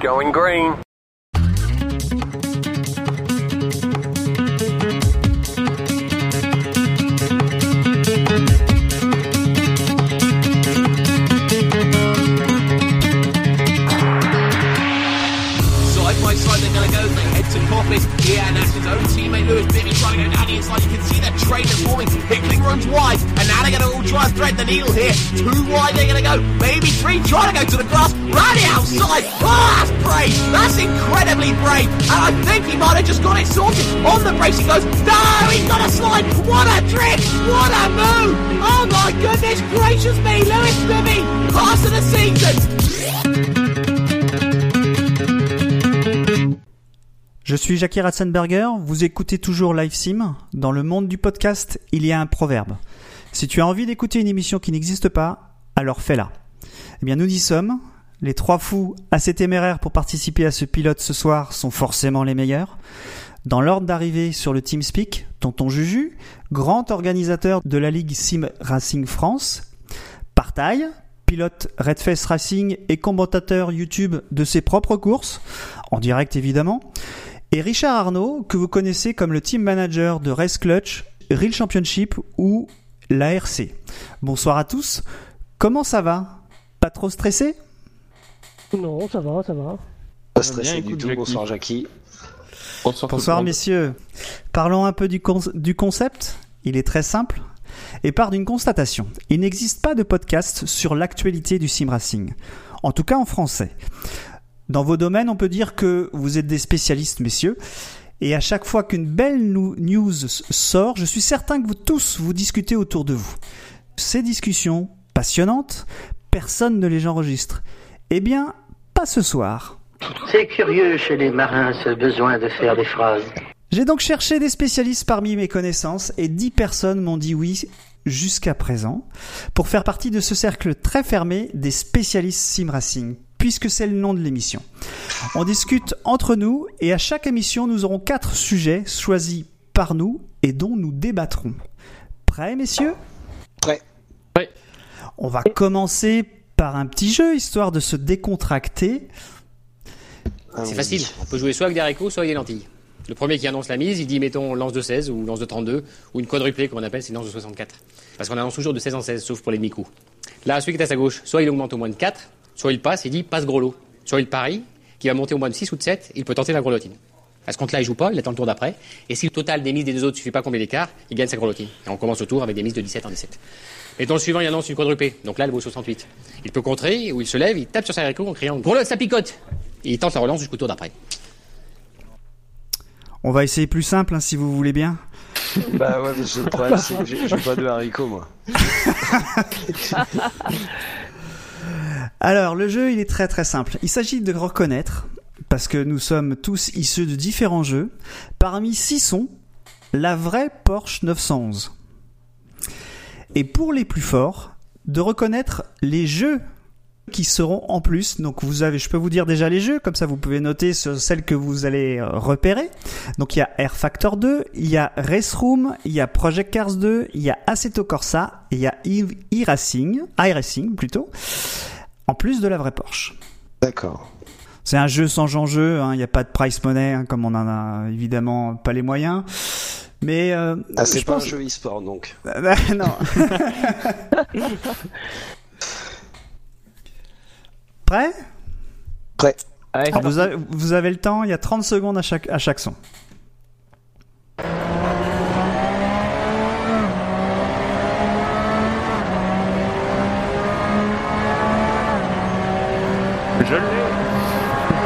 Going green. Corpus. Yeah, and that's his own teammate Lewis Bibby trying to down the inside. You can see that train is forming. Hickling runs wide, and now they're going to all try and thread the needle here. Two wide, they're going to go. Maybe three trying to go to the. Round the outside. Oh, that's brave. That's incredibly brave. And I think he might have just got it sorted. On the brace he goes. No, he's got a slide. What a trick. What a move. Oh my goodness gracious me. Lewis Bibby. Pass of the season. Je suis Jackie Ratzenberger, vous écoutez toujours Live Sim. Dans le monde du podcast, il y a un proverbe. Si tu as envie d'écouter une émission qui n'existe pas, alors fais-la. Eh bien, nous y sommes. Les trois fous assez téméraires pour participer à ce pilote ce soir sont forcément les meilleurs. Dans l'ordre d'arrivée sur le TeamSpeak, Tonton Juju, grand organisateur de la Ligue Sim Racing France, Partaille, pilote Redface Racing et commentateur YouTube de ses propres courses, en direct évidemment, et Richard Arnaud, que vous connaissez comme le team manager de Race Clutch, Real Championship ou l'ARC. Bonsoir à tous. Comment ça va? Pas trop stressé? Non, ça va, ça va. Pas stressé du tout. Bonsoir Jackie. Bonsoir, messieurs. Parlons un peu du, con- du concept. Il est très simple et part d'une constatation. Il n'existe pas de podcast sur l'actualité du sim racing. En tout cas en français. Dans vos domaines, on peut dire que vous êtes des spécialistes, messieurs. Et à chaque fois qu'une belle news sort, je suis certain que vous tous vous discutez autour de vous. Ces discussions passionnantes, personne ne les enregistre. Eh bien, pas ce soir. C'est curieux chez les marins ce besoin de faire des phrases. J'ai donc cherché des spécialistes parmi mes connaissances et 10 personnes m'ont dit oui jusqu'à présent pour faire partie de ce cercle très fermé des spécialistes sim racing puisque c'est le nom de l'émission. On discute entre nous et à chaque émission nous aurons quatre sujets choisis par nous et dont nous débattrons. Prêts messieurs? Prêt. On va commencer par un petit jeu histoire de se décontracter. Allons-y. C'est facile. On peut jouer soit avec des haricots, soit avec des lentilles. Le premier qui annonce la mise, il dit mettons lance de 16 ou lance de 32 ou une quadruplée comme on appelle, c'est lance de 64. Parce qu'on annonce toujours de 16 en 16, sauf pour les demi-coups. Là, celui qui est à sa gauche, soit il augmente au moins de 4, soit il passe, il dit passe gros lot. Soit il parie, qui va monter au moins de 6 ou de 7, il peut tenter la grelotine. À ce compte-là, il joue pas, il attend le tour d'après. Et si le total des mises des deux autres suffit pas combien d'écart, il gagne sa grelotine. Et on commence le tour avec des mises de 17 en 17. Et dans le suivant, il annonce une quadruplée. Donc là, le vaut 68. Il peut contrer, ou il se lève, il tape sur sa haricot en criant Grelotte, ça picote Et il tente la relance jusqu'au tour d'après. On va essayer plus simple hein, si vous voulez bien. Bah ouais, que le problème c'est que j'ai j'ai pas de haricots moi. Alors, le jeu, il est très très simple. Il s'agit de reconnaître, parce que nous sommes tous issus de différents jeux, parmi six sons, la vraie Porsche 911. Et pour les plus forts, de reconnaître les jeux qui seront en plus. Donc vous avez, je peux vous dire déjà les jeux, comme ça vous pouvez noter sur celles que vous allez euh, repérer. Donc il y a Air Factor 2, il y a Race Room, il y a Project Cars 2, il y a Assetto Corsa, il y a e-Racing, iRacing plutôt, en plus de la vraie Porsche. D'accord. C'est un jeu sans enjeu, hein, il n'y a pas de price money, hein, comme on en a évidemment pas les moyens. Mais euh, Ah, c'est je pas pense- un jeu e-sport donc. non. Prêt? Prêt. Alors, vous, avez, vous avez le temps, il y a 30 secondes à chaque, à chaque son. Je l'ai.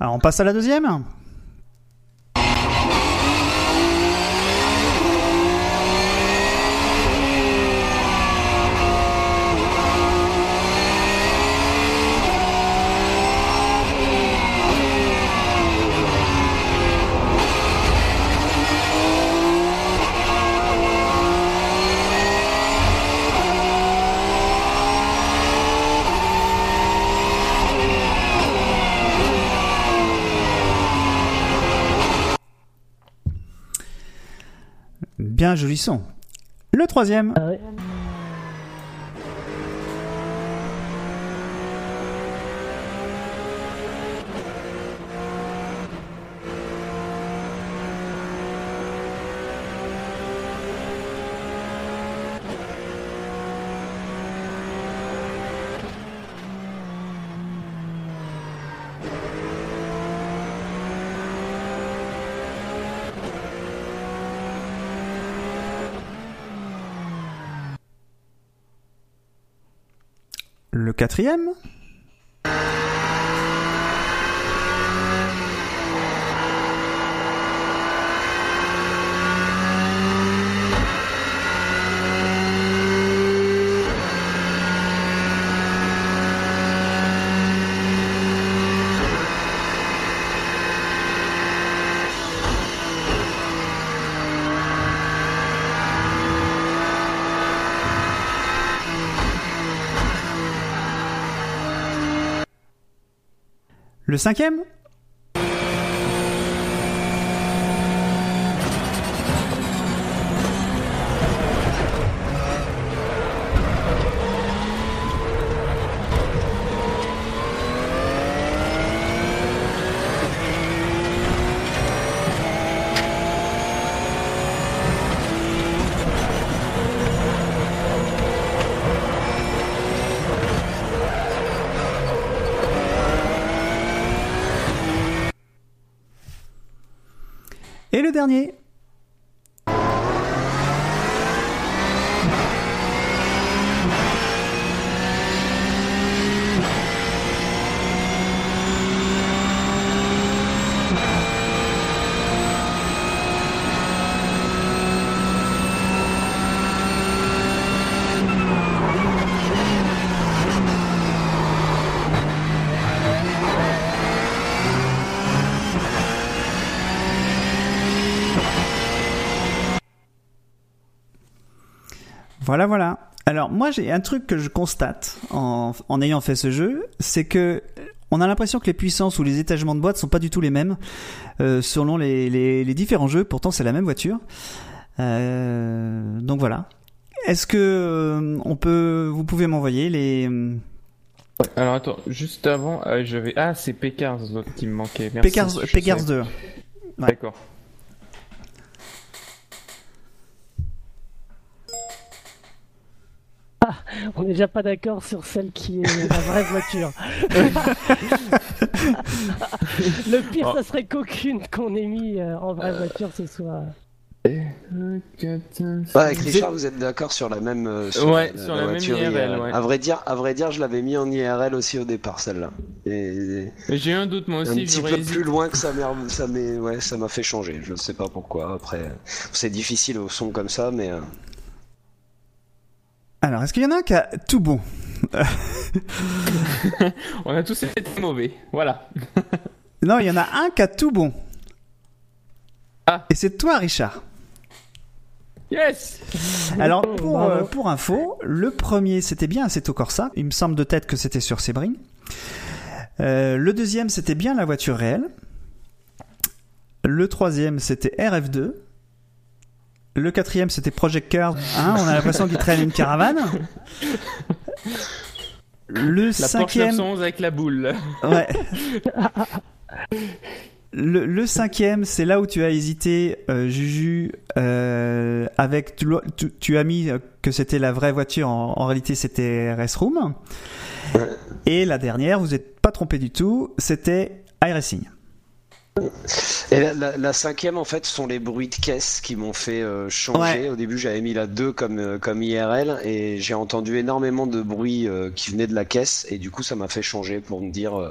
Alors on passe à la deuxième Bien joli son. Le troisième. Ah. Quatrième? Le cinquième? Dernier. Voilà, voilà. Alors moi j'ai un truc que je constate en, en ayant fait ce jeu, c'est que on a l'impression que les puissances ou les étagements de boîte sont pas du tout les mêmes euh, selon les, les, les différents jeux. Pourtant c'est la même voiture. Euh, donc voilà. Est-ce que euh, on peut, vous pouvez m'envoyer les Alors attends, juste avant, euh, j'avais. Ah, c'est Pécars qui me manquait. Merci, Pégars, je Pégars sais. 2 Ouais. D'accord. On n'est déjà pas d'accord sur celle qui est la vraie voiture. Le pire, ça serait qu'aucune qu'on ait mis euh, en vraie voiture ce soit. Ouais, avec Richard, vous êtes d'accord sur la même. euh, Ouais, sur la même voiture IRL, ouais. À vrai dire, à vrai dire, je l'avais mis en IRL aussi au départ, celle-là. Et J'ai eu un doute moi un aussi. petit j'aurais peu hésité. plus loin que ça m'a, ça m'est, ouais, ça m'a fait changer. Je sais pas pourquoi. Après, c'est difficile au son comme ça, mais. euh, Alors est-ce qu'il y en a un qui a tout bon On a tous été mauvais. Voilà. Non, il y en a un qui a tout bon. Ah. Et c'est toi Richard. Yes. Alors pour, euh, pour info, le premier c'était bien Assetto Corsa. Il me semble de tête que c'était sur Sebring. Euh, le deuxième c'était bien la voiture réelle. Le troisième c'était RF2. Le quatrième c'était Project Cars. Hein, on a l'impression qu'il traîne une caravane. Le La Porsche cinquième, 911 avec la boule. ouais. Le, le cinquième, c'est là où tu as hésité, euh, Juju, euh, avec tu, l'as- tu, tu as mis euh, que c'était la vraie voiture, en, en réalité c'était RS Room. Et la dernière, vous n'êtes pas trompé du tout, c'était iRacing. Et la, la- la cinquième, en fait, sont les bruits de caisse qui m'ont fait euh, changer. Ouais. Au début, j'avais mis la 2 comme, euh, comme IRL et j'ai entendu énormément de bruit euh, qui venait de la caisse et du coup, ça m'a fait changer pour me dire euh,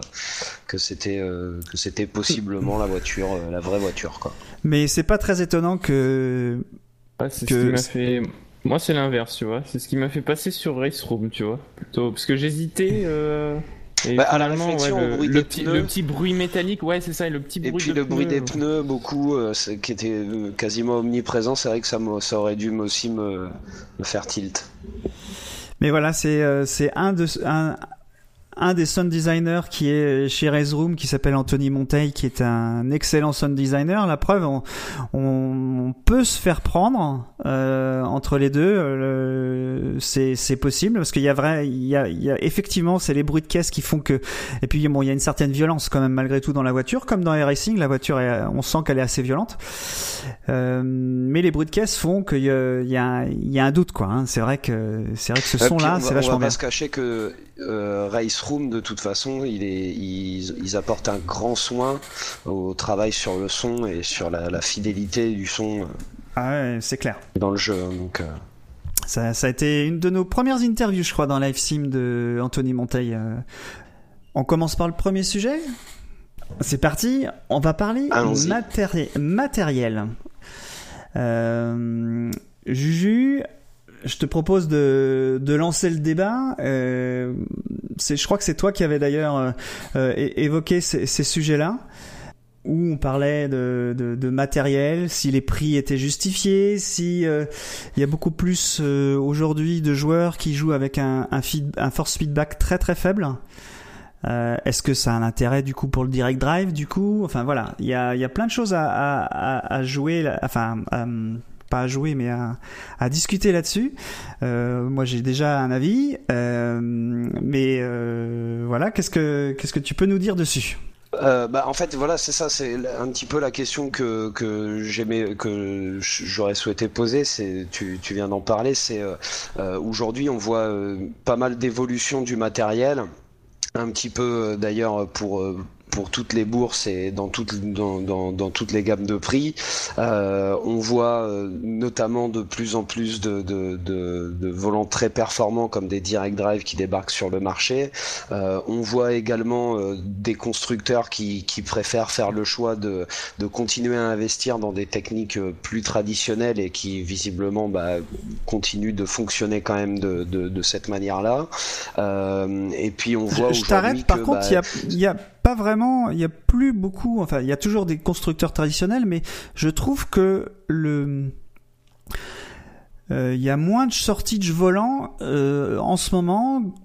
que c'était euh, que c'était possiblement la voiture, euh, la vraie voiture, quoi. Mais c'est pas très étonnant que Ouais, c'est Que- ce qui m'a fait. Moi, c'est l'inverse, tu vois. C'est ce qui m'a fait passer sur Race Room, tu vois. Plutôt parce que j'hésitais. Et Bah, à la réflexion, ouais, le, bruit le des petit, pneus. le petit bruit métallique, ouais, c'est ça, et le petit Et bruit puis de le bruit des pneus. pneus, beaucoup, euh, qui était euh, quasiment omniprésent, c'est vrai que ça, ça aurait dû aussi me, me faire tilt. Mais voilà, c'est euh, c'est un de un, un des sound designers qui est chez Raise Room, qui s'appelle Anthony Monteil, qui est un excellent sound designer. La preuve, on, on peut se faire prendre euh, entre les deux. euh, c'est possible parce qu'il y a vrai, il y a, il y a effectivement, c'est les bruits de caisse qui font que. Et puis bon, il y a une certaine violence quand même malgré tout dans la voiture, comme dans les racing. La voiture, est, on sent qu'elle est assez violente. Euh, mais les bruits de caisse font qu'il y y y a un doute quoi. hein. C'est vrai que c'est vrai que ce Et puis, son là, on va- c'est vachement va bien. pas se cacher que euh, Race Room, de toute façon, il est, ils, ils apportent un grand soin au travail sur le son et sur la, la fidélité du son euh, Ah ouais, c'est clair. dans le jeu. hein, Donc, euh, Ça, ça a été une de nos premières interviews, je crois, dans Live Sim de Anthony Monteil. Euh, On commence par le premier sujet? C'est parti. On va parler matéri- matériel. Euh, Juju, je te propose de, de lancer le débat. Euh, je crois que c'est toi qui avais d'ailleurs euh, euh, évoqué ces, sujets-là où on parlait de, de, matériel, si les prix étaient justifiés, si y a beaucoup plus aujourd'hui de joueurs qui jouent avec un, force feedback très très faible. Est-ce que ça a un intérêt du coup pour le direct drive du coup? Enfin voilà, il y a, y a plein de choses à, à, jouer, pas à jouer mais à, discuter là-dessus. Euh, moi j'ai déjà un avis, euh, mais euh, voilà, qu'est-ce que qu'est-ce que tu peux nous dire dessus? Bah, en fait, voilà, c'est ça, c'est un petit peu la question que, que j'aimais, que j'aurais souhaité poser. C'est, tu, tu viens d'en parler. C'est aujourd'hui, on voit pas mal d'évolution du matériel, un petit peu d'ailleurs pour pour toutes les bourses et dans toutes dans, dans, dans toutes les gammes de prix. Euh, on voit euh, notamment de plus en plus de, de, de, de volants très performants comme des direct drive qui débarquent sur le marché. Euh, on voit également euh, des constructeurs qui, qui préfèrent faire le choix de, de continuer à investir dans des techniques euh, plus traditionnelles et qui visiblement bah, continuent de fonctionner quand même de, de, de cette manière-là. Euh, et puis on voit Je t'arrête. Par que, contre, bah, il y a, il y a pas vraiment, il y a plus beaucoup. Enfin, il y a toujours des constructeurs traditionnels, mais je trouve que le euh, il y a moins de sorties de volants euh, en ce moment.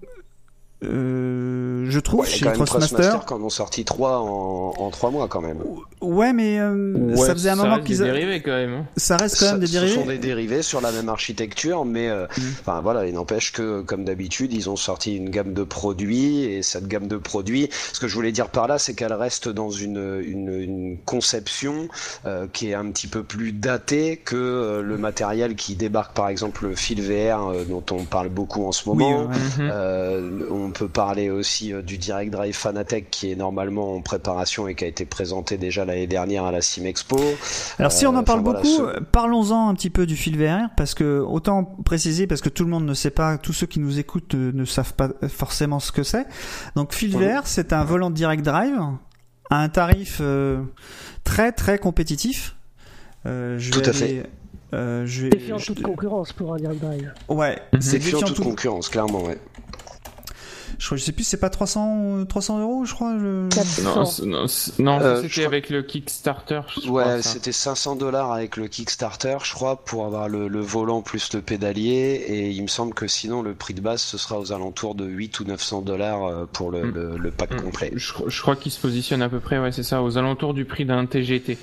Euh, je trouve ouais, chez quand qui en ont sorti trois en, en trois mois quand même. Ouais, mais euh, Ouais, ça faisait un moment reste des qu'ils. a- dérivés quand même. hein. Ça reste quand même des Ce dérivés. sont des dérivés sur la même architecture, mais euh, Mm. enfin voilà, il n'empêche que comme d'habitude, ils ont sorti une gamme de produits et cette gamme de produits, ce que je voulais dire par là, c'est qu'elle reste dans une, une, une conception euh, qui est un petit peu plus datée que euh, le matériel qui débarque, par exemple le fil VR euh, dont on parle beaucoup en ce Oui, moment. ouais. Mhm. Euh, on peut parler aussi euh, du Direct Drive Fanatec qui est normalement en préparation et qui a été présenté déjà l'année dernière à la Sim Expo. Alors si on en Euh, parle enfin, voilà, beaucoup, ce- euh, parlons-en un petit peu du fil VR parce que autant préciser parce que tout le monde ne sait pas, tous ceux qui nous écoutent ne savent pas forcément ce que c'est. Donc fil Oui. VR, c'est un volant de direct drive à un tarif euh, très très compétitif. Euh, je Tout vais à fait. euh, je vais- Défiant je- toute concurrence pour un direct drive. Ouais, c'est Défiant défiant toute tout- concurrence, clairement, ouais. Je, crois- je sais plus, c'est pas 300 euh, 300 euros, je crois. je- 400. Non, non, Euh, c'était crois- avec le Kickstarter. je Ouais, c'était 500 dollars avec le Kickstarter, je crois, pour avoir le, le volant plus le pédalier. Et il me semble que sinon, le prix de base, ce sera aux alentours de 8 ou 900 dollars euh, pour le, Mm. le, le pack Mm. complet. Je, je crois qu'il se positionne à peu près, ouais, c'est ça, aux alentours du prix d'un TGT.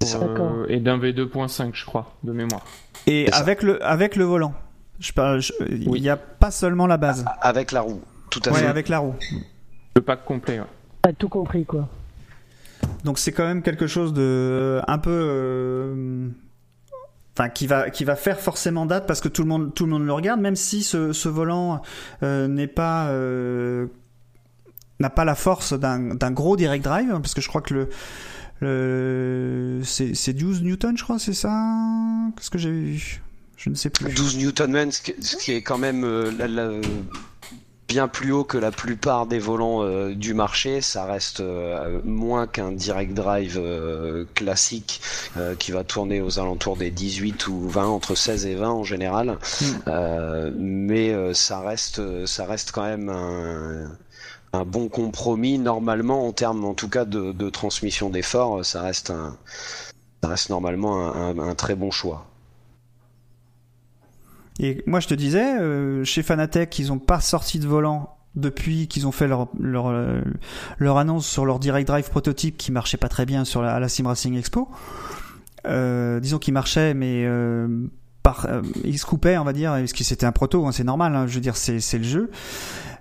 C'est ça. D'accord. Euh, et d'un V2.5, je crois, de mémoire. Et avec le avec le volant. Je parle, je- il Oui. y a pas seulement la base. Avec la roue, tout à Ouais, fait. avec la roue. Le pack complet, ouais. T'as tout compris, quoi. Donc c'est quand même quelque chose de un peu euh, enfin qui va qui va faire forcément date parce que tout le monde tout le monde le regarde même si ce, ce volant euh, n'est pas euh, n'a pas la force d'un d'un gros direct drive hein, parce que je crois que le le c'est c'est 12 newtons je crois c'est ça? Qu'est-ce que j'ai vu? Je ne sais plus 12 Newtonmen, ce qui- est quand même euh, la- la- bien plus haut que la plupart des volants euh, du marché. Ça reste euh, moins qu'un direct drive classique qui va tourner aux alentours des 18 ou 20, entre 16 et 20 en général. Mm. Euh, mais ça reste, ça reste quand même un, un bon compromis normalement en termes, en tout cas, de, de transmission d'effort. Ça reste un, ça reste normalement un- un- un très bon choix. Et moi, je te disais, euh, chez Fanatec, ils ont pas sorti de volant depuis qu'ils ont fait leur, leur, euh, leur annonce sur leur Direct Drive prototype qui marchait pas très bien sur la, à la Sim Racing Expo. Euh, disons qu'il marchait, mais euh, par, euh, il se coupait, on va dire, parce que c'était un proto, hein, c'est normal. Hein, je veux dire, c'est c'est le jeu.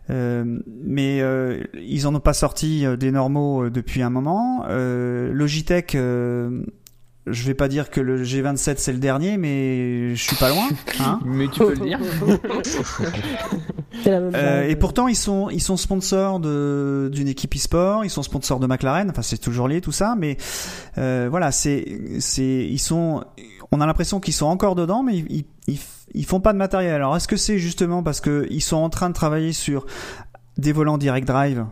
Euh, mais euh, ils en ont pas sorti des normaux depuis un moment. Logitech, je vais pas dire que le G27 c'est le dernier, mais je suis pas loin. Hein Mais tu peux le dire. Euh, et pourtant ils sont ils sont sponsors de d'une équipe e-sport, ils sont sponsors de McLaren, enfin c'est toujours lié tout ça, mais euh, voilà c'est c'est ils sont on a l'impression qu'ils sont encore dedans, mais ils, ils ils ils font pas de matériel. Alors est-ce que c'est justement parce que ils sont en train de travailler sur des volants direct drive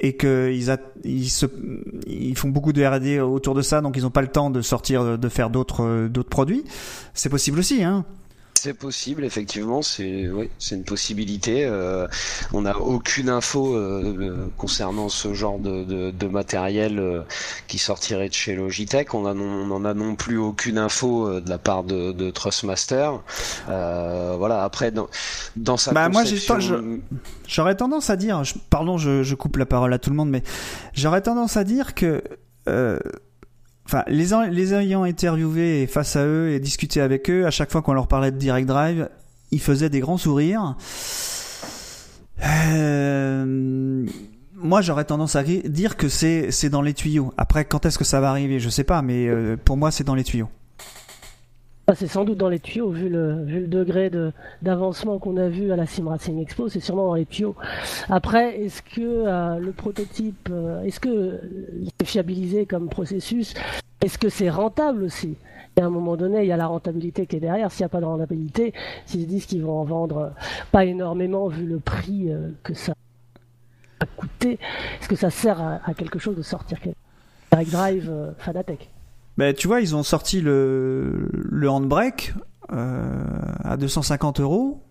et que ils, se ils font beaucoup de R&D autour de ça, donc ils ont pas le temps de sortir de faire d'autres euh, d'autres produits. C'est possible aussi, hein. C'est possible, effectivement, c'est oui, c'est une possibilité. Euh, on n'a aucune info euh, euh, concernant ce genre de, de, de matériel euh, qui sortirait de chez Logitech. On n'en a non plus aucune info euh, de la part de, de Trustmaster. Euh, voilà. Après, dans, dans sa Bah, moi, conception, je- J'aurais tendance à dire, je- pardon, je, je coupe la parole à tout le monde, mais j'aurais tendance à dire que, enfin, les, ayant interviewés face à eux et discuté avec eux, à chaque fois qu'on leur parlait de Direct Drive, ils faisaient des grands sourires. Euh, moi, j'aurais tendance à dire que c'est c'est dans les tuyaux. Après, quand est-ce que ça va arriver, je sais pas, mais euh, pour moi, c'est dans les tuyaux. Ah, c'est sans doute dans les tuyaux, vu le, vu degré de, d'avancement qu'on a vu à la Sim Racing Expo, c'est sûrement dans les tuyaux. Après, est-ce que euh, le prototype, euh, est-ce que c'est fiabilisé comme processus? Est-ce que c'est rentable aussi? Et à un moment donné, il y a la rentabilité qui est derrière. S'il n'y a pas de rentabilité, s'ils se disent qu'ils vont en vendre euh, pas énormément vu le prix que ça a coûté, est-ce que ça sert à, quelque chose de sortir Direct Drive Fanatec? Ben, tu vois, ils ont sorti le, le handbrake euh, à 250 euros.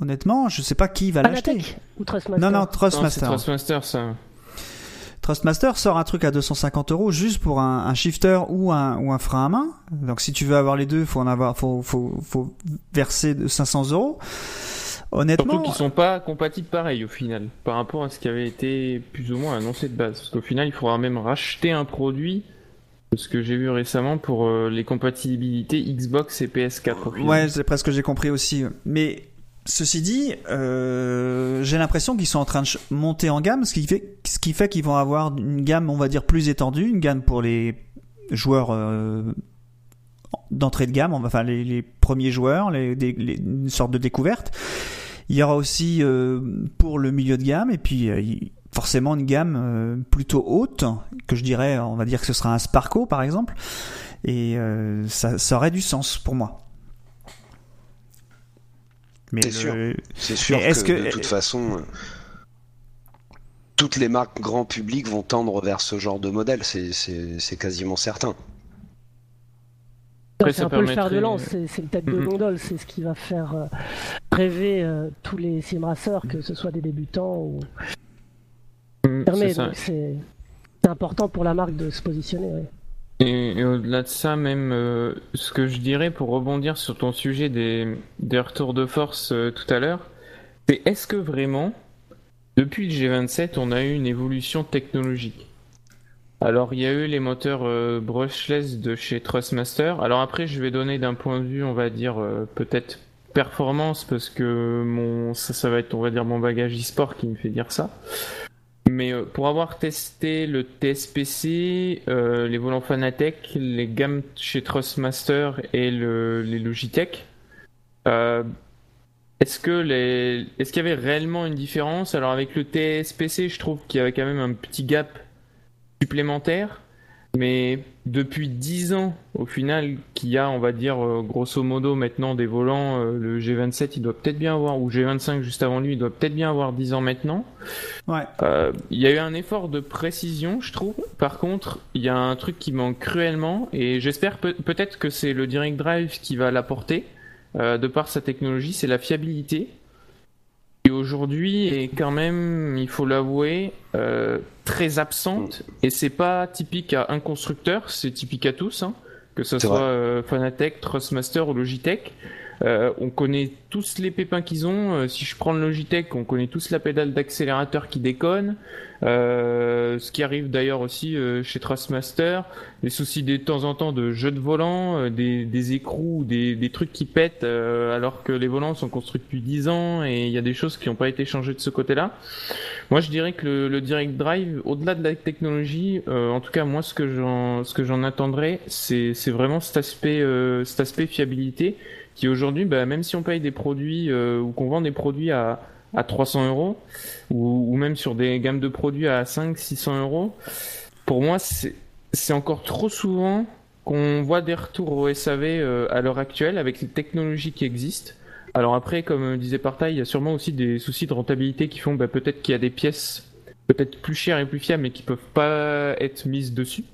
Honnêtement, je sais pas qui va l'acheter. Ou Trustmaster Non, non, Trustmaster. Trustmaster, ça. Trustmaster sort un truc à 250 euros juste pour un, un shifter ou un, ou un frein à main. Donc si tu veux avoir les deux, faut en avoir, faut, faut, faut verser de 500 euros. Honnêtement, Surtout qu'ils sont pas compatibles pareil au final, par rapport à ce qui avait été plus ou moins annoncé de base. Parce qu'au final, il faudra même racheter un produit, ce que j'ai vu récemment pour euh, les compatibilités Xbox et PS4 au final. Ouais, c'est presque ce que j'ai compris aussi. Mais ceci dit, euh, j'ai l'impression qu'ils sont en train de monter en gamme, ce qui fait, qu'ils vont avoir une gamme, on va dire, plus étendue, une gamme pour les joueurs euh, d'entrée de gamme, enfin les, premiers joueurs, une sorte de découverte. Il y aura aussi euh, pour le milieu de gamme et puis forcément une gamme euh, plutôt haute que je dirais, on va dire que ce sera un Sparco par exemple et euh, ça, ça aurait du sens pour moi. Mais C'est le- sûr. C'est sûr Mais est-ce que, que- de toute façon, euh, toutes les marques grand public vont tendre vers ce genre de modèle. C'est- C'est c'est quasiment certain. Après, c'est un peu le fer de lance, c'est c'est le tête de Mhm. gondole, c'est ce qui va faire rêver euh, tous les simraceurs, que ce soit des débutants ou Mm, c'est important pour la marque de se positionner. ouais. Et, et au-delà de ça, même euh, ce que je dirais pour rebondir sur ton sujet des, des retours de force euh, tout à l'heure, c'est est-ce que vraiment, depuis le G27, on a eu une évolution technologique? Alors, il y a eu les moteurs euh, brushless de chez Trustmaster. Alors après, je vais donner d'un point de vue, on va dire, euh, peut-être performance, parce que mon, ça, ça va être, on va dire, mon bagage e-sport qui me fait dire ça. Mais euh, pour avoir testé le TSPC, euh, les volants Fanatec, les gammes chez Trustmaster et le, les Logitech, euh, est-ce est-ce qu'il y avait réellement une différence? Alors avec le TSPC, je trouve qu'il y avait quand même un petit gap supplémentaire. Mais depuis 10 ans, au final, qu'il y a, on va dire, euh, grosso modo, maintenant des volants, euh, le G27, il doit peut-être bien avoir, ou G25 juste avant lui, il doit peut-être bien avoir 10 ans maintenant. ouais. Euh, Il y a eu un effort de précision, je trouve. Par contre, il y a un truc qui manque cruellement, et j'espère peut- peut-être que c'est le Direct Drive qui va l'apporter, euh, de par sa technologie, c'est la fiabilité. Et aujourd'hui est quand même, il faut l'avouer, euh, très absente. Et c'est pas typique à un constructeur, c'est typique à tous, hein, que ce soit euh, Fanatec, Trustmaster ou Logitech. Euh, on connaît tous les pépins qu'ils ont. Euh, si je prends le Logitech, on connaît tous la pédale d'accélérateur qui déconne. Euh, ce qui arrive d'ailleurs aussi euh, chez Trustmaster, les soucis de temps en temps de jeux de volant, euh, des, des écrous, des, des trucs qui pètent alors que les volants sont construits depuis 10 ans et il y a des choses qui n'ont pas été changées de ce côté-là. Moi, je dirais que le, le Direct Drive, au-delà de la technologie, en tout cas moi, ce que j'en ce que j'en attendrais, c'est c'est vraiment cet aspect cet aspect fiabilité qui aujourd'hui, bah, même si on paye des produits ou qu'on vend des produits à à 300 euros ou, même sur des gammes de produits à 5 600 euros pour moi c'est encore trop souvent qu'on voit des retours au SAV euh, à l'heure actuelle avec les technologies qui existent. Alors après comme disait Partail il y a sûrement aussi des soucis de rentabilité qui font bah, peut-être qu'il y a des pièces peut-être plus chères et plus fiables mais qui peuvent pas être mises dessus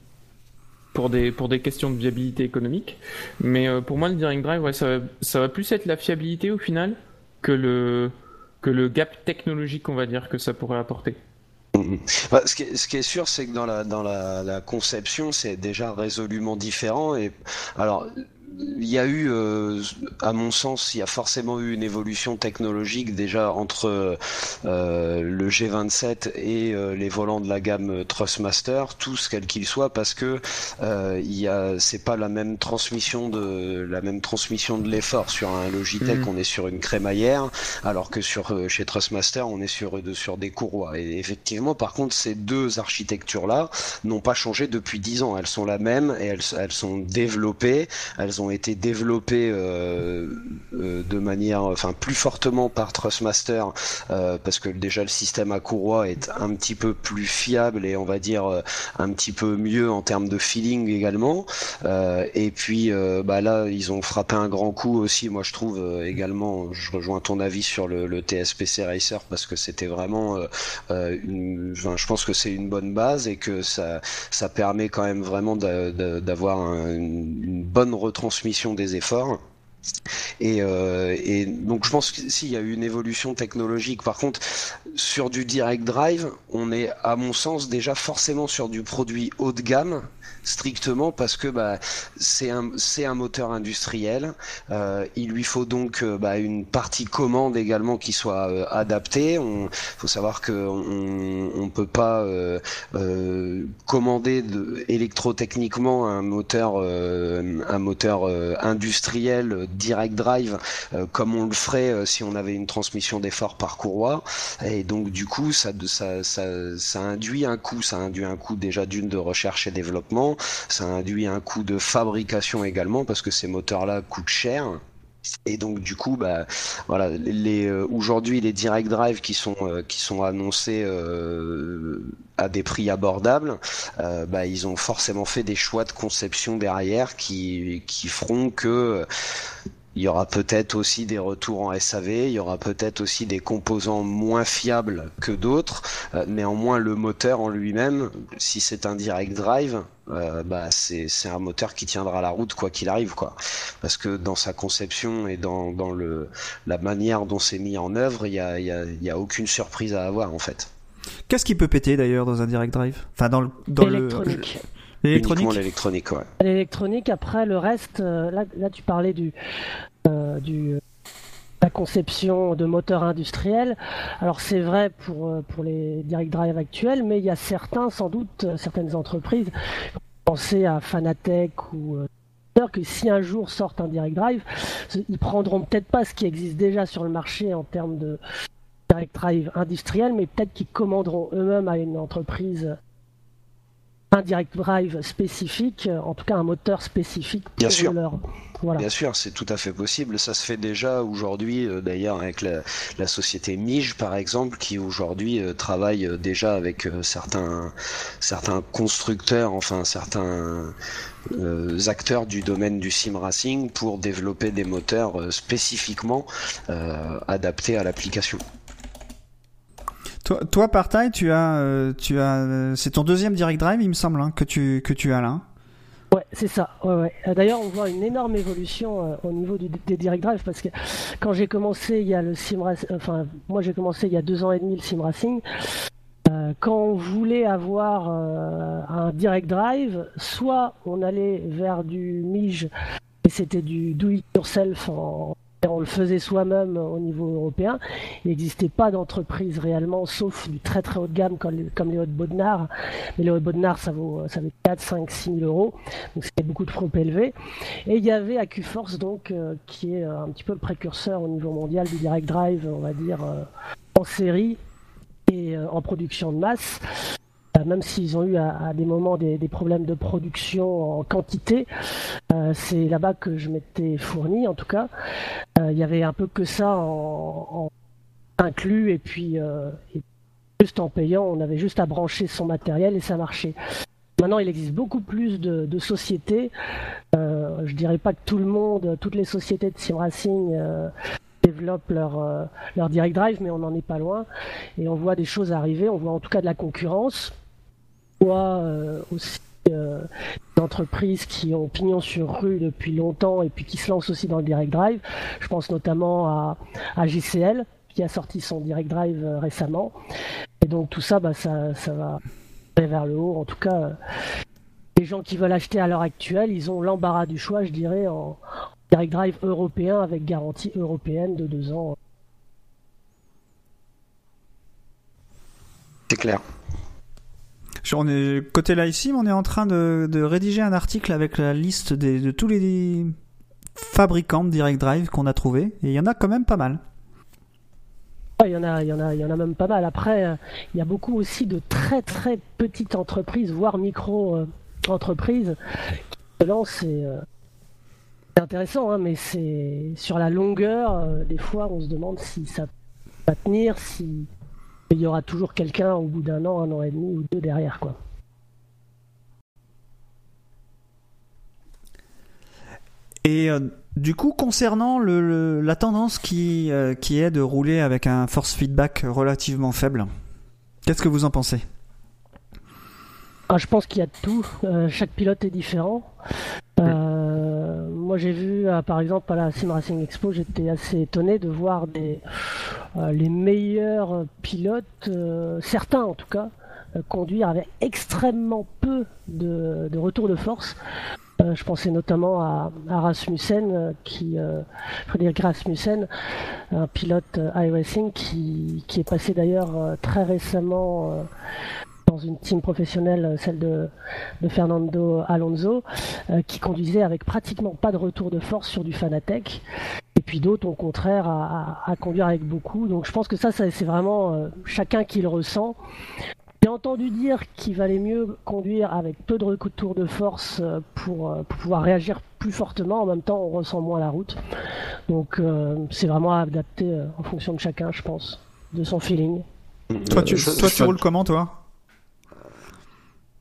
pour des, pour des questions de viabilité économique. Mais euh, pour moi, le Direct Drive, ouais, ça, ça va plus être la fiabilité au final que le, que le gap technologique, on va dire, que ça pourrait apporter. Bah, ce, qui est, ce, qui est, sûr, c'est que dans la, dans la conception, c'est déjà résolument différent. Et alors, il y a eu, euh, à mon sens, il y a forcément eu une évolution technologique déjà entre euh, le G27 et euh, les volants de la gamme Trustmaster, tous quels qu'ils soient, parce que il y a, c'est pas la même transmission de la même transmission de l'effort sur un Logitech, mm. on est sur une crémaillère, alors que sur chez Trustmaster, on est sur sur des courroies. Et effectivement, par contre, ces deux architectures là n'ont pas changé depuis dix ans. Elles sont la même et elles, elles sont développées, elles ont été développés euh, euh, de manière, enfin plus fortement par Trustmaster, euh, parce que déjà le système à courroie est un petit peu plus fiable et on va dire un petit peu mieux en termes de feeling également. et puis bah là, ils ont frappé un grand coup aussi, moi je trouve également. Je rejoins ton avis sur le, TSPC Racer parce que c'était vraiment, une, je pense que c'est une bonne base et que ça, ça permet quand même vraiment d'avoir une, une bonne retransmission transmission des efforts. Et, euh, donc je pense qu'il y a eu une évolution technologique. Par contre, sur du direct drive, on est à mon sens déjà forcément sur du produit haut de gamme strictement parce que bah, c'est un, moteur industriel. Euh, il lui faut donc euh, bah, une partie commande également qui soit euh, adaptée. Il faut savoir que on, on peut pas commander de, électrotechniquement un moteur, un moteur industriel direct drive comme on le ferait si on avait une transmission d'effort par courroie. Et donc du coup, ça, ça induit un coût. Ça induit un coût déjà d'une de recherche et développement ça induit un coût de fabrication également parce que ces moteurs-là coûtent cher. Et donc du coup, bah, voilà, les, euh, aujourd'hui les direct drive qui sont euh, qui sont annoncés euh, à des prix abordables, bah, ils ont forcément fait des choix de conception derrière qui qui feront que il y aura peut-être aussi des retours en SAV, il y aura peut-être aussi des composants moins fiables que d'autres. Euh, néanmoins, le moteur en lui-même, si c'est un direct drive, euh, bah c'est un moteur qui tiendra la route quoi qu'il arrive quoi. Parce que dans sa conception et dans, dans le la manière dont c'est mis en œuvre, il y a, y, a, y a aucune surprise à avoir en fait. Qu'est-ce qui peut péter d'ailleurs dans un direct drive? Enfin dans le dans le L'électronique. l'électronique, ouais. L'électronique, après le reste, euh, là, là tu parlais du, euh, du la conception de moteurs industriels. Alors c'est vrai pour, euh, pour les direct drive actuels, mais il y a certains, sans doute, certaines entreprises, pensez à Fanatec ou que si un jour sortent un direct drive, ils prendront peut-être pas ce qui existe déjà sur le marché en termes de direct drive industriel, mais peut-être qu'ils commanderont eux-mêmes à une entreprise un direct drive spécifique, en tout cas un moteur spécifique pour Bien sûr. leur. Voilà. Bien sûr, c'est tout à fait possible. Ça se fait déjà aujourd'hui, euh, d'ailleurs, avec la, la, société Mige, par exemple, qui aujourd'hui euh, travaille euh, déjà avec certains, certains constructeurs, enfin certains acteurs du domaine du sim racing pour développer des moteurs spécifiquement adaptés à l'application. Toi, toi Partail, tu as, euh, tu as, euh, c'est ton deuxième direct drive, il me semble, hein, que tu que tu as là. Ouais, c'est ça. Ouais, ouais. Euh, d'ailleurs, on voit une énorme évolution au niveau des direct drive parce que quand j'ai commencé, il y a le sim enfin, moi j'ai commencé il y a deux ans et demi le sim racing. quand on voulait avoir un direct drive, soit on allait vers du Mige et c'était du do it yourself en on le faisait soi-même au niveau européen. Il n'existait pas d'entreprise réellement, sauf du très très haut de gamme comme, les hauts de. Mais les hauts de Bodnar, ça vaut, ça vaut 4, 5, 6 000 euros. Donc c'était beaucoup trop élevé. Et il y avait AcuForce, donc, euh, qui est euh, un petit peu le précurseur au niveau mondial du direct drive, on va dire, euh, en série et en production de masse même s'ils ont eu à, des moments des, problèmes de production en quantité, euh, c'est là-bas que je m'étais fourni en tout cas. Euh, il y avait un peu que ça en, inclus et puis euh, juste en payant, on avait juste à brancher son matériel et ça marchait. Maintenant, il existe beaucoup plus de, sociétés. je dirais pas que tout le monde, toutes les sociétés de sim racing développent leur, leur direct drive, mais on n'en est pas loin. Et on voit des choses arriver, on voit en tout cas de la concurrence voit euh, aussi euh, des entreprises qui ont pignon sur rue depuis longtemps et puis qui se lancent aussi dans le direct drive. Je pense notamment à, à GCL qui a sorti son direct drive euh, récemment. Et donc tout ça, bah, ça, ça va vers le haut. En tout cas, les gens qui veulent acheter à l'heure actuelle, ils ont l'embarras du choix, je dirais, en direct drive européen avec garantie européenne de deux ans. C'est clair. On est, côté ici, on est en train de, rédiger un article avec la liste de tous les fabricants de Direct Drive qu'on a trouvé et il y en a quand même pas mal. il y en a, il y en a, il y en a même pas mal. Après, euh, il y a beaucoup aussi de très très petites entreprises, voire micro euh, entreprises qui se lancent. Euh, c'est intéressant, hein, mais c'est sur la longueur. des fois, on se demande si ça va tenir, si il y aura toujours quelqu'un au bout d'un an, un an et demi ou deux derrière, quoi. Et euh, du coup, concernant la tendance qui, euh, qui est de rouler avec un force feedback relativement faible, qu'est-ce que vous en pensez? Ah, Je pense qu'il y a de tout. Euh, chaque pilote est différent moi j'ai vu, euh, par exemple, à la Sim Racing Expo, j'étais assez étonné de voir des, euh, les meilleurs pilotes, euh, certains en tout cas, conduire avec extrêmement peu de, de retour de force. je pensais notamment à, Rasmussen, qui, Frédéric Rasmussen, un pilote iRacing qui, qui est passé d'ailleurs très récemment dans une team professionnelle, euh, celle de, Fernando Alonso, euh, qui conduisait avec pratiquement pas de retour de force sur du Fanatec. Et puis d'autres, au contraire, à, conduire avec beaucoup. Donc je pense que ça, c'est vraiment euh, chacun qui le ressent. J'ai entendu dire qu'il valait mieux conduire avec peu de retour de force pour, pouvoir réagir plus fortement. En même temps, on ressent moins la route. Donc c'est vraiment adapté en fonction de chacun, je pense, de son feeling. Toi, tu, toi, tu roules comment, toi?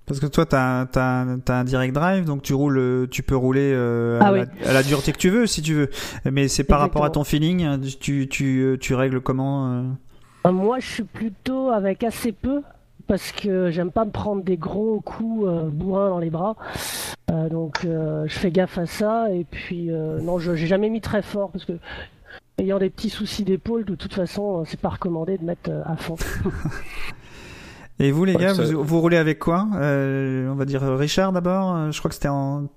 Parce que toi, tu as, un direct drive, donc tu roules, tu peux rouler euh, ah à, la, dureté que tu veux, si tu veux. Mais c'est par rapport à ton feeling, tu, tu, tu règles comment euh euh, Moi, je suis plutôt avec assez peu, parce que j'aime pas me prendre des gros coups bourrins dans les bras. donc, je fais gaffe à ça. Et puis, non, je j'ai jamais mis très fort, parce que ayant des petits soucis d'épaule, de toute façon, c'est pas recommandé de mettre à fond. Et vous les gars, vous, roulez avec quoi? Euh, On va dire Richard d'abord. Euh, je crois que c'était en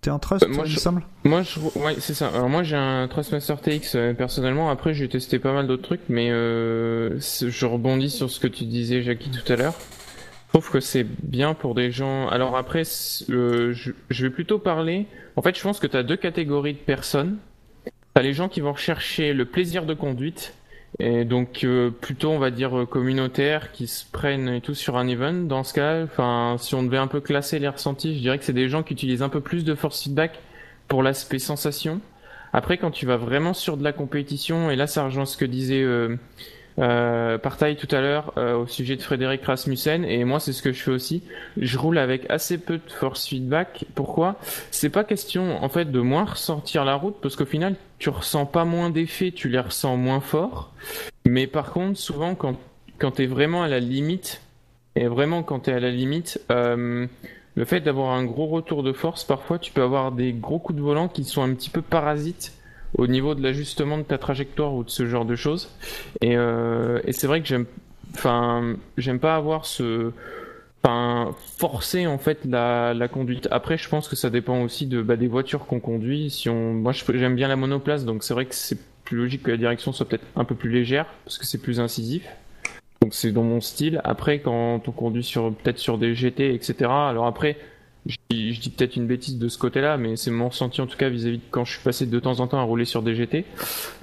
T'es en Trust, moi, il me semble Moi, je... ouais, c'est ça. Alors moi, j'ai un Trustmaster TX euh, personnellement. Après, j'ai testé pas mal d'autres trucs, mais euh, je rebondis sur ce que tu disais, Jackie, tout à l'heure. Je trouve que c'est bien pour des gens. Alors après, je... je vais plutôt parler. En fait, je pense que tu as deux catégories de personnes. T'as les gens qui vont rechercher le plaisir de conduite et donc euh, plutôt on va dire euh, communautaire qui se prennent et tout sur un event. Dans ce cas, enfin si on devait un peu classer les ressentis, je dirais que c'est des gens qui utilisent un peu plus de force feedback pour l'aspect sensation. Après quand tu vas vraiment sur de la compétition et là ça rejoint ce que disait euh, euh, Partaille tout à l'heure euh, au sujet de Frédéric Rasmussen et moi c'est ce que je fais aussi. Je roule avec assez peu de force feedback. Pourquoi? C'est pas question en fait de moins ressentir la route parce qu'au final tu ressens pas moins d'effets, tu les ressens moins fort. Mais par contre souvent quand quand t'es vraiment à la limite et vraiment quand t'es à la limite euh, le fait d'avoir un gros retour de force, parfois tu peux avoir des gros coups de volant qui sont un petit peu parasites au niveau de l'ajustement de ta trajectoire ou de ce genre de choses. Et, euh, et c'est vrai que j'aime, enfin, j'aime pas avoir ce, enfin, forcer en fait la, la conduite. Après, je pense que ça dépend aussi de bah, des voitures qu'on conduit. Si on, moi, j'aime bien la monoplace, donc c'est vrai que c'est plus logique que la direction soit peut-être un peu plus légère parce que c'est plus incisif. Donc c'est dans mon style. Après, quand on conduit sur peut-être sur des GT, etc. Alors après, je dis, peut-être une bêtise de ce côté-là, mais c'est mon ressenti en tout cas vis-à-vis de quand je suis passé de temps en temps à rouler sur des GT.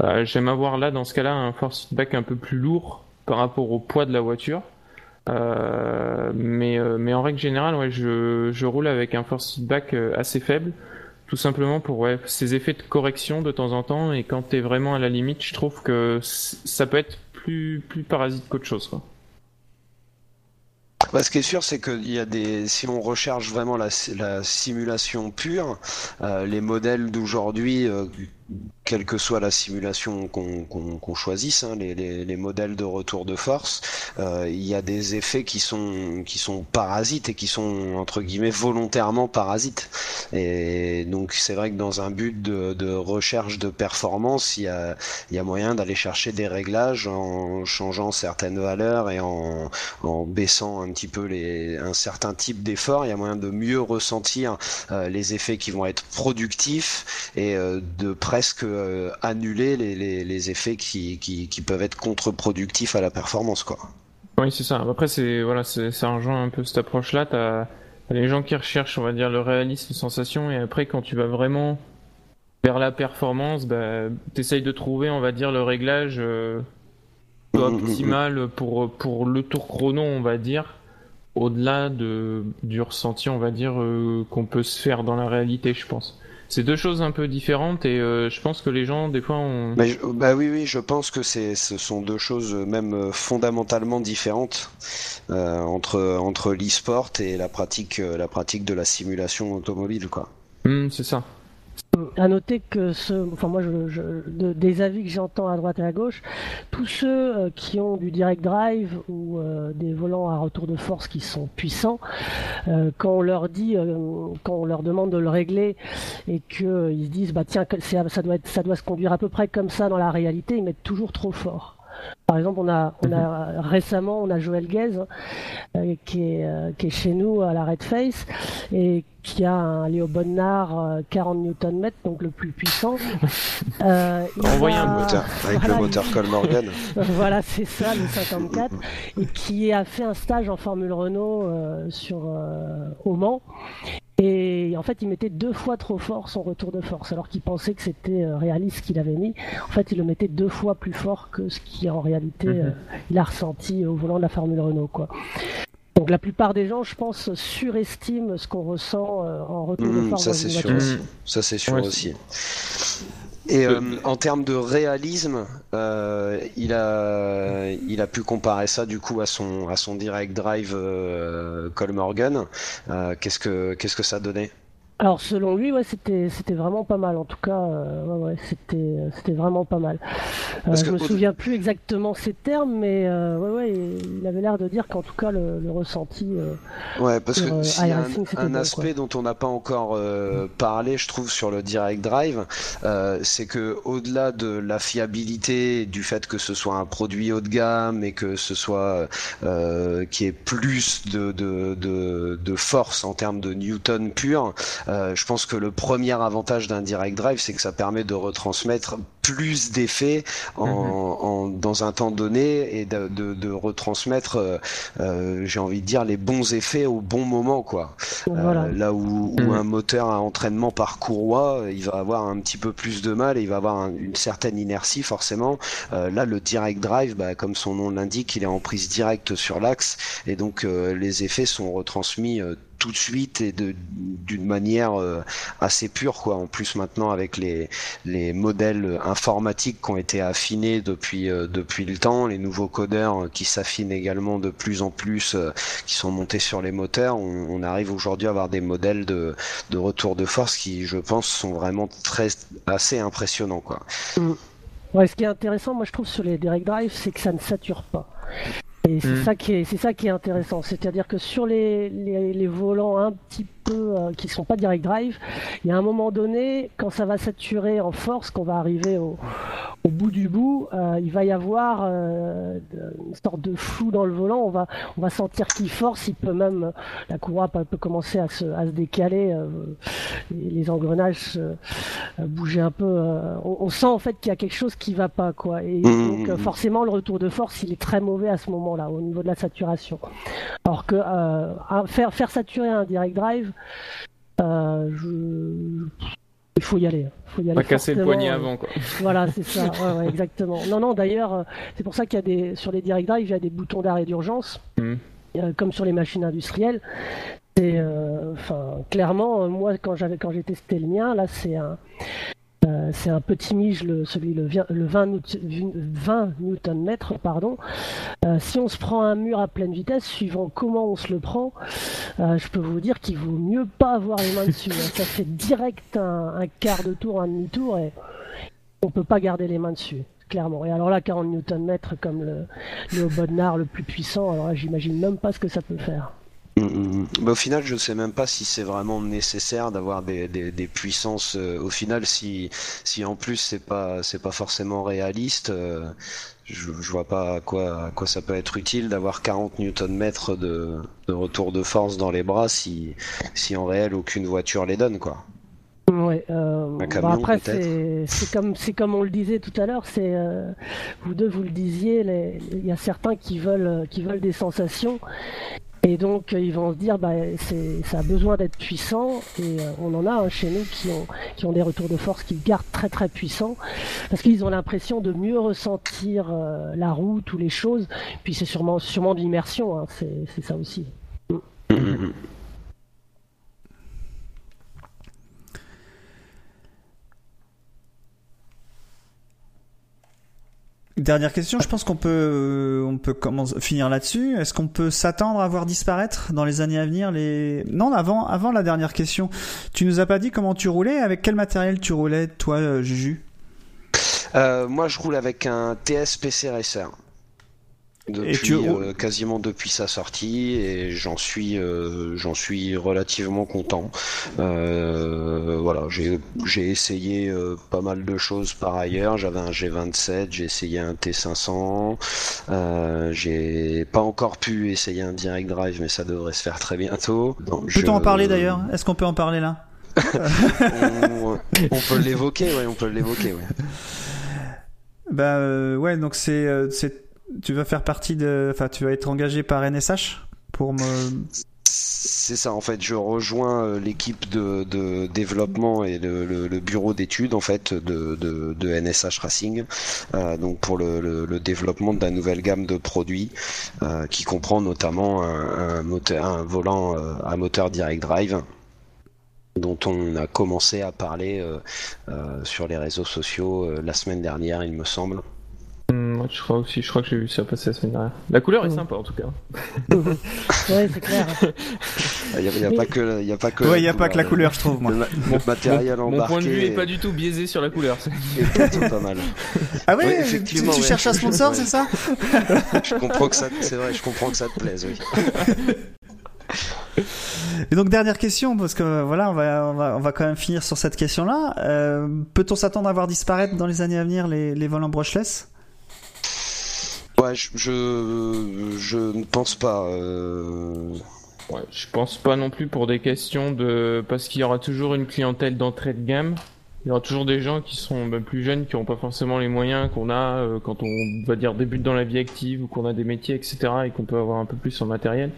Euh, J'aime avoir là, dans ce cas-là, un force feedback un peu plus lourd par rapport au poids de la voiture. Euh, mais, euh, mais en règle générale, ouais, je, roule avec un force feedback assez faible, tout simplement pour ouais, ces effets de correction de temps en temps. Et quand t'es vraiment à la limite, je trouve que ça peut être plus, plus parasite qu'autre chose. Bah, ce qui est sûr, c'est qu'il y a des. Si on recherche vraiment la, la simulation pure, euh, les modèles d'aujourd'hui, euh, quelle que soit la simulation qu'on choisisse, hein, les, les, les modèles de retour de force, euh, il y a des effets qui sont parasites et qui sont entre guillemets volontairement parasites. Et donc c'est vrai que dans un but de, recherche de performance, il y a moyen d'aller chercher des réglages en changeant certaines valeurs et en baissant un petit peu un certain type d'effort, il y a moyen de mieux ressentir euh, les effets qui vont être productifs et euh, de presque euh, annuler les, les, les effets qui, qui, qui peuvent être contre-productifs à la performance. Quoi. Oui, c'est ça. Après, c'est voilà, c'est- ça rejoint un peu cette approche-là. T'as t'as les gens qui recherchent, on va dire, le réalisme, sensation, et après, quand tu vas vraiment vers la performance, bah, t'essayes de trouver, on va dire, le réglage euh, Mhm, mhm, optimal pour pour le tour chrono, on va dire, au-delà de du ressenti, on va dire, euh, qu'on peut se faire dans la réalité, je pense. C'est deux choses un peu différentes, et euh, je pense que les gens, des fois, ont Mais je- bah oui, oui, je pense que c'est, ce sont deux choses euh, même euh, fondamentalement différentes euh, entre entre l'e-sport et la pratique euh, la pratique de la simulation automobile, quoi. Hmm, c'est ça. À noter que ce, enfin moi, je, je- de- des avis que j'entends à droite et à gauche, tous ceux euh, qui ont du direct drive ou euh, des volants à retour de force qui sont puissants, euh, quand on leur dit, quand on leur demande de le régler et qu'ils se disent, bah tiens, ça doit être, ça doit se conduire à peu près comme ça dans la réalité, ils mettent toujours trop fort. Par exemple, on a, on a récemment, on a Joël Guez hein, euh, qui, est, euh, qui est chez nous à la Red Face et qui a un Léo Bonnard euh, 40 Nm, donc le plus puissant. Euh, il Envoyez a- un Moteur, avec voilà, le moteur Colmorgan. voilà, c'est ça, le 54, et qui a fait un stage en Formule Renault euh, sur euh, au Mans. Et en fait, il mettait deux fois trop fort son retour de force, alors qu'il pensait que c'était euh, réaliste ce qu'il avait mis. En fait, il le mettait deux fois plus fort que ce qui en réalité Mhm. euh, il a ressenti au volant de la Formule Renault, quoi. Donc la plupart des gens, je pense, surestiment ce qu'on ressent euh, en retour de Mmh, force ça c'est sûr aussi. Ça c'est sûr Ouais, aussi. Et euh, en termes de réalisme, euh, il a il a pu comparer ça du coup à son à son direct drive euh, Colmorgan. Euh, qu'est-ce que qu'est-ce que ça donnait? Alors selon lui, ouais, c'était c'était vraiment pas mal. En tout cas, euh, ouais, ouais, c'était c'était vraiment pas mal. Euh, je me souviens plus exactement ces termes, mais euh, ouais, ouais, il avait l'air de dire qu'en tout cas le, le ressenti. euh, Ouais, parce Sur, que euh, s'il y a un, un bon, aspect dont on n'a pas encore euh, parlé, je trouve, sur le direct drive, euh, c'est que au-delà de la fiabilité, du fait que ce soit un produit haut de gamme et que ce soit euh, qui ait plus de, de, de, de force en termes de newton pur, euh, je pense que le premier avantage d'un direct drive, c'est que ça permet de retransmettre plus d'effets en, en- dans un temps donné et de, de, de retransmettre, euh, euh, j'ai envie de dire, les bons effets au bon moment, quoi. Euh, Voilà. là où, où Mhm. un moteur à entraînement par courroie, il va avoir un petit peu plus de mal et il va avoir un- une certaine inertie forcément. Euh, là, le direct drive, bah, comme son nom l'indique, il est en prise directe sur l'axe et donc euh, les effets sont retransmis euh, tout de suite et d'une manière euh, assez pure quoi. En plus maintenant avec les les modèles informatiques qui ont été affinés depuis euh, depuis le temps les nouveaux codeurs euh, qui s'affinent également de plus en plus qui sont montés sur les moteurs on, on arrive aujourd'hui à avoir des modèles de de retour de force qui je pense sont vraiment très assez impressionnants quoi. Ouais, ce qui est intéressant, moi je trouve sur les direct drive, c'est que ça ne sature pas. Et c'est Mm. ça qui est, c'est ça qui est intéressant, c'est-à-dire que sur les, les, les volants un petit peu euh, qui sont pas direct drive, il y a un moment donné, quand ça va saturer en force, qu'on va arriver au, au bout du bout, euh, il va y avoir euh, de- sorte de flou dans le volant. On va, on va sentir qu'il force. Il peut même, la courroie peut, commencer à se, à se décaler. les, les engrenages bouger un peu. on, on sent en fait qu'il y a quelque chose qui va pas, quoi. Et Mhm. donc euh, forcément, le retour de force, il est très mauvais à ce moment-là, au niveau de la saturation. Alors que euh, faire, faire saturer un direct drive, je... il faut y aller. Il faut y aller Pas casser le poignet euh, avant, quoi. voilà, c'est ça, ouais, ouais, exactement. Non, non, d'ailleurs, euh, c'est pour ça qu'il y a des, sur les direct drive, il y a des boutons d'arrêt d'urgence, Mhm. euh, comme sur les machines industrielles. C'est, euh, enfin, clairement, euh, moi, quand j'avais, quand j'ai testé le mien, là, c'est un, euh, c'est un petit Mige, le, celui le, vi- le 20, Newt- 20 Newton mètre, pardon. Euh, si on se prend un mur à pleine vitesse, suivant comment on se le prend, euh, je peux vous dire qu'il vaut mieux pas avoir les mains dessus. hein. Ça fait direct un, quart de tour, un demi-tour, et on peut pas garder les mains dessus. Clairement. Et alors là, 40 Newton mètres comme le, le le plus puissant, alors j'imagine même pas ce que ça peut faire. Mm, mm, mm. Bah, au final, je sais même pas si c'est vraiment nécessaire d'avoir des, des, des puissances. euh, au final, si, si en plus c'est pas c'est pas forcément réaliste, euh, je, je vois pas à quoi à quoi ça peut être utile d'avoir 40 Nm de, de retour de force dans les bras si si en réel aucune voiture les donne quoi. Ouais, euh, bah après c'est c'est comme c'est comme on le disait tout à l'heure, c'est euh, vous deux vous le disiez, il y a certains qui veulent qui veulent des sensations et donc euh, ils vont se dire bah ça a besoin d'être puissant. Et euh, on en a hein, chez nous qui ont qui ont des retours de force qui gardent très très puissants. Parce qu'ils ont l'impression de mieux ressentir euh, la route ou les choses. Puis c'est sûrement sûrement de l'immersion hein, c'est c'est ça aussi. Mm, mm, mm. Dernière question, je pense qu'on peut, euh, on peut finir là-dessus. Est-ce qu'on peut s'attendre à voir disparaître dans les années à venir les... Non, avant, avant la dernière question, tu nous as pas dit comment tu roulais, avec quel matériel tu roulais, toi, euh, Juju? Euh, moi, je roule avec un TS PC Racer. Depuis, tu euh, quasiment depuis sa sortie et j'en suis euh, j'en suis relativement content. Euh, voilà, j'ai j'ai essayé euh, pas mal de choses par ailleurs. J'avais un G27, j'ai essayé un T500. Euh, j'ai pas encore pu essayer un Direct Drive, mais ça devrait se faire très bientôt. Peut-on je- en parler d'ailleurs? Est-ce qu'on peut en parler là? On, on peut l'évoquer, ouais, on peut l'évoquer, ouais. Bah euh, ouais, donc c'est, euh, c'est, tu vas faire partie de, enfin, tu vas être engagé par NSH pour me. C'est ça en fait, je rejoins euh, l'équipe de, développement et le, bureau d'études en fait de, NSH Racing, euh, donc pour le, développement de la nouvelle gamme de produits euh, qui comprend notamment un, volant à moteur direct drive dont on a commencé à parler sur les réseaux sociaux la semaine dernière, il me semble. Je crois aussi, je crois que j'ai vu ça passer la semaine dernière. La couleur est sympa en tout cas. Ouais, c'est clair. Il n'y a, pas que, il a pas que. Ouais, il a pas que la le- couleur, je trouve moi. Le matériel Mon embarqué point de vue est pas du tout biaisé sur la couleur. c'est- pas mal. Ah ouais, Oui, tu, effectivement, tu ouais. cherches un sponsor, Ouais. c'est ça Je comprends que ça, c'est vrai, je comprends que ça te plaise, oui. Et donc dernière question, parce que euh, voilà, on va, on va, on va quand même finir sur cette question-là. Euh, Peut-on s'attendre à voir disparaître dans les années à venir les, les volants brushless? Ouais, je, je, ne pense pas. euh, Ouais, je pense pas non plus pour des questions de parce qu'il y aura toujours une clientèle d'entrée de gamme. Il y aura toujours des gens qui sont bah, plus jeunes, qui n'ont pas forcément les moyens qu'on a euh, quand on va dire débute dans la vie active ou qu'on a des métiers, etc. et qu'on peut avoir un peu plus en matériel.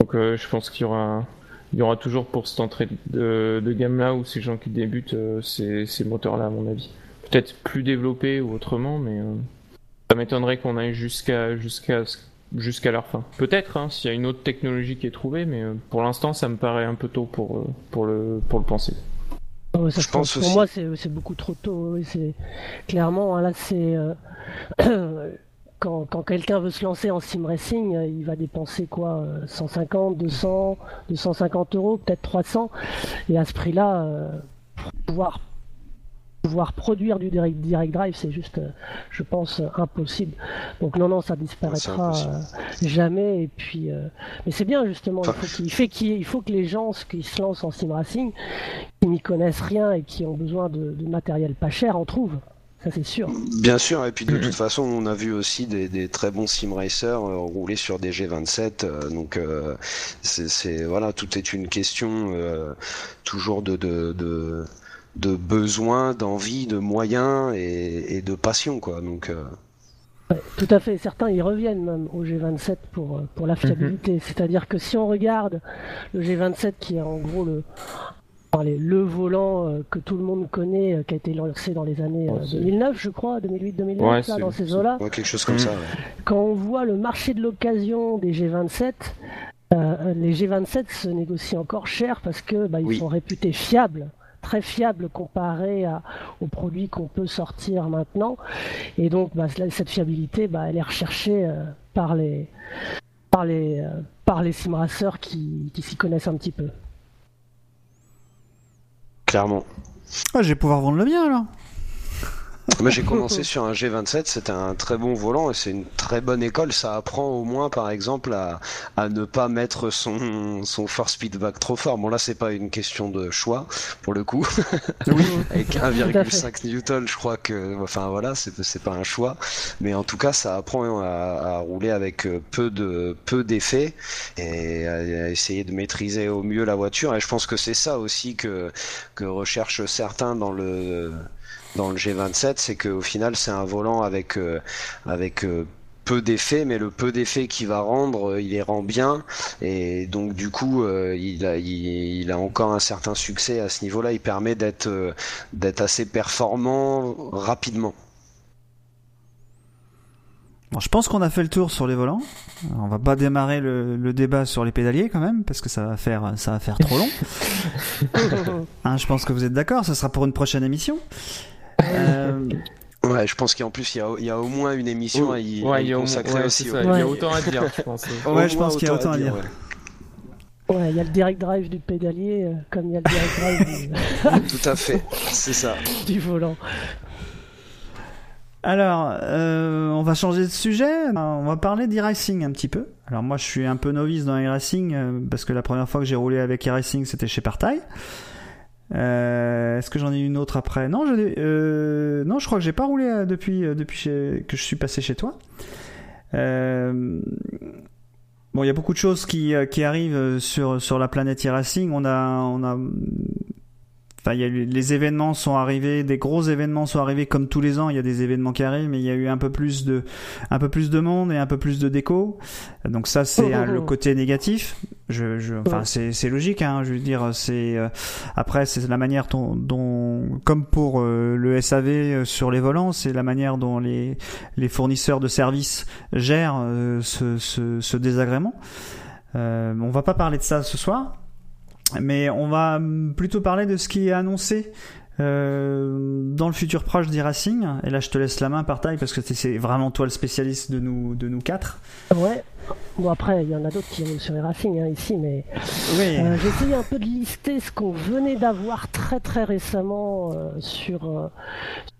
Donc euh, je pense qu'il y aura il y aura toujours pour cette entrée de, de gamme là où ces gens qui débutent euh, ces, ces moteurs là à mon avis. Peut-être plus développés ou autrement, mais ça m'étonnerait qu'on aille jusqu'à jusqu'à jusqu'à leur fin. Peut-être, hein, s'il y a une autre technologie qui est trouvée, mais euh, pour l'instant, ça me paraît un peu tôt pour, euh, pour, le, pour le penser. Ouais, ça, Je pense pour aussi. moi, c'est c'est beaucoup trop tôt. c'est clairement hein, là, c'est euh, quand, quand quelqu'un veut se lancer en sim racing, il va dépenser quoi, euh, 150, 200, 250 euros, peut-être 300, et à ce prix-là, euh, pour pouvoir pouvoir produire du direct, direct drive, c'est juste, euh, je pense, euh, impossible. Donc non, non, ça disparaîtra euh, jamais. Et puis, mais c'est bien justement. Il faut, il fait qu'il- il faut que les gens qui se lancent en sim racing qui n'y connaissent rien et qui ont besoin de, de matériel pas cher en trouvent. ça c'est sûr. Bien sûr, et puis de toute façon, on a vu aussi des, des très bons sim racers euh, rouler sur des G27, euh, donc euh, c'est voilà, tout est une question toujours de de, de de besoin, d'envie, de moyens et, et de passion, quoi. Donc euh, Ouais, tout à fait. Certains y reviennent même au G27 pour, euh, pour la fiabilité. C'est-à-dire que si on regarde le G27 qui est en gros le, allez, le volant euh, que tout le monde connaît, euh, qui a été lancé dans les années euh, Ouais, c'est- 2009, je crois, 2008-2009, Ouais, là, c'est- dans ces eaux-là. ouais, quelque chose comme Mm. ça. ouais. Quand on voit le marché de l'occasion des G27, euh, les G27 se négocient encore cher parce que bah, ils Oui. sont réputés fiables, très fiables comparés à- aux produits qu'on peut sortir maintenant. Et donc bah, cette fiabilité, bah, elle est recherchée euh, par les par les euh, par les qui s'y connaissent un petit peu. Clairement. Ah, je vais pouvoir vendre le mien alors. Moi, j'ai commencé sur un G27, c'était un très bon volant et c'est une très bonne école. Ça apprend au moins, par exemple, à, à ne pas mettre son, son force feedback trop fort. Bon, là, c'est pas une question de choix, pour le coup. Avec Tout à 1,5 Newton, je crois que, enfin voilà, c'est pas un choix. Mais en tout cas, ça apprend à, à rouler avec euh, peu de peu d'effets et à, à essayer de maîtriser au mieux la voiture. Et je pense que c'est ça aussi que que recherchent certains dans le dans le G27, c'est qu'au final, c'est un volant avec euh, avec euh, peu d'effets, mais le peu d'effets qu'il va rendre, euh, il les rend bien, et donc du coup, euh, il, a, il, il a encore un certain succès à ce niveau-là. Il permet d'être euh, d'être assez performant rapidement. Bon, je pense qu'on a fait le tour sur les volants. On va pas démarrer le, le débat sur les pédaliers quand même, parce que ça va faire, ça va faire trop long. Hein, je pense que vous êtes d'accord, ce sera pour une prochaine émission. Euh, Ouais, je pense qu'en plus, il y a, il y a au moins une émission à y, à Ouais, y il y a au- consacrer ouais, aussi. ouais. il y a autant à dire, je pense. Ouais, je pense qu'il y a autant à dire. ouais. Ouais, il y a le direct drive du pédalier, euh, comme il y a le direct drive Tout à fait, c'est ça. du, du volant. Alors, euh, on va changer de sujet. On va parler d'e-racing un petit peu. Alors moi, je suis un peu novice dans e-racing euh, parce que la première fois que j'ai roulé avec e-racing, c'était chez Partail. Euh, Est-ce que j'en ai une autre après? Non, ai- euh, non, je crois que j'ai pas roulé euh, depuis euh, depuis que je suis passé chez toi. Euh, bon, il y a beaucoup de choses qui euh, qui arrivent sur sur la planète e-racing. On a on a Enfin, il y a eu- les événements sont arrivés, des gros événements sont arrivés comme tous les ans. Il y a des événements qui arrivent, mais il y a eu un peu plus de, un peu plus de monde et un peu plus de déco. Donc ça, c'est euh, le côté négatif. Je, je, enfin, c'est, c'est logique. Hein, je veux dire, c'est euh, après, c'est la manière dont, dont comme pour euh, le SAV euh, sur les volants, c'est la manière dont les, les fournisseurs de services gèrent euh, ce, ce, ce désagrément. Euh, on va pas parler de ça ce soir. Mais on va hum, plutôt parler de ce qui est annoncé euh, dans le futur proche d'e-racing. Et là, je te laisse la main, Partail, parce que c'est vraiment toi le spécialiste de nous, de nous quatre. Ouais. Bon après, il y en a d'autres qui roulent sur les Racing hein, ici, mais Oui. euh, j'ai essayé un peu de lister ce qu'on venait d'avoir très très récemment euh, sur euh,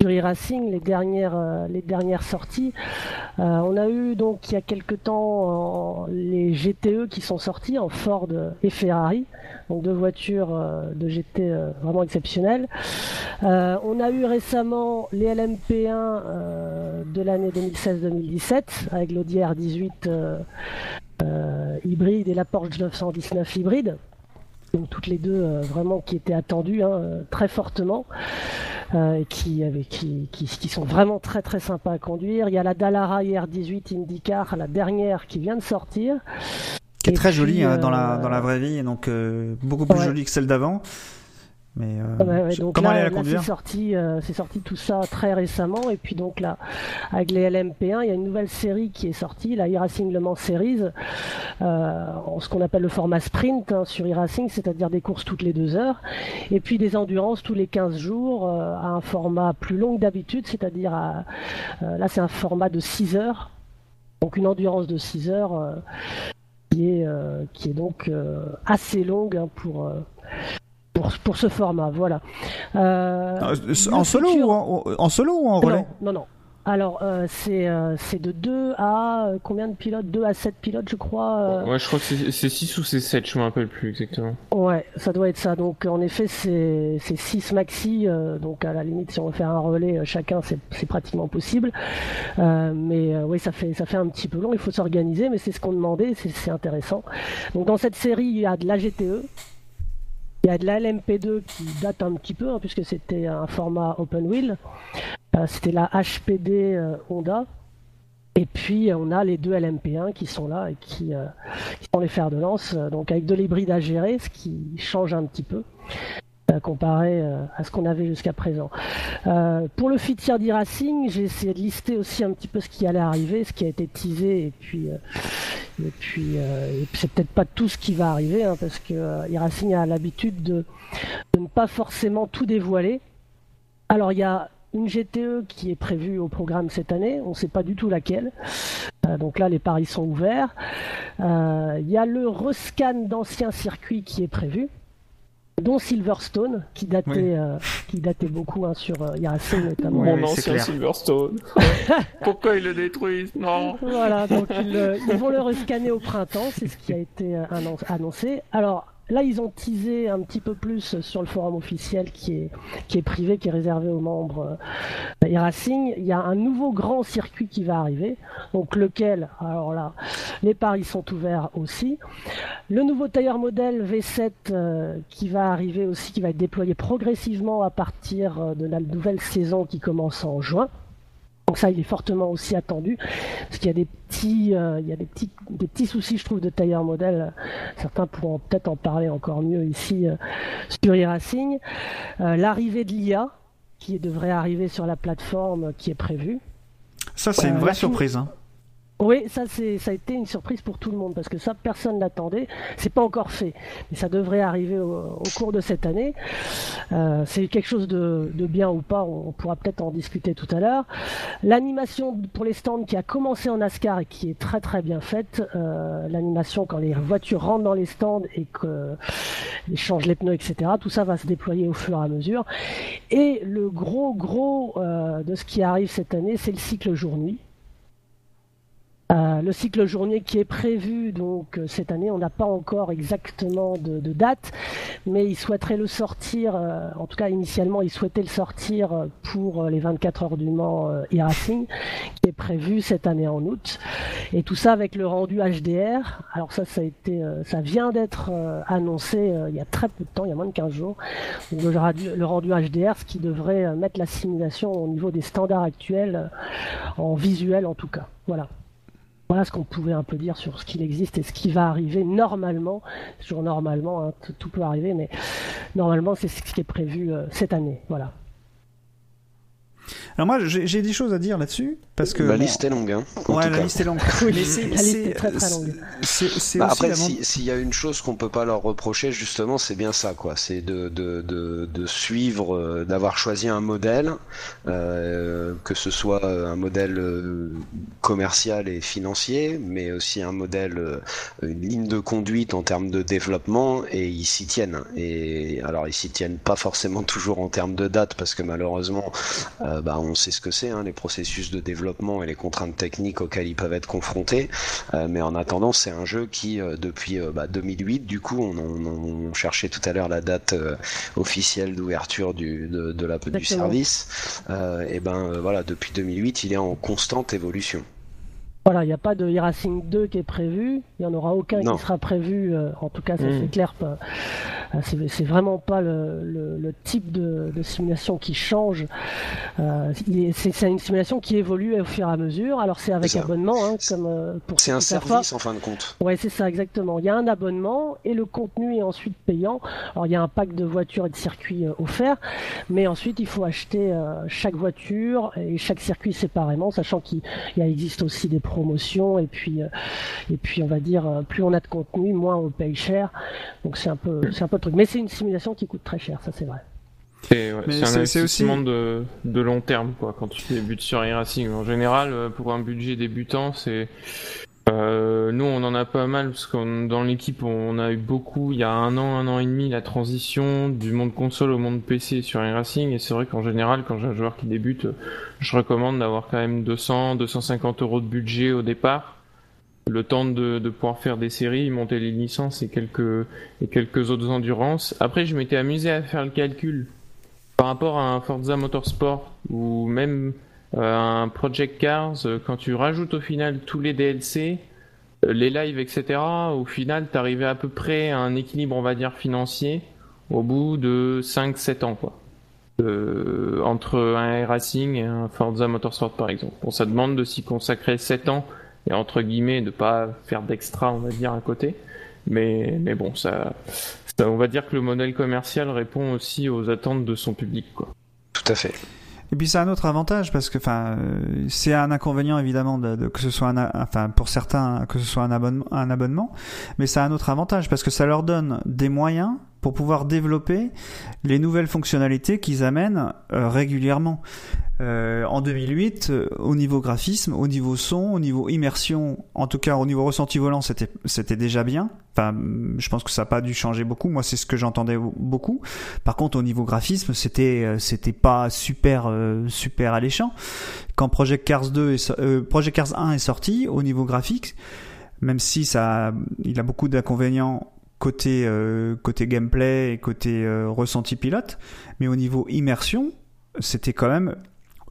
sur e-racing, les dernières euh, les dernières sorties. On a eu donc il y a quelque temps les GTE qui sont sortis en Ford et Ferrari, donc deux voitures de GT euh, vraiment exceptionnelles. On a eu récemment les LMP1 euh, de l'année 2016-2017 avec l'Audi R18 euh, euh, hybride et la Porsche 919 hybride. Donc toutes les deux euh, vraiment qui étaient attendues hein, euh, très fortement euh, et qui, avec- qui, qui, qui sont vraiment très très sympas à conduire. Il y a la Dallara R18 IndyCar, la dernière qui vient de sortir. qui est Et très puis, jolie hein, dans, la, euh, dans la vraie vie, donc euh, beaucoup plus Ouais. jolie que celle d'avant. Mais euh, ouais, donc comment là, là, conduire c'est sorti, euh, c'est sorti tout ça très récemment. Et puis donc là, avec les LMP1, il y a une nouvelle série qui est sortie, la e-racing Le Mans Series, euh, en ce qu'on appelle le format sprint hein, sur e-racing, c'est-à-dire des courses toutes les deux heures, et puis des endurances tous les 15 jours euh, à un format plus long que d'habitude, c'est-à-dire là c'est un format de 6 heures, donc une endurance de 6 heures. qui est, qui est donc assez longue hein, pour, pour, pour ce format. Voilà. Euh, Euh, le en solo futur- ou en, en solo ou en relais non, non, non. Alors, euh, c'est euh, c'est de 2 à euh, combien de pilotes? 2 à 7 pilotes, je crois. euh, Ouais, je crois que c'est c'est 6 ou c'est 7, je me rappelle plus exactement. Ouais, ça doit être ça. Donc, en effet, c'est 6 maxi. euh, donc, à la limite, si on veut faire un relais euh, chacun, c'est c'est pratiquement possible. Euh, mais euh, oui, ça fait, ça fait un petit peu long. Il faut s'organiser, mais c'est ce qu'on demandait. C'est c'est intéressant. Donc, dans cette série, il y a de la GTE. Il y a de la LMP2 qui date un petit peu, hein, puisque c'était un format open wheel. Euh, c'était la HPD euh, Honda. Et puis on a les deux LMP1 qui sont là et qui, euh, qui sont les fers de lance, euh, donc avec de l'hybride à gérer, ce qui change un petit peu euh, comparé euh, à ce qu'on avait jusqu'à présent. Euh, pour le Fit Year Racing, j'ai essayé de lister aussi un petit peu ce qui allait arriver, ce qui a été teasé, et puis, euh, puis, euh, c'est peut-être pas tout ce qui va arriver, hein, parce que euh, e-Racing a l'habitude de, de ne pas forcément tout dévoiler. Alors il y a une GTE qui est prévue au programme cette année, on ne sait pas du tout laquelle. Euh, donc là, les paris sont ouverts. Euh, Il y a le rescan d'anciens circuits qui est prévu, dont Silverstone, qui datait, Oui. euh, qui datait beaucoup hein, sur euh, notamment. Mon ancien. Silverstone. Pourquoi ils le détruisent? Non. Voilà, donc ils, euh, ils vont le rescanner au printemps, c'est ce qui a été euh, annon- annoncé. Alors là, ils ont teasé un petit peu plus sur le forum officiel qui est, privé, qui est réservé aux membres euh, e-Racing. Il y a un nouveau grand circuit qui va arriver, donc lequel, alors là, les paris sont ouverts aussi. Le nouveau tailleur modèle V7 euh, qui va arriver aussi, qui va être déployé progressivement à partir euh, de la nouvelle saison qui commence en juin. Donc ça, il est fortement aussi attendu, parce qu'il y a des petits, euh, il y a des petits, des petits soucis, je trouve, de tailleur modèle. Certains pourront peut-être en parler encore mieux ici euh, sur e-racing. Euh, L'arrivée de l'IA, qui devrait arriver sur la plateforme, qui est prévue. Ça, c'est une vraie surprise. Hein. Oui, ça ça a été une surprise pour tout le monde parce que ça personne l'attendait. C'est pas encore fait, mais ça devrait arriver au, cours de cette année. Euh, c'est quelque chose de, de bien ou pas, on, pourra peut-être en discuter tout à l'heure. L'animation pour les stands qui a commencé en NASCAR et qui est très très bien faite. Euh, L'animation quand les voitures rentrent dans les stands et que ils changent les pneus, etc. Tout ça va se déployer au fur et à mesure. Et le gros gros euh, de ce qui arrive cette année, c'est le cycle jour-nuit. Euh, le cycle journée qui est prévu donc euh, cette année, on n'a pas encore exactement de, date, mais ils souhaiteraient le sortir, euh, en tout cas initialement ils souhaitaient le sortir pour les 24 heures du Mans e-Racing, qui est prévu cette année en août, et tout ça avec le rendu HDR. Alors ça, ça a été, ça vient d'être annoncé il y a très peu de temps, il y a moins de 15 jours, le, radu- le rendu HDR, ce qui devrait mettre la simulation au niveau des standards actuels, en visuel en tout cas. Voilà. Voilà ce qu'on pouvait un peu dire sur ce qu'il existe et ce qui va arriver normalement. Toujours normalement, hein, tout, peut arriver, mais normalement c'est ce qui est prévu euh, cette année. Voilà. Alors moi, j'ai des choses à dire là-dessus parce que La bon, liste est longue, hein. ouais, la liste est longue. C'est- la liste c'est- est très, très longue. Bah aussi après, s'il y a une chose qu'on peut pas leur reprocher, justement, c'est bien ça, quoi. C'est de, de, de, de suivre, euh, d'avoir choisi un modèle, euh, que ce soit euh, un modèle commercial et financier, mais aussi un modèle, une ligne de conduite en termes de développement, et ils s'y tiennent. Et alors, ils s'y tiennent pas forcément toujours en termes de date, parce que malheureusement, euh, bah, on sait ce que c'est, hein, les processus de développement et les contraintes techniques auxquelles ils peuvent être confrontés. Euh, mais en attendant, c'est un jeu qui, euh, depuis euh, bah, 2008, du coup, on, on, on cherchait tout à l'heure la date euh, officielle d'ouverture du, de, de la, du service. Euh, et ben euh, voilà, depuis 2008, il est en constante évolution. Voilà, il n'y a pas de e-Racing 2 qui est prévu, il n'y en aura aucun Non. qui sera prévu, euh, en tout cas ça Mm. c'est clair, pas- euh, c'est vraiment pas le, le- le type de, de simulation qui change, Euh, c'est une simulation qui évolue au fur et à mesure, alors c'est avec abonnement, hein, comme euh, pour C'est un service en fin de compte. Ouais, c'est ça, exactement. Il y a un abonnement et le contenu est ensuite payant. Alors, il y a un pack de voitures et de circuits offerts, mais ensuite, il faut acheter chaque voiture et chaque circuit séparément, sachant qu'il existe aussi des promotions et puis, euh, et puis, on va dire, euh, plus on a de contenu, moins on paye cher. Donc, c'est un peu, c'est un peu le truc. Mais c'est une simulation qui coûte très cher, ça c'est vrai. C'est ouais, Mais c'est un investissement aussi- de, de long terme quoi, quand tu débutes sur iRacing. En général, euh, pour un budget débutant, c'est Euh, nous, on en a pas mal parce que dans l'équipe, on a eu beaucoup. Il y a un an, un an et demi, la transition du monde console au monde PC sur iRacing. Et c'est vrai qu'en général, quand j'ai un joueur qui débute, je recommande d'avoir quand même 200, 250 euros de budget au départ. Le temps de, de pouvoir faire des séries, monter les licences et quelques, et quelques autres endurances. Après, je m'étais amusé à faire le calcul par rapport à un Forza Motorsport ou même un Project Cars, euh, quand tu rajoutes au final tous les DLC, euh, les lives, etc., au final, t'arrivais à peu près à un équilibre, on va dire, financier au bout de 5-7 ans, quoi. Euh, entre un racing et un Forza Motorsport, par exemple. On ça demande de s'y consacrer 7 ans et entre guillemets de pas faire d'extra, on va dire, à côté. Mais, mais bon, ça, on va dire que le modèle commercial répond aussi aux attentes de son public, quoi. Tout à fait. Et puis c'est un autre avantage parce que enfin euh, c'est un inconvénient évidemment de, de, que ce soit un enfin pour certains que ce soit un abonnement un abonnement mais a un autre avantage parce que ça leur donne des moyens pour pouvoir développer les nouvelles fonctionnalités qu'ils amènent euh, régulièrement. Euh, en 2008, euh, au niveau graphisme, au niveau son, au niveau immersion, en tout cas au niveau ressenti volant, c'était c'était déjà bien. Enfin, je pense que ça n'a pas dû changer beaucoup. Moi, c'est ce que j'entendais beaucoup. Par contre, au niveau graphisme, c'était euh, c'était pas super euh, super alléchant. Quand Project Cars 2 est, Project Cars 1 est sorti, au niveau graphique, même si ça, il a beaucoup d'inconvénients côté côté gameplay et côté ressenti pilote, mais au niveau immersion, c'était quand même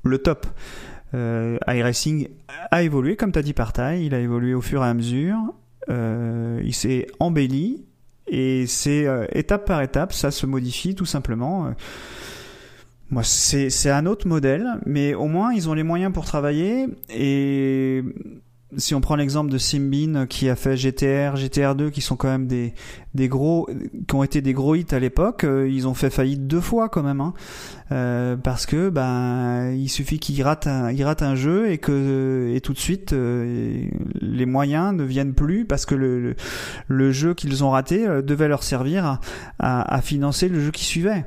le top. Euh, iRacing a évolué, comme tu as dit par taille, il a évolué au fur et à mesure, euh, il s'est embelli, et c'est euh, étape par étape, ça se modifie tout simplement. Moi, c'est un autre modèle, mais au moins ils ont les moyens pour travailler, et si on prend l'exemple de Simbin qui a fait GTR, GTR2 qui sont quand même des des gros qui ont été des gros hits à l'époque, euh, ils ont fait faillite deux fois quand même hein, euh, parce que ben il suffit qu'ils ratent un un jeu et que et tout de suite euh, les moyens ne viennent plus parce que le le, jeu qu'ils ont raté euh, devait leur servir à financer le jeu qui suivait.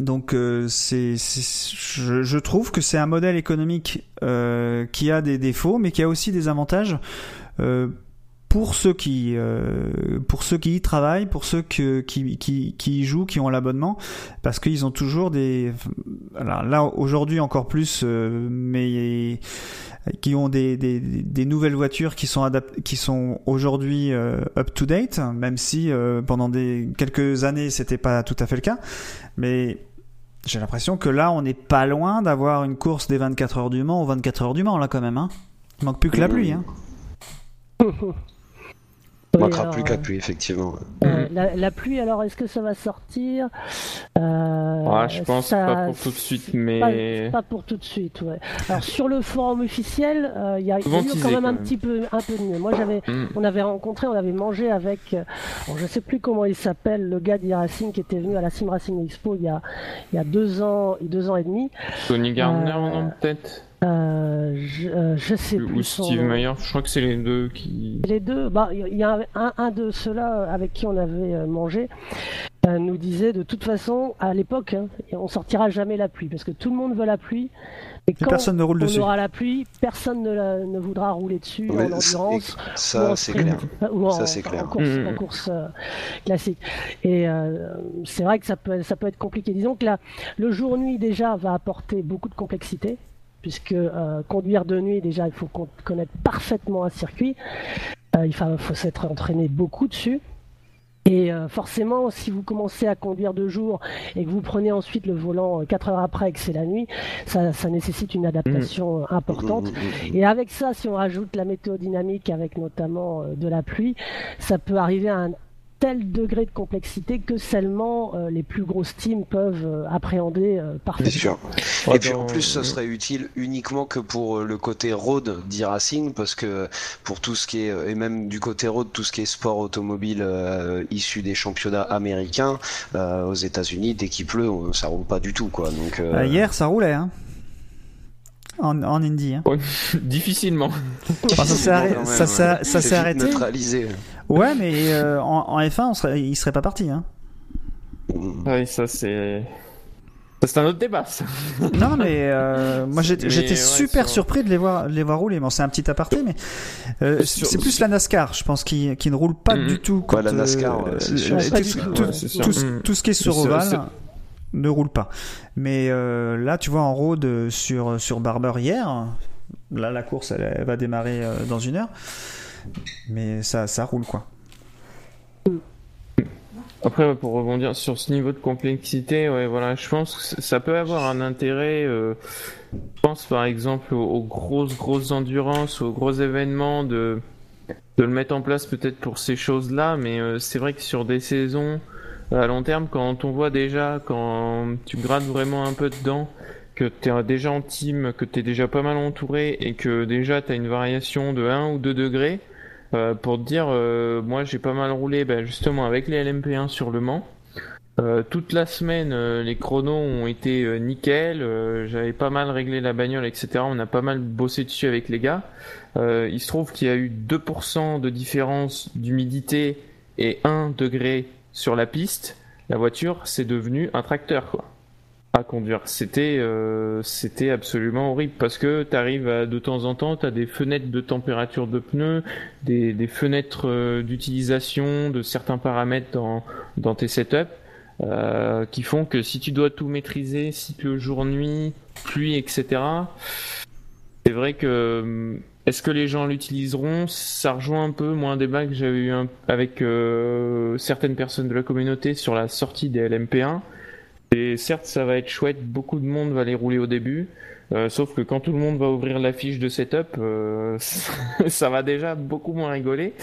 Donc euh, c'est, je, trouve que c'est un modèle économique euh, qui a des défauts, mais qui a aussi des avantages. Euh, pour ceux qui euh, pour ceux qui y travaillent, pour ceux que, qui, qui, qui y jouent, qui ont l'abonnement, parce qu'ils ont toujours des alors là aujourd'hui encore plus, euh, mais qui ont des, des, des, nouvelles voitures qui sont qui sont aujourd'hui euh, up to date, même si pendant des quelques années c'était pas tout à fait le cas. Mais j'ai l'impression que là, on n'est pas loin d'avoir une course des 24 heures du Mans aux 24 heures du Mans, là, quand même. Hein. Il manque plus que la pluie. Hein. Il manquera alors, plus que la pluie, effectivement. Euh, la, la, pluie, alors, est-ce que ça va sortir? Euh, ouais, Je pense ça, pas pour tout de suite, mais... Pas, pas pour tout de suite, ouais. Alors, sur le forum officiel, euh, il y a, y a eu quand même un petit peu, un peu de mieux. Moi, j'avais, mm. on avait rencontré, on avait mangé avec, bon, je sais plus comment il s'appelle, le gars d'e-Racing qui était venu à la Sim Racing Expo il y a, il y a deux ans, deux ans et demi. Tony Gardner, non, peut-être? Euh, je, euh, je, sais Ou plus. Ou Steve Meyer, je crois que c'est les deux qui. Les deux, bah, il y a un, un de ceux-là avec qui on avait mangé, euh, nous disait de toute façon, à l'époque, hein, on sortira jamais la pluie parce que tout le monde veut la pluie. Et quand personne ne roule on dessus. aura la pluie, personne ne, la, ne voudra rouler dessus en endurance. Ça, c'est clair. Ou en, Ça, c'est clair. en course, en course euh, classique. Et euh, c'est vrai que ça peut, ça peut être compliqué. Disons que là, le jour-nuit déjà va apporter beaucoup de complexité puisque euh, conduire de nuit déjà il faut con- connaître parfaitement un circuit, Euh, il faut, faut s'être entraîné beaucoup dessus. Et euh, forcément, si vous commencez à conduire de jour et que vous prenez ensuite le volant 4 heures après et que c'est la nuit, ça, ça nécessite une adaptation euh, importante. Et avec ça, si on rajoute la météo dynamique avec notamment de la pluie, ça peut arriver à un tel degré de complexité que seulement euh, les plus grosses teams peuvent euh, appréhender euh, Bien parfaitement. sûr. Et puis en plus, ce serait utile uniquement que pour le côté road d'e-racing, parce que pour tout ce qui est, et même du côté road, tout ce qui est sport automobile euh, issu des championnats américains, euh, aux États-Unis, dès qu'il pleut, ça roule pas du tout, quoi. Donc, euh, Euh, hier, ça roulait, hein. En, en Indy. Hein. Difficilement. Enfin, ça s'est arrêté. ça ouais. ça C'est s'est vite arrêté. neutralisé. Ouais, mais euh, en, en F1, on serait, il serait pas parti. Hein. Ouais, ça c'est. C'est un autre débat. Ça. Non, mais euh, moi j'étais ouais, super sur- surpris de les voir, de les voir rouler. Bon, c'est un petit aparté, mais euh, Sur- c'est plus la NASCAR, je pense, qui, qui ne roule pas Mhm. du tout. Quand, la NASCAR, ouais, euh, le- Pas tout, ouais. ce- tout ce qui est sur ovale ne roule pas. Mais euh, là, tu vois, en road sur, sur Barber hier, là, la course, elle, va démarrer euh, dans une heure. Mais ça, ça roule, quoi. Après, pour rebondir sur ce niveau de complexité, ouais, voilà, je pense que ça peut avoir un intérêt. euh, je pense par exemple aux, grosses, grosses endurances, aux gros événements, de, de le mettre en place peut-être pour ces choses-là, mais c'est vrai que sur des saisons à long terme, quand on voit déjà, quand tu grattes vraiment un peu dedans, que tu es déjà en team, que tu es déjà pas mal entouré et que déjà tu as une variation de 1 ou 2 degrés, euh, pour te dire, euh, moi j'ai pas mal roulé ben, justement avec les LMP1 sur Le Mans. Euh, toute la semaine, euh, les chronos ont été euh, nickel. euh, J'avais pas mal réglé la bagnole, etc. On a pas mal bossé dessus avec les gars. Euh, il se trouve qu'il y a eu 2% de différence d'humidité et 1 degré sur la piste. La voiture, c'est devenu un tracteur, quoi. À conduire. C'était, euh, absolument horrible parce que t'arrives à, de temps en temps, t'as des fenêtres de température de pneus, des, fenêtres euh, d'utilisation de certains paramètres dans, tes setups euh, qui font que si tu dois tout maîtriser, cycle jour-nuit, pluie, etc., c'est vrai que hum, est-ce que les gens l'utiliseront? Ça rejoint un peu moi un débat que j'avais eu avec euh, certaines personnes de la communauté sur la sortie des LMP1. Et certes, ça va être chouette, beaucoup de monde va les rouler au début. euh, sauf que quand tout le monde va ouvrir la fiche de setup, euh, ça va déjà beaucoup moins rigoler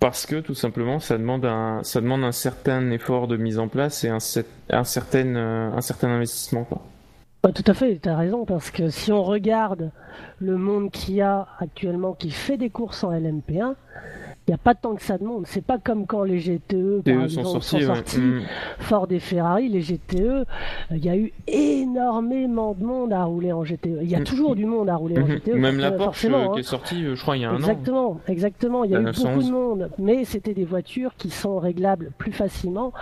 parce que tout simplement ça demande un, un certain effort de mise en place et un, cer- un certain, investissement. Ouais, tout à fait, tu as raison, parce que si on regarde le monde qu'il y a actuellement qui fait des courses en LMP1, il n'y a pas tant que ça de monde. C'est pas comme quand les GTE, par sont exemple, sortis, sont sortis. Mm. Ford et Ferrari, les GTE, euh, il y a eu énormément de monde à rouler en GTE. Il y a Mm. toujours du monde à rouler en Mhm. GTE. Même la forcément, Porsche euh, qui hein. est sortie, euh, je crois, il y a un an. Exactement, exactement. Il y a eu beaucoup 911. de monde, mais c'était des voitures qui sont réglables plus facilement.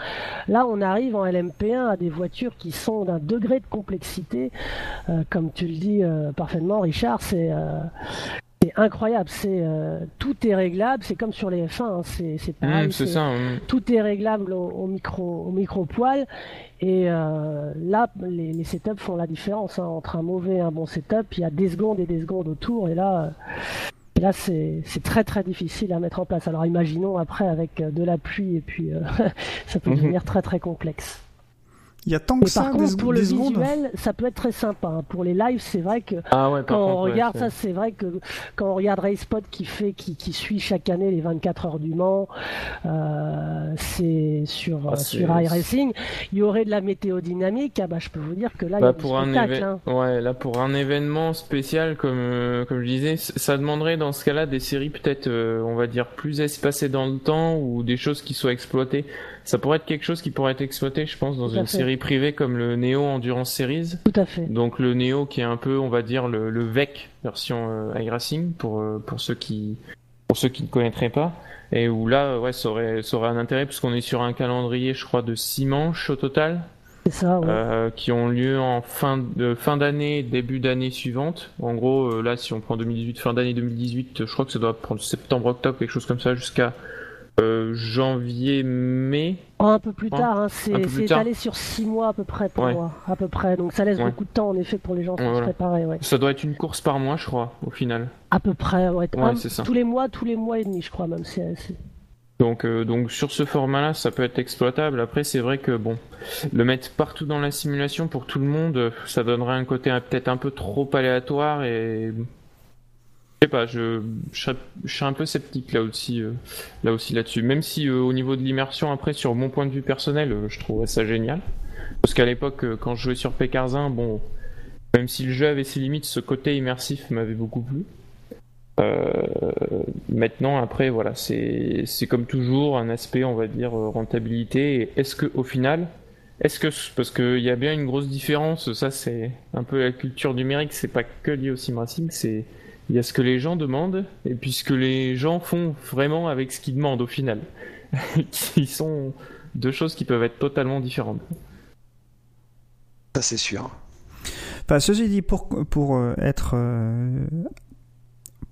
Là, on arrive en LMP1 à des voitures qui sont d'un degré de complexité, euh, comme tu le dis euh, parfaitement, Richard. C'est euh, c'est incroyable. C'est euh, tout est réglable. C'est comme sur les F1. hein. C'est c'est pareil. Mm, c'est c'est- ça. mm. tout est réglable au, au micro au micro poil et euh, là les, les setups font la différence hein, entre un mauvais et un bon setup il y a des secondes et des secondes autour et là euh, et là c'est très très difficile à mettre en place alors imaginons après avec de la pluie et puis ça peut Mhm. devenir très très complexe Il y a tant que ça, par des, contre pour le des secondes. visuel ça peut être très sympa hein. pour les lives c'est vrai que Ah ouais, quand on contre, ouais, regarde c'est- ça, c'est vrai que quand on regarde RaceSpot qui fait, qui, qui suit chaque année les 24 heures du Mans, euh, c'est sur Ah, sur iRacing, il y aurait de la météo dynamique. Ah bah je peux vous dire que là Bah, il y a pour du un hein. ouais, là pour un événement spécial comme euh, comme je disais, ça demanderait dans ce cas-là des séries peut-être euh, on va dire plus espacées dans le temps ou des choses qui soient exploitées. Ça pourrait être quelque chose qui pourrait être exploité, je pense, dans une fait. série privée comme le Neo Endurance Series. Tout à fait. Donc le Neo qui est un peu, on va dire le, le VEC version euh, iRacing pour euh, pour ceux qui pour ceux qui ne connaîtraient pas et où là ouais ça aurait ça aurait un intérêt puisqu'on est sur un calendrier je crois de six manches au total C'est ça. ouais. euh, qui ont lieu en fin de fin d'année, début d'année suivante. En gros, là, si on prend 2018, fin d'année 2018, je crois que ça doit prendre septembre, octobre, quelque chose comme ça, jusqu'à euh, janvier, mai. Oh, un peu plus Ouais. tard, hein, c'est étalé sur 6 mois à peu près pour Ouais. moi, à peu près. Donc ça laisse Ouais. beaucoup de temps en effet pour les gens pour Ouais, se voilà. préparer. Ouais. Ça doit être une course par mois, je crois, au final. À peu près. Ouais. Un- c'est ça. Tous les mois, tous les mois et demi, je crois même. C'est c'est- Donc, euh, donc sur ce format-là, ça peut être exploitable. Après, c'est vrai que bon, le mettre partout dans la simulation pour tout le monde, ça donnerait un côté peut-être un peu trop aléatoire et sais pas, je, je, je serais un peu sceptique là aussi, euh, là aussi là-dessus. Même si euh, au niveau de l'immersion, après, sur mon point de vue personnel, euh, je trouverais ça génial. Parce qu'à l'époque, quand je jouais sur P15, bon, même si le jeu avait ses limites, ce côté immersif m'avait beaucoup plu. Maintenant, après, voilà, c'est comme toujours un aspect, on va dire, rentabilité. Est-ce que au final, est-ce que parce qu'il y a bien une grosse différence, ça c'est un peu la culture numérique, c'est pas que lié au simracing, c'est il y a ce que les gens demandent et puis ce que les gens font vraiment avec ce qu'ils demandent au final, qui sont deux choses qui peuvent être totalement différentes. Ça, c'est sûr. Enfin, ceci dit, pour, pour euh, être. euh,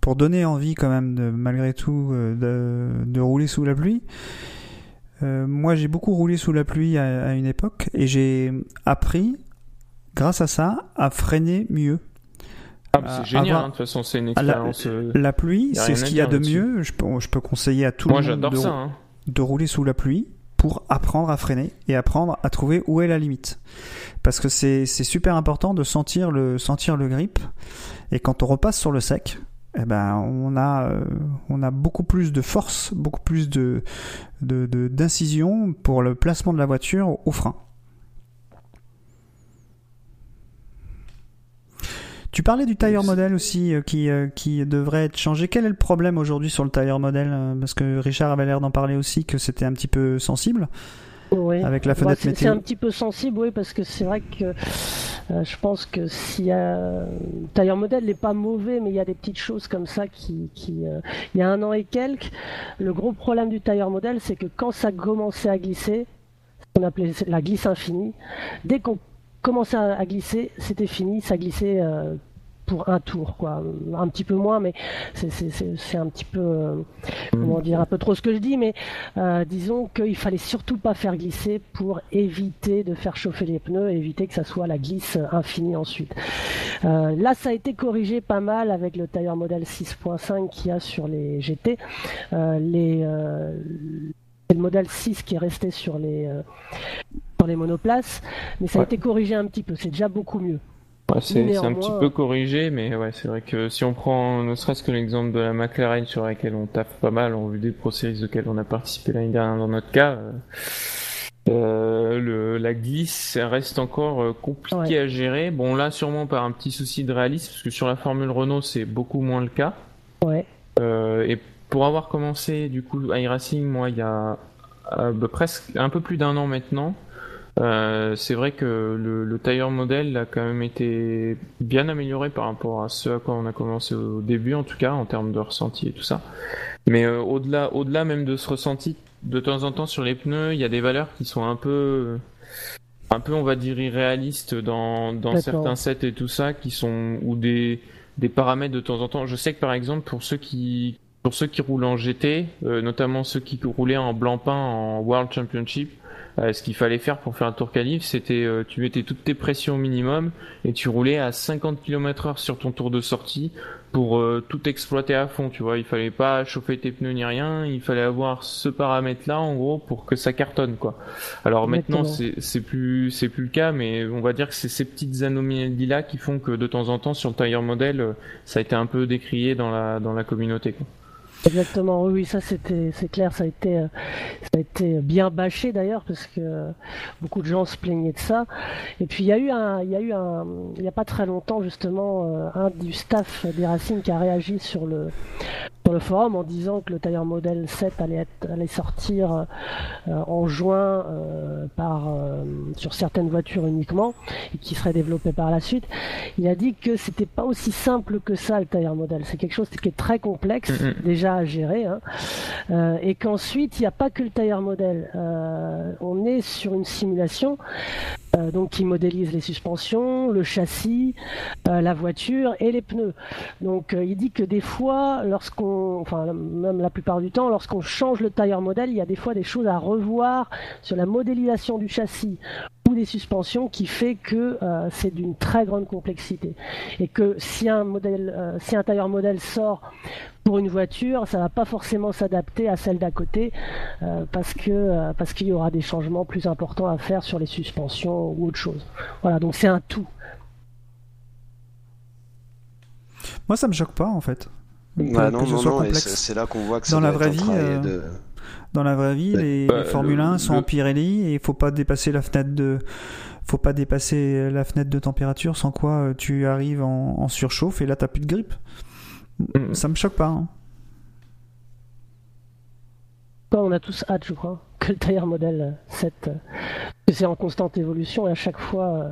pour donner envie, quand même, de, malgré tout, euh, de, de rouler sous la pluie, euh, moi j'ai beaucoup roulé sous la pluie à, à une époque et j'ai appris, grâce à ça, à freiner mieux. Ah, c'est génial, hein, de toute façon, c'est une la- expérience. euh, La pluie, c'est ce qu'il y a de mieux. Je peux, je peux conseiller à tout Moi, le monde j'adore de, ça. hein. de rouler sous la pluie pour apprendre à freiner et apprendre à trouver où est la limite. Parce que c'est super important de sentir le sentir le grip et quand on repasse sur le sec, eh ben on a euh, on a beaucoup plus de force, beaucoup plus de de de- d'incision pour le placement de la voiture au frein. Tu parlais du tire modèle aussi euh, qui, euh, qui devrait être changé. Quel est le problème aujourd'hui sur le tire modèle euh, Parce que Richard avait l'air d'en parler aussi, que c'était un petit peu sensible Oui. avec la Bah, fenêtre c'est- C'est météo. un petit peu sensible, oui, parce que c'est vrai que euh, je pense que y a. Tailleur modèle n'est pas mauvais, mais il y a des petites choses comme ça qui. qui euh, Il y a un an et quelques, le gros problème du tailleur modèle, c'est que quand ça commençait à glisser, qu'on appelait la glisse infinie, dès qu'on commençait à, glisser, c'était fini, ça glissait. euh, pour un tour, quoi. Un petit peu moins, mais c'est- un petit peu, euh, comment dire, un peu trop ce que je dis, mais euh, disons qu'il fallait surtout pas faire glisser pour éviter de faire chauffer les pneus, éviter que ça soit la glisse infinie ensuite. Là, ça a été corrigé pas mal avec le tailleur modèle 6.5 qu'il y a sur les GT. Les, c'est le modèle 6 qui est resté sur les, sur les monoplaces, mais ça a été corrigé un petit peu. C'est déjà beaucoup mieux. Ouais, c'est un petit peu corrigé, mais ouais, c'est vrai que si on prend ne serait-ce que l'exemple de la McLaren sur laquelle on taffe pas mal en vue des Pro Series auxquelles on a participé l'année dernière dans notre cas, euh, euh, le, la glisse reste encore euh, compliqué Ouais. à gérer. Bon, là, sûrement par un petit souci de réalisme, parce que sur la Formule Renault, c'est beaucoup moins le cas. Ouais. Euh, et pour avoir commencé du coup iRacing, moi, il y a euh, bah, presque un peu plus d'un an maintenant, euh, c'est vrai que le, le tire modèle a quand même été bien amélioré par rapport à ce à quoi on a commencé au début, en tout cas en termes de ressenti et tout ça. Mais euh, au-delà, au-delà même de ce ressenti, de temps en temps sur les pneus, il y a des valeurs qui sont un peu, un peu, on va dire, irréalistes dans, dans certains sets et tout ça, qui sont ou des des paramètres de temps en temps. Je sais que par exemple pour ceux qui pour ceux qui roulent en GT, euh, notamment ceux qui roulaient en blanc-pain en World Championship, euh, ce qu'il fallait faire pour faire un tour qualif, c'était euh, tu mettais toutes tes pressions au minimum et tu roulais à 50 km/h sur ton tour de sortie pour euh, tout exploiter à fond. Tu vois, il fallait pas chauffer tes pneus ni rien, il fallait avoir ce paramètre-là en gros pour que ça cartonne quoi. Alors maintenant c'est plus c'est plus le cas, mais on va dire que c'est ces petites anomalies là qui font que de temps en temps sur le tire modèle, euh, ça a été un peu décrié dans la dans la communauté. Quoi. Exactement, oui, ça c'était, c'est clair, ça a été, euh, ça a été bien bâché d'ailleurs parce que beaucoup de gens se plaignaient de ça. Et puis il y a eu un, il y a eu un, il y a pas très longtemps justement euh, un du staff des Racing qui a réagi sur le sur le forum en disant que le Tire Model 7 allait être, allait sortir euh, en juin euh, par euh, sur certaines voitures uniquement et qui serait développé par la suite. Il a dit que c'était pas aussi simple que ça le Tire Model. C'est quelque chose qui est très complexe déjà à gérer hein. Et qu'ensuite il n'y a pas que le Model. Euh, on est sur une simulation euh, donc qui modélise les suspensions, le châssis, euh, la voiture et les pneus. Donc euh, il dit que des fois, lorsqu'on, enfin même la plupart du temps, lorsqu'on change le tire modèle, il y a des fois des choses à revoir sur la modélisation du châssis ou des suspensions qui fait que euh, c'est d'une très grande complexité et que si un modèle, euh, si un tire modèle sort pour une voiture, ça va pas forcément s'adapter à celle d'à côté euh, parce que euh, parce qu'il y aura des changements plus importants à faire sur les suspensions ou autre chose. Voilà, donc c'est un tout. Moi, ça me choque pas en fait. Bah non, non, non, c'est là qu'on voit que Dans ça la doit vraie vie, travail euh, de... Dans la vraie vie, les, Bah, les Formule le- 1 sont le- en Pirelli et il faut pas dépasser la fenêtre de faut pas dépasser la fenêtre de température sans quoi euh, tu arrives en, en surchauffe et là t'as plus de grippe. Mhm. Ça me choque pas. hein. on a tous hâte, je crois, que le tire modèle 7, euh, parce que c'est en constante évolution et à chaque fois euh,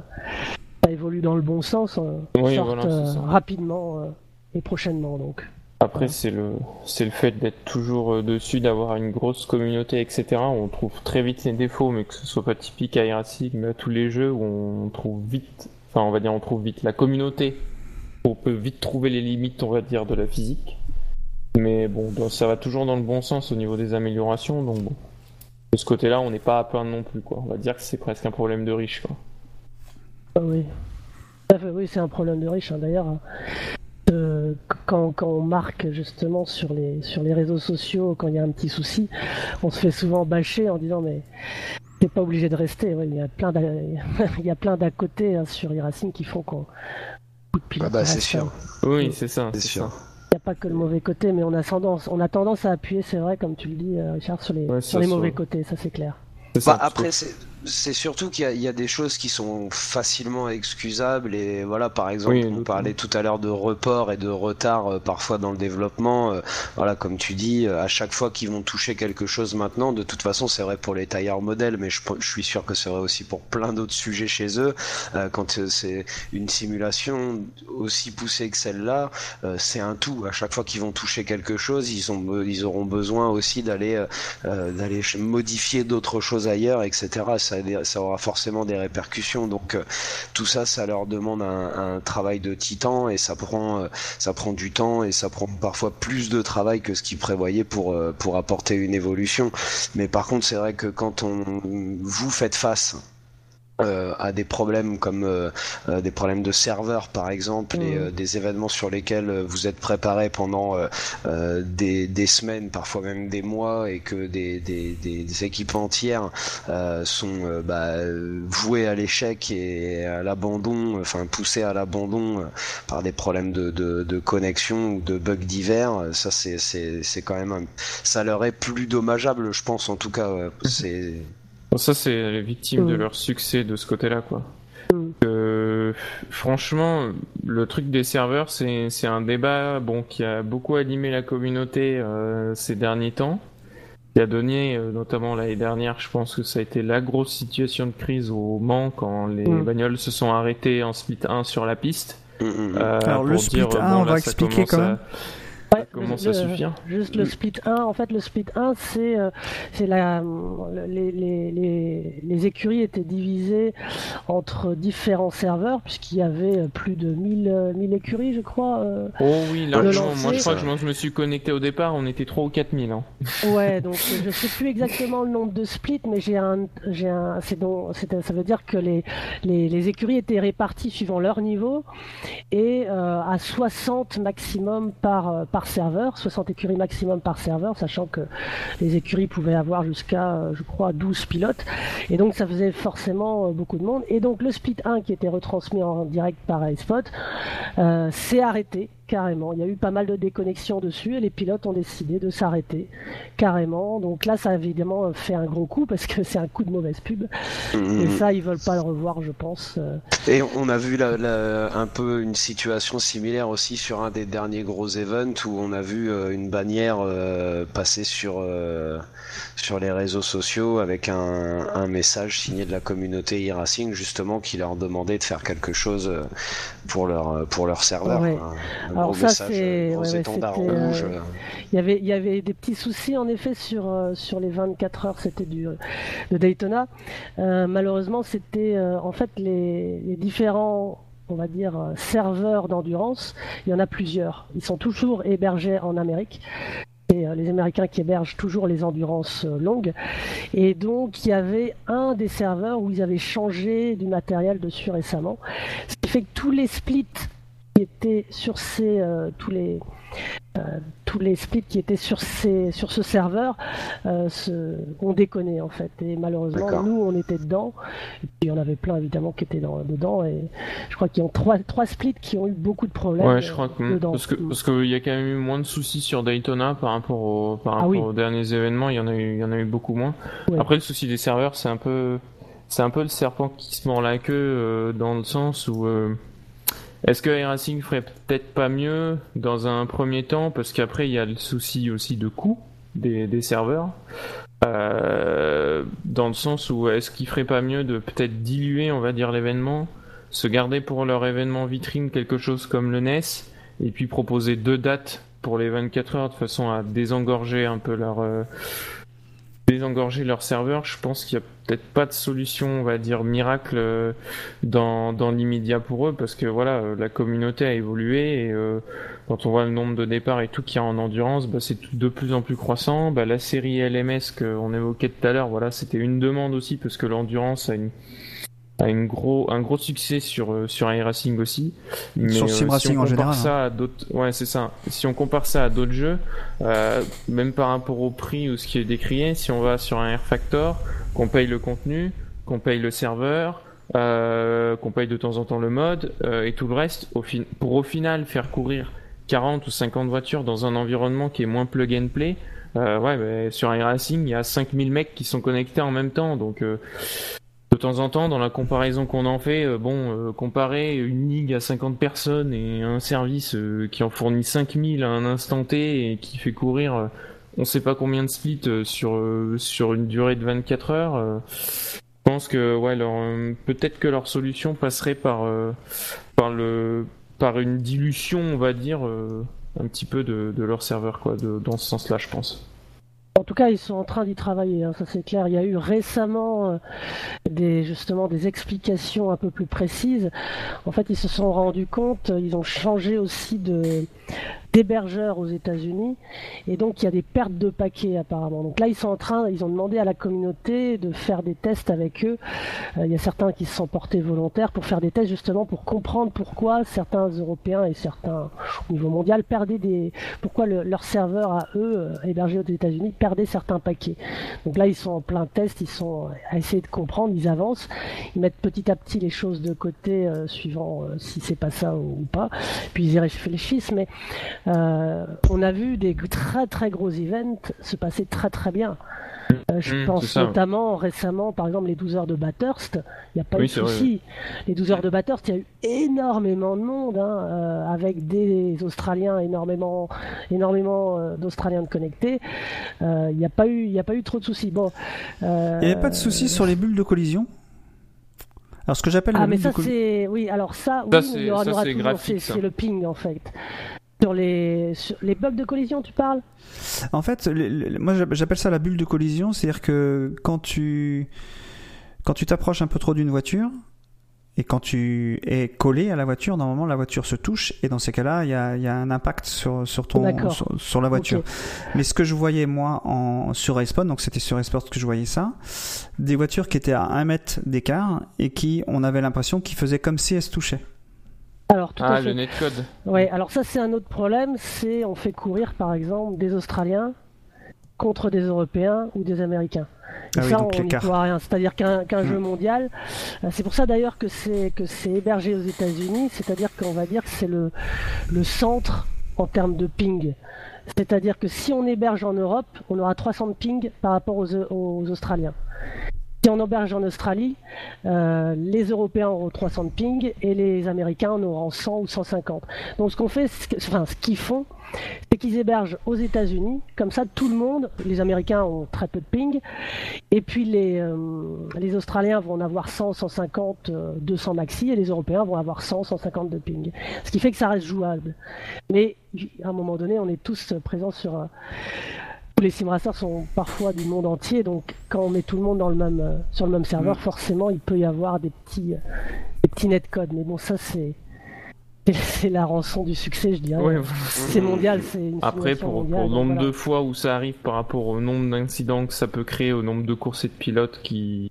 ça évolue dans le bon sens, euh, Oui, sorte voilà, euh, rapidement euh, et prochainement donc. Après, c'est le, c'est le fait d'être toujours euh, dessus, d'avoir une grosse communauté, etc. On trouve très vite les défauts, mais que ce soit pas typique à Irasig, mais à tous les jeux où on trouve vite, enfin, on va dire, on trouve vite la communauté. On peut vite trouver les limites, on va dire, de la physique. Mais bon, ça va toujours dans le bon sens au niveau des améliorations, donc. De ce côté-là, on n'est pas à plaindre non plus, quoi. On va dire que c'est presque un problème de riche, quoi. Ah oui. Oui, c'est un problème de riche. hein. D'ailleurs, euh, quand, quand on marque justement sur les, sur les réseaux sociaux, quand il y a un petit souci, on se fait souvent bâcher en disant mais t'es pas obligé de rester. Ouais, il y a plein d'à, il y a plein d'à côté hein, sur e-racing qui font qu'on coup de pilote Ah bah, c'est sûr. hein. Oui, c'est ça, C'est c'est sûr. ça. Il n'y a pas que le mauvais côté, mais on a tendance, on a tendance à appuyer, c'est vrai, comme tu le dis, euh, Richard, sur les, Ouais, sur les mauvais côtés, ça c'est clair. C'est Bah, ça, après, c'est c'est surtout qu'il y, y a des choses qui sont facilement excusables et voilà, par exemple, Oui, on parlait tout à l'heure de report et de retard euh, parfois dans le développement. euh, voilà, comme tu dis, euh, à chaque fois qu'ils vont toucher quelque chose maintenant, de toute façon, c'est vrai pour les tailleurs modèles, mais je, je suis sûr que c'est vrai aussi pour plein d'autres sujets chez eux. Euh, quand euh, c'est une simulation aussi poussée que celle-là, euh, c'est un tout. À chaque fois qu'ils vont toucher quelque chose, ils ont, ils auront besoin aussi d'aller d'aller modifier d'autres choses ailleurs, etc. Ça, aura forcément des répercussions. Donc euh, tout ça, ça leur demande un, un travail de titan et ça prend euh, ça prend du temps et ça prend parfois plus de travail que ce qu'ils prévoyaient pour euh, pour apporter une évolution. Mais par contre, c'est vrai que quand on vous faites face euh, à des problèmes comme euh, euh, des problèmes de serveur par exemple et Mhm. euh, des événements sur lesquels euh, vous êtes préparé pendant euh, euh, des, des semaines, parfois même des mois, et que des, des, des, équipes entières euh, sont bah, vouées à l'échec et à l'abandon, enfin poussées à l'abandon par des problèmes de, de, de connexion ou de bugs divers, ça c'est c'est c'est quand même un... ça leur est plus dommageable, je pense en tout cas. ouais. C'est Bon, ça, c'est les victimes de Mm. leur succès de ce côté-là, quoi. Euh, franchement, le truc des serveurs, c'est c'est un débat bon qui a beaucoup animé la communauté euh, ces derniers temps. Qui a donné, euh, notamment l'année dernière, je pense que ça a été la grosse situation de crise au Mans quand les Mm. bagnoles se sont arrêtées en split 1 sur la piste. Euh, Alors, le split dire, 1, bon, on là, va expliquer quand à- le- à suffire. Juste le split 1, en fait, le split 1, c'est euh, c'est la les, les, les, les écuries étaient divisées entre différents serveurs puisqu'il y avait euh, plus de 1000 euh, 1000 écuries, je crois. euh. Oh oui, largement. Moi, je crois que je me- je me suis connecté au départ, on était 3 ou 4 000. Hein. Ouais, donc euh, je sais plus exactement le nombre de splits, mais j'ai un j'ai un c'est donc ça veut dire que les, les les écuries étaient réparties suivant leur niveau et euh, à 60 maximum par euh, par serveur, 60 écuries maximum par serveur, sachant que les écuries pouvaient avoir jusqu'à, euh, je crois, 12 pilotes. Et donc, ça faisait forcément euh, beaucoup de monde. Et donc, le split 1 qui était retransmis en direct par iSpot euh, s'est arrêté carrément. Il y a eu pas mal de déconnexions dessus et les pilotes ont décidé de s'arrêter carrément. Donc là, ça a évidemment fait un gros coup parce que c'est un coup de mauvaise pub. Et mm. ça, ils veulent pas le revoir, je pense. Euh, Et on a vu la- la- un peu une situation similaire aussi sur un des derniers gros events où on a vu euh, une bannière euh, passer sur sur les réseaux sociaux avec un, un message signé de la communauté e-racing justement qui leur demandait de faire quelque chose pour leur pour leur serveur. Ouais. Gros ça, message, c'est- euh, gros ouais, ouais, euh, rouge. Il y avait, il y avait des petits soucis en effet sur euh, sur les 24 heures, c'était du de Daytona. Euh, malheureusement, c'était en fait les, les différents on va dire serveurs d'endurance. Il y en a plusieurs. Ils sont toujours hébergés en Amérique. Et les Américains qui hébergent toujours les endurances longues. Et donc, il y avait un des serveurs où ils avaient changé du matériel dessus récemment. Ce qui fait que tous les splits qui étaient sur ces, euh, tous les, euh, tous les splits qui étaient sur ces, sur ce serveur euh, se, ont déconné en fait. Et malheureusement, nous, on était dedans. Et puis, il y en avait plein évidemment qui étaient dans, dedans. Et je crois qu'il y a trois, trois splits qui ont eu beaucoup de problèmes. Ouais, je crois que dedans. parce que parce qu'il y a quand même eu moins de soucis sur Daytona par rapport au, par Ah oui. aux derniers événements. Il y en a eu il y en a eu beaucoup moins. Ouais. Après, le souci des serveurs, c'est un peu c'est un peu le serpent qui se mord la queue euh, dans le sens où euh, est-ce que iRacing ferait peut-être pas mieux dans un premier temps? Parce qu'après il y a le souci aussi de coût des, serveurs. Euh, dans le sens où est-ce qu'ils ferait pas mieux de peut-être diluer, on va dire, l'événement, se garder pour leur événement vitrine quelque chose comme le NES, et puis proposer deux dates pour les 24 heures de façon à désengorger un peu leur euh, désengorger leur serveur. Je pense qu'il y a peut-être pas de solution, on va dire miracle euh, dans, dans l'immédiat pour eux parce que voilà, euh, la communauté a évolué et euh, quand on voit le nombre de départs et tout qu'il y a en endurance, bah, c'est de plus en plus croissant. Bah, la série LMS qu'on évoquait tout à l'heure, voilà, c'était une demande aussi parce que l'endurance a une a une gros, un gros succès sur, euh, sur iRacing aussi. Mais Sur euh, Sim Racing si en général, hein. Ça à d'autres, ouais, c'est ça. Si on compare ça à d'autres jeux, euh, même par rapport au prix ou ce qui est décrié, si on va sur un R Factor, qu'on paye le contenu, qu'on paye le serveur, euh, qu'on paye de temps en temps le mode euh, et tout le reste, au fin- pour au final faire courir 40 ou 50 voitures dans un environnement qui est moins plug and play, euh, ouais, bah, sur iRacing, il y a 5000 mecs qui sont connectés en même temps, donc euh, de temps en temps, dans la comparaison qu'on en fait, euh, bon, euh, comparer une ligue à 50 personnes et un service euh, qui en fournit 5000 à un instant T et qui fait courir on sait pas combien de splits sur, sur une durée de 24 heures, je pense que ouais, peut-être que leur solution passerait par, par, le, par une dilution, on va dire, un petit peu de, de leur serveur, quoi, de, dans ce sens-là, je pense. En tout cas, ils sont en train d'y travailler, hein, ça c'est clair. Il y a eu récemment euh, des justement des explications un peu plus précises. En fait, ils se sont rendus compte, ils ont changé aussi de d'hébergeur aux États-Unis, et donc il y a des pertes de paquets apparemment. Donc là, ils sont en train, ils ont demandé à la communauté de faire des tests avec eux. Euh, il y a certains qui se sont portés volontaires pour faire des tests justement pour comprendre pourquoi certains Européens et certains au niveau mondial perdaient des, pourquoi le- leur serveur à eux euh, hébergé aux États-Unis perdait certains paquets. Donc là, ils sont en plein test, ils sont à essayer de comprendre, ils avancent, ils mettent petit à petit les choses de côté euh, suivant euh, si c'est pas ça ou, ou pas, puis ils y réfléchissent. Mais euh, on a vu des très très gros events se passer très très bien. Euh, je Mmh, pense notamment récemment, par exemple, les 12 heures de Bathurst. Il n'y a pas Oui, eu de vrai, souci. Les 12 heures de Bathurst, il y a eu énormément de monde, hein, euh, avec des Australiens, énormément, énormément euh, d'Australiens de connectés. Euh, Il n'y a pas eu, il n'y a pas eu trop de soucis. Bon. euh, Il n'y avait pas de soucis sur les bulles de collision? Alors, ce que j'appelle Ah, mais ça de collision. c'est, oui, alors ça, Ça, oui, mais c'est- y y graphique, c'est le ping en fait. Sur les, sur les bugs de collision, tu parles? En fait, le- le- moi j'app- j'appelle ça la bulle de collision, c'est-à-dire que quand tu quand tu t'approches un peu trop d'une voiture et quand tu es collé à la voiture, normalement la voiture se touche et dans ces cas-là, il y a, il y a un impact sur sur ton sur, sur la voiture. Mais ce que je voyais moi en sur Respawn, donc c'était sur Esport que je voyais ça, des voitures qui étaient à 1 mètre d'écart et qui on avait l'impression qu'ils faisaient comme si elles se touchaient. Alors tout Ah, le netcode. Ouais, alors ça c'est un autre problème, c'est on fait courir par exemple des Australiens contre des Européens ou des Américains. Et Ah oui, ça donc on n'y pourra rien. C'est-à-dire qu'un Mm. jeu mondial, euh, c'est pour ça d'ailleurs que c'est que c'est hébergé aux États-Unis, c'est-à-dire qu'on va dire que c'est le le centre en termes de ping. C'est-à-dire que si on héberge en Europe, on aura 300 de ping par rapport aux, aux Australiens. Si on héberge en Australie, euh, les Européens auront 300 de ping et les Américains en auront 100 ou 150. Donc ce qu'on fait, enfin ce qu'ils font, c'est qu'ils hébergent aux États-Unis. Comme ça, tout le monde, les Américains ont très peu de ping, et puis les, euh, Australiens vont en avoir 100, 150, euh, 200 maxi, et les Européens vont avoir 100, 150 de ping. Ce qui fait que ça reste jouable. Mais à un moment donné, on est tous euh, présents sur. Les simracers sont parfois du monde entier, donc quand on met tout le monde dans le même, euh, sur le même serveur, forcément il peut y avoir des petits, euh, des petits netcodes. Mais bon, ça c'est c'est- la rançon du succès, je dirais. Ouais, C'est mondial, c'est une Après, pour, mondiale, pour le nombre voilà. de fois où ça arrive par rapport au nombre d'incidents que ça peut créer, au nombre de courses et de pilotes qui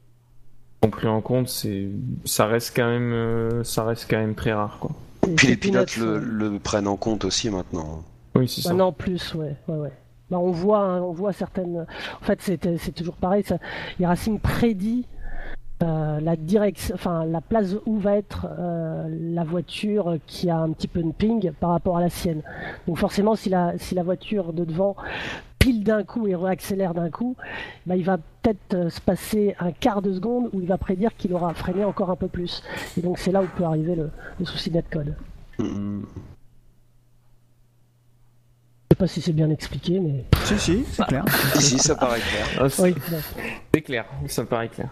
sont pris en compte, c'est ça reste quand même euh, ça reste quand même très rare quoi. Puis les pilotes le, prennent en compte aussi maintenant. Oui, c'est ça. Maintenant en plus, ouais, ouais, ouais. Bah, on voit, hein, on voit certaines. En fait, c'est toujours pareil. Ça... Prédit euh, la place où va être euh, la voiture qui a un petit peu de ping par rapport à la sienne. Donc forcément, si la voiture de devant pile d'un coup et réaccélère d'un coup, bah, il va peut-être euh, se passer un quart de seconde où il va prédire qu'il aura freiné encore un peu plus. Et donc c'est là où peut arriver le, souci de netcode. Mm. Je sais pas si c'est bien expliqué, mais Si si, c'est clair. Ici, ça paraît clair. Ah, c'est oui. c'est clair, ça me paraît clair.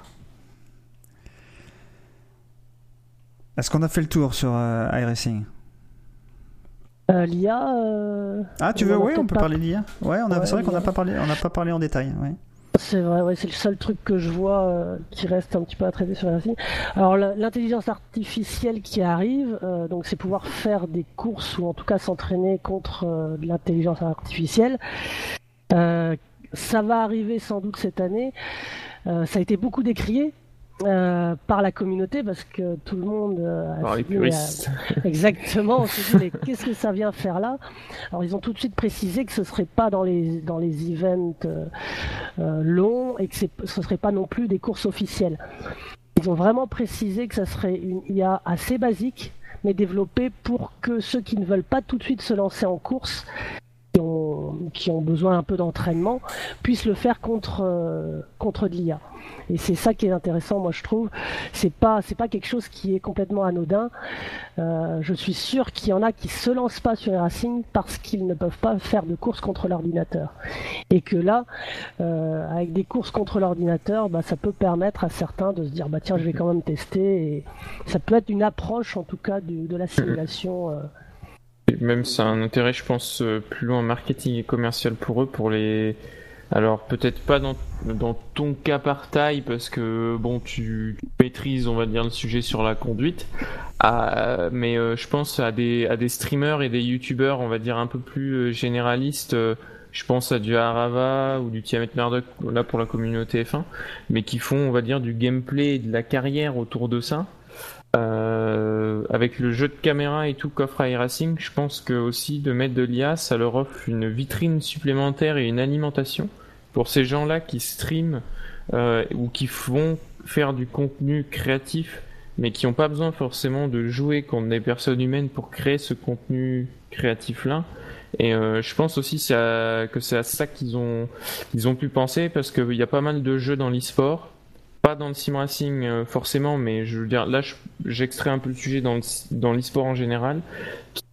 Est-ce qu'on a fait le tour sur euh, iRacing? Euh, L'IA. euh, Ah, tu on veux a Oui, on peut pas- parler d'IA. Ouais, on a, Ouais, c'est vrai qu'on n'a l'IA. pas parlé, on n'a pas parlé en détail. Ouais. C'est vrai, c'est le seul truc que je vois euh, qui reste un petit peu à traiter sur Racing. Alors la- l'intelligence artificielle qui arrive, euh, donc c'est pouvoir faire des courses ou en tout cas s'entraîner contre euh, l'intelligence artificielle. Ça va arriver sans doute cette année. Ça a été beaucoup décrié. Euh, par la communauté parce que tout le monde euh, a Par les euh. Exactement, on se dit mais qu'est-ce que ça vient faire là? Alors ils ont tout de suite précisé que ce serait pas dans les dans les events euh, longs et que ce serait pas non plus des courses officielles. Ils ont vraiment précisé que ça serait une IA assez basique mais développée pour que ceux qui ne veulent pas tout de suite se lancer en course qui ont, qui ont besoin un peu d'entraînement puissent le faire contre euh, contre de l'IA. Et c'est ça qui est intéressant, moi je trouve. C'est pas c'est pas quelque chose qui est complètement anodin. Euh, je suis sûr qu'il y en a qui se lancent pas sur les Racing parce qu'ils ne peuvent pas faire de course contre l'ordinateur. Et que là, euh, avec des courses contre l'ordinateur, bah, ça peut permettre à certains de se dire bah tiens je vais quand même tester. Et ça peut être une approche en tout cas de la simulation. euh, Et Même c'est un intérêt, je pense, euh, plus loin marketing et commercial pour eux, pour les. Alors peut-être pas dans, ton cas par taille, parce que bon, tu maîtrises, on va dire, le sujet sur la conduite. Ah, mais euh, je pense à des, à des streamers et des youtubeurs, on va dire, un peu plus euh, généralistes. je pense à du Arava ou du Tiamat Murdoch, là pour la communauté F1, mais qui font, on va dire, du gameplay et de la carrière autour de ça. Euh, avec le jeu de caméra et tout qu'offre iRacing, je pense que aussi de mettre de l'IA, ça leur offre une vitrine supplémentaire et une alimentation pour ces gens-là qui streament euh, ou qui vont faire du contenu créatif, mais qui n'ont pas besoin forcément de jouer contre des personnes humaines pour créer ce contenu créatif-là. Et euh, je pense aussi que c'est à ça qu'ils ont, qu'ils ont pu penser parce qu'il y a pas mal de jeux dans l'e-sport dans le sim racing euh, forcément, mais je veux dire, là, je- j'extrais un peu le sujet dans le- dans l'e-sport en général, qui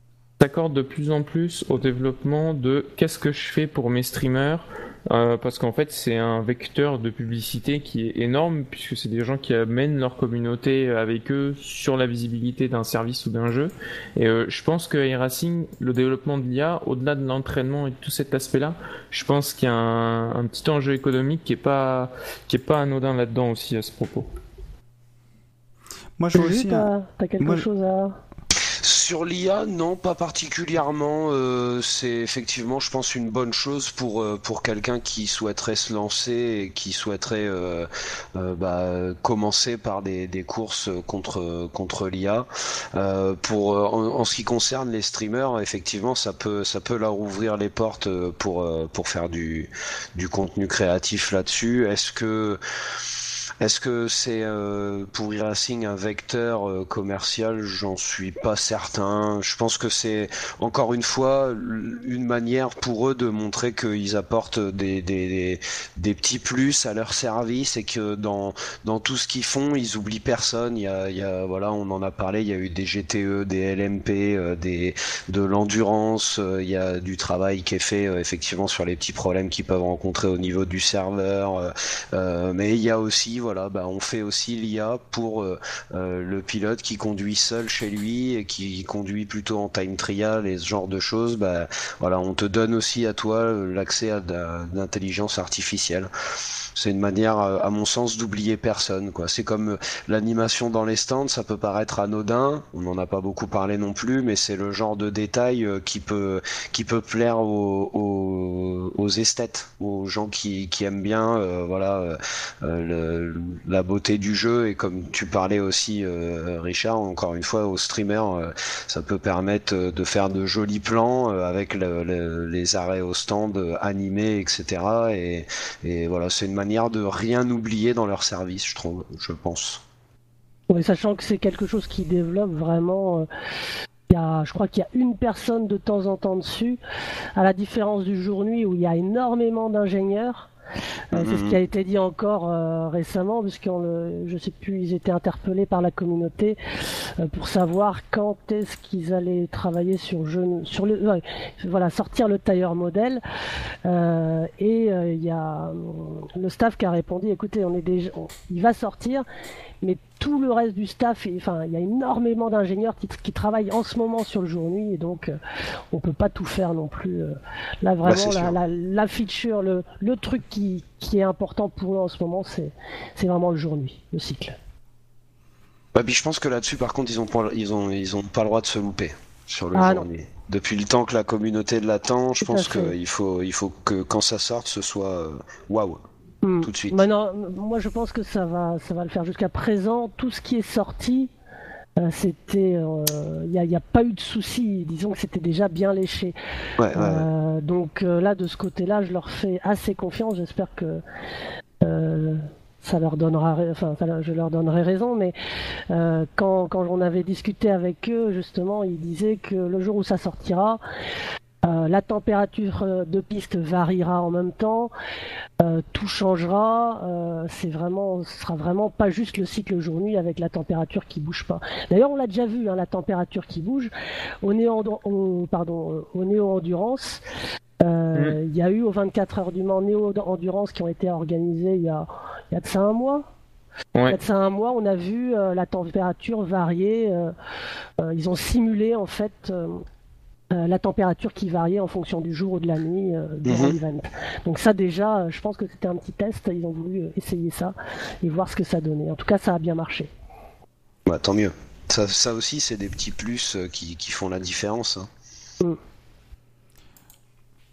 s'accorde de plus en plus au développement de qu'est-ce que je fais pour mes streamers, euh, parce qu'en fait, c'est un vecteur de publicité qui est énorme, puisque c'est des gens qui amènent leur communauté avec eux sur la visibilité d'un service ou d'un jeu. Et euh, je pense que iRacing, le développement de l'IA, au-delà de l'entraînement et de tout cet aspect-là, je pense qu'il y a un, un petit enjeu économique qui est pas qui est pas anodin là-dedans aussi à ce propos. Moi, je vois aussi. un- t'as t'as quelque moi, chose à. Sur l'IA, non, pas particulièrement. euh, c'est effectivement, je pense, une bonne chose pour euh, pour quelqu'un qui souhaiterait se lancer et qui souhaiterait euh, euh, bah, commencer par des, des courses contre contre l'IA. Euh, pour en, en ce qui concerne les streamers, effectivement, ça peut ça peut leur ouvrir les portes pour pour faire du du contenu créatif là-dessus. Est-ce que est-ce que c'est euh, pour e-racing un vecteur euh, commercial? J'en suis pas certain. Je pense que c'est encore une fois une manière pour eux de montrer qu'ils apportent des, des, des, des petits plus à leur service et que dans, dans tout ce qu'ils font, ils oublient personne. Il y a, il y a voilà, on en a parlé. Il y a eu des GTE, des LMP, euh, des de l'endurance. euh, il y a du travail qui est fait euh, effectivement sur les petits problèmes qu'ils peuvent rencontrer au niveau du serveur. euh, mais il y a aussi, voilà, bah, on fait aussi l'IA pour euh, euh, le pilote qui conduit seul chez lui et qui conduit plutôt en time trial et ce genre de choses. Bah, voilà, on te donne aussi à toi euh, l'accès à l'intelligence artificielle. C'est une manière, euh, à mon sens, d'oublier personne. Quoi. C'est comme l'animation dans les stands, ça peut paraître anodin. On n'en a pas beaucoup parlé non plus, mais c'est le genre de détail qui peut qui peut plaire aux, aux, aux esthètes, aux gens qui, qui aiment bien, euh, voilà, euh, le- la beauté du jeu et comme tu parlais aussi, euh, Richard, encore une fois, aux streamers, euh, ça peut permettre euh, de faire de jolis plans avec le- le- les arrêts au stand animés, etc. Et, voilà, c'est une manière de rien oublier dans leur service, je trouve, je pense. Ouais, sachant que c'est quelque chose qui développe vraiment. il je crois qu'il y a une personne de temps en temps dessus, à la différence du jour-nuit où il y a énormément d'ingénieurs. Euh, C'est ce Mhm. qui a été dit encore euh, récemment, puisqu'on le, je sais plus, ils étaient interpellés par la communauté euh, pour savoir quand est-ce qu'ils allaient travailler sur jeu, sur le, voilà, sortir le tailleur modèle. Euh, et euh, il y a, le staff qui a répondu, écoutez, on est déjà, on- il va sortir, mais tout le reste du staff, enfin, il y a énormément d'ingénieurs qui, qui travaillent en ce moment sur le jour-nuit, et donc euh, on peut pas tout faire non plus. euh. Là, vraiment, Bah, c'est la, la, la feature, le, le truc qui, qui est important pour nous en ce moment, c'est vraiment le jour-nuit, le cycle. Bah, puis je pense que là-dessus, par contre, ils ont pas, ils ont, ils ont pas le droit de se louper sur le Ah, journée. Depuis le temps que la communauté l'attend, je pense qu'il faut, il faut que quand ça sorte, ce soit euh, waouh. Hmm. Tout de suite. Maintenant, moi je pense que ça va, ça va le faire. Jusqu'à présent, tout ce qui est sorti, euh, c'était, il n'y a, pas eu de soucis. Disons que c'était déjà bien léché. Ouais, ouais, ouais. Euh, donc euh, là, de ce côté-là, je leur fais assez confiance. J'espère que euh, ça leur donnera, ra- enfin, ça je leur donnerai raison. Mais euh, quand, quand on avait discuté avec eux, justement, ils disaient que le jour où ça sortira, euh, la température euh, de piste variera en même temps, euh, tout changera. euh, c'est vraiment, ce sera vraiment pas juste le cycle jour-nuit avec la température qui bouge pas. D'ailleurs, on l'a déjà vu, hein, la température qui bouge au néo, au, pardon, au néo endurance. euh, Il y a eu aux 24 heures du Mans néo endurance qui ont été organisées il y a, il y a de ça un mois. Il y Ouais. a de ça un mois, on a vu euh, la température varier. euh, euh, ils ont simulé en fait euh, la température qui variait en fonction du jour ou de la nuit euh, durant Mhm. l'event. Donc ça déjà, euh, je pense que c'était un petit test. Ils ont voulu essayer ça et voir ce que ça donnait. En tout cas, ça a bien marché. Bah, tant mieux. Ça, ça aussi, c'est des petits plus qui, qui font la différence. hein.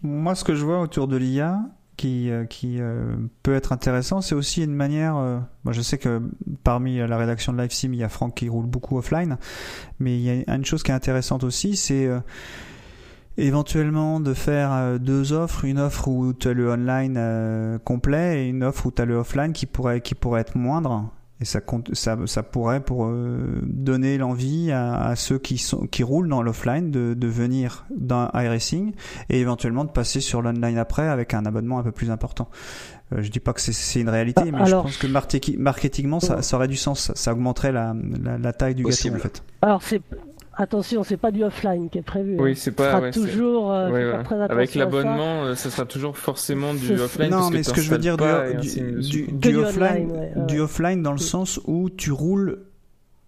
Moi, ce que je vois autour de l'IA qui, euh, qui euh, peut être intéressant, c'est aussi une manière. euh, moi, je sais que parmi la rédaction de LiveSim, il y a Franck qui roule beaucoup offline, mais il y a une chose qui est intéressante aussi, c'est euh, éventuellement de faire euh, deux offres, une offre où tu as le online euh, complet et une offre où tu as le offline qui pourrait, qui pourrait être moindre. Et ça, compte, ça, ça pourrait pour euh, donner l'envie à, à ceux qui, sont, qui roulent dans l'offline de, de venir dans iRacing et éventuellement de passer sur l'online après avec un abonnement un peu plus important. Euh, je dis pas que c'est- c'est une réalité, Ah, mais alors- je pense que marketing- marketingement, ça, ça aurait du sens. Ça, ça augmenterait la, la, la taille du Possible. gâteau en fait. Alors c'est attention, c'est pas du offline qui est prévu. Oui, hein. c'est Ce pas- sera ouais, c'est- toujours. euh, Ouais, ouais. très Avec à ça. l'abonnement, euh, ça sera toujours forcément du offline. Non, parce mais ce que je veux dire du, du, offline, online, ouais, ouais. du offline dans le sens où tu roules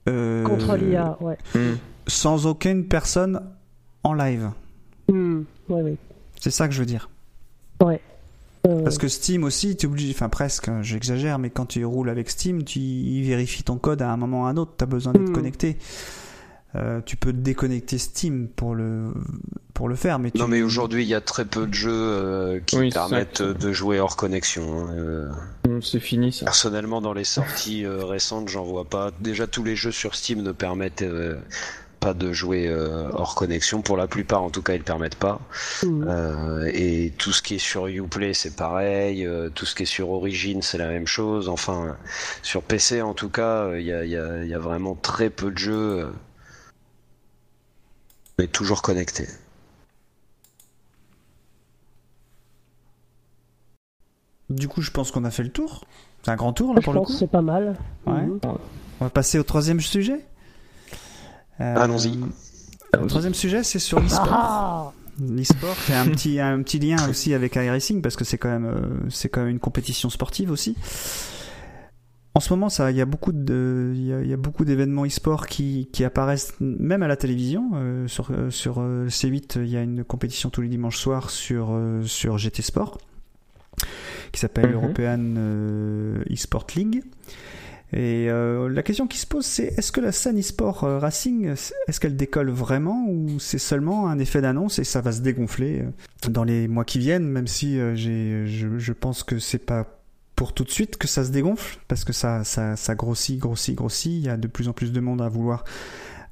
euh, Contre l'IA, ouais. Hmm. sans aucune personne en live. Ouais, ouais. C'est ça que je veux dire. Ouais. Parce que Steam aussi, tu es obligé, enfin presque, hein, j'exagère, mais quand tu roules avec Steam, tu il vérifie ton code à un moment ou à un autre, tu as besoin d'être Hmm. connecté. Euh, tu peux déconnecter Steam pour le, pour le faire, mais tu... Non, mais aujourd'hui, il y a très peu de jeux euh, qui Oui, c'est ça. permettent de jouer hors connexion. hein. Euh, C'est fini ça. personnellement, dans les sorties euh, récentes, j'en vois pas. Déjà, tous les jeux sur Steam ne permettent euh, pas de jouer euh, hors connexion. Pour la plupart, en tout cas, ils permettent pas. Euh, et tout ce qui est sur Uplay, c'est pareil. euh, tout ce qui est sur Origin, c'est la même chose. Enfin, sur PC, en tout cas, euh, il y, a, il y a- il y a vraiment très peu de jeux. Mais toujours connectés. Du coup, je pense qu'on a fait le tour. C'est un grand tour, là, je pour le pense coup. que c'est pas mal. Ouais. Mhm. On va passer au troisième sujet. Euh, Allons-y. Le troisième sujet, c'est sur l'e-sport. Ah L'e-sport, a un petit, un petit lien aussi avec iRacing parce que c'est quand même, euh, c'est quand même une compétition sportive aussi. En ce moment, il y a beaucoup de, il y a, il y a beaucoup d'événements e-sport qui, qui apparaissent même à la télévision. Euh, sur euh, sur euh, C8, il y a une compétition tous les dimanches soirs sur euh, sur GT Sport qui s'appelle Mhm. European euh, eSport League. Et la question qui se pose, c'est est-ce que la scène e-sport racing, est-ce qu'elle décolle vraiment ou c'est seulement un effet d'annonce et ça va se dégonfler dans les mois qui viennent, même si je, je pense que c'est pas pour tout de suite que ça se dégonfle parce que ça, ça, ça grossit, grossit, grossit. Il y a de plus en plus de monde à vouloir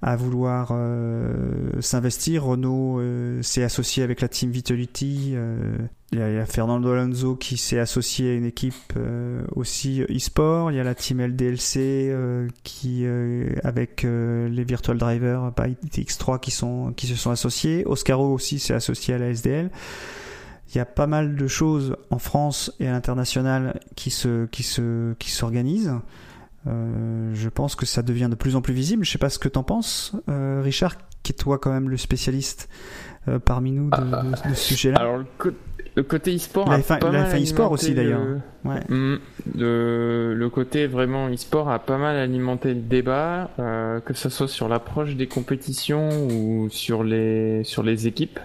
à vouloir euh, s'investir. Renault euh, s'est associé avec la team Vitality. euh, il y, a, Fernando Alonso qui s'est associé à une équipe euh, aussi e-sport. Il y a la team LDLC euh, qui euh, avec les Virtual Drivers by TX3 qui sont qui se sont associés. Oscaro aussi s'est associé à la SDL. Il y a pas mal de choses en France et à l'international qui se qui se qui s'organisent. Euh, je pense que ça devient de plus en plus visible. Je sais pas ce que t'en penses, euh, Richard. qui est toi quand même le spécialiste euh, parmi nous de, de- de ce sujet-là. Alors le, côté e-sport La a F1 pas la mal F1 e-sport alimenté aussi, d'ailleurs. Ouais. Mm. Le, le côté vraiment e-sport a pas mal alimenté le débat, que ce soit sur l'approche des compétitions ou sur les, sur les équipes.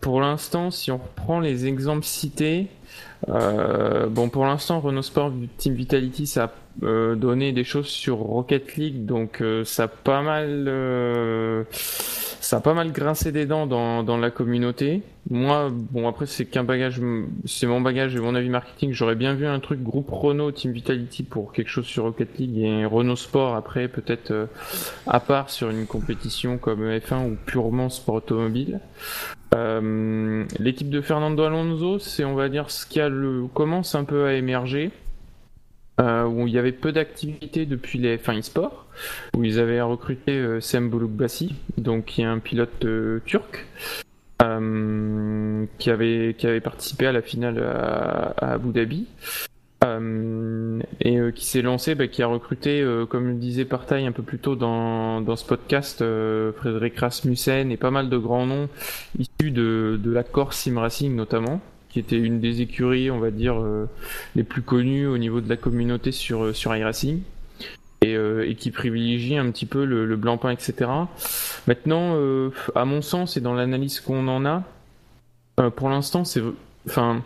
Pour l'instant, si on reprend les exemples cités, euh, bon, pour l'instant, Renault Sport Team Vitality, ça a euh, donné des choses sur Rocket League, donc euh, ça a pas mal, euh, ça a pas mal grincé des dents dans, dans la communauté. Moi, bon, après, c'est qu'un bagage, c'est mon bagage et mon avis marketing. J'aurais bien vu un truc groupe Renault Team Vitality pour quelque chose sur Rocket League et Renault Sport après, peut-être euh, à part sur une compétition comme F1 ou purement sport automobile. Euh, L'équipe de Fernando Alonso, c'est on va dire ce qui a commence un peu à émerger. euh, où il y avait peu d'activité depuis les F1 e-sport, où ils avaient recruté euh, Sam Bouloukbassi, donc qui est un pilote euh, turc, qui avait qui avait participé à la finale à Abu Dhabi. Euh, et euh, qui s'est lancé, bah, qui a recruté, euh, comme le disait Partaille un peu plus tôt dans, dans ce podcast, euh, Frédéric Rasmussen et pas mal de grands noms issus de, de la Corse Sim Racing notamment, qui était une des écuries, on va dire, euh, les plus connues au niveau de la communauté sur, sur iRacing. Et, et qui privilégie un petit peu le, le blanc-pain, etc. Maintenant, à mon sens, et dans l'analyse qu'on en a, pour l'instant, c'est, enfin,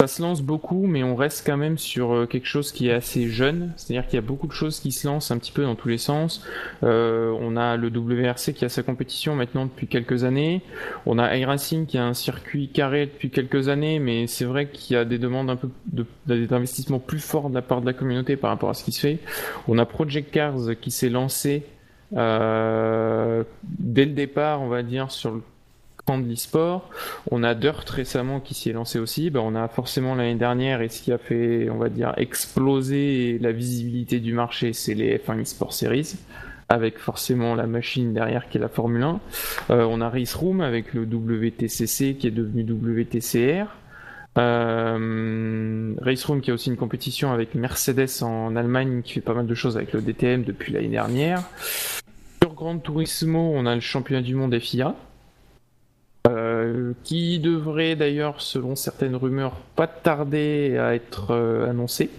ça se lance beaucoup, mais on reste quand même sur euh, quelque chose qui est assez jeune. C'est-à-dire qu'il y a beaucoup de choses qui se lancent un petit peu dans tous les sens. Euh, on a le WRC qui a sa compétition maintenant depuis quelques années. On a iRacing qui a un circuit carré depuis quelques années, mais c'est vrai qu'il y a des demandes un peu d'investissement plus forts de la part de la communauté par rapport à ce qui se fait. On a Project Cars qui s'est lancé euh, dès le départ, on va dire, sur le de l'e-sport. On a Dirt récemment qui s'y est lancé aussi. Ben, on a forcément l'année dernière et ce qui a fait, on va dire, exploser la visibilité du marché, c'est les F1 eSport Series avec forcément la machine derrière qui est la Formule 1. Euh, on a Race Room avec le WTCC qui est devenu WTCR. Euh, Race Room qui a aussi une compétition avec Mercedes en Allemagne qui fait pas mal de choses avec le DTM depuis l'année dernière. Sur Gran Turismo, on a le championnat du monde FIA. Euh, qui devrait d'ailleurs, selon certaines rumeurs, pas tarder à être euh, annoncé.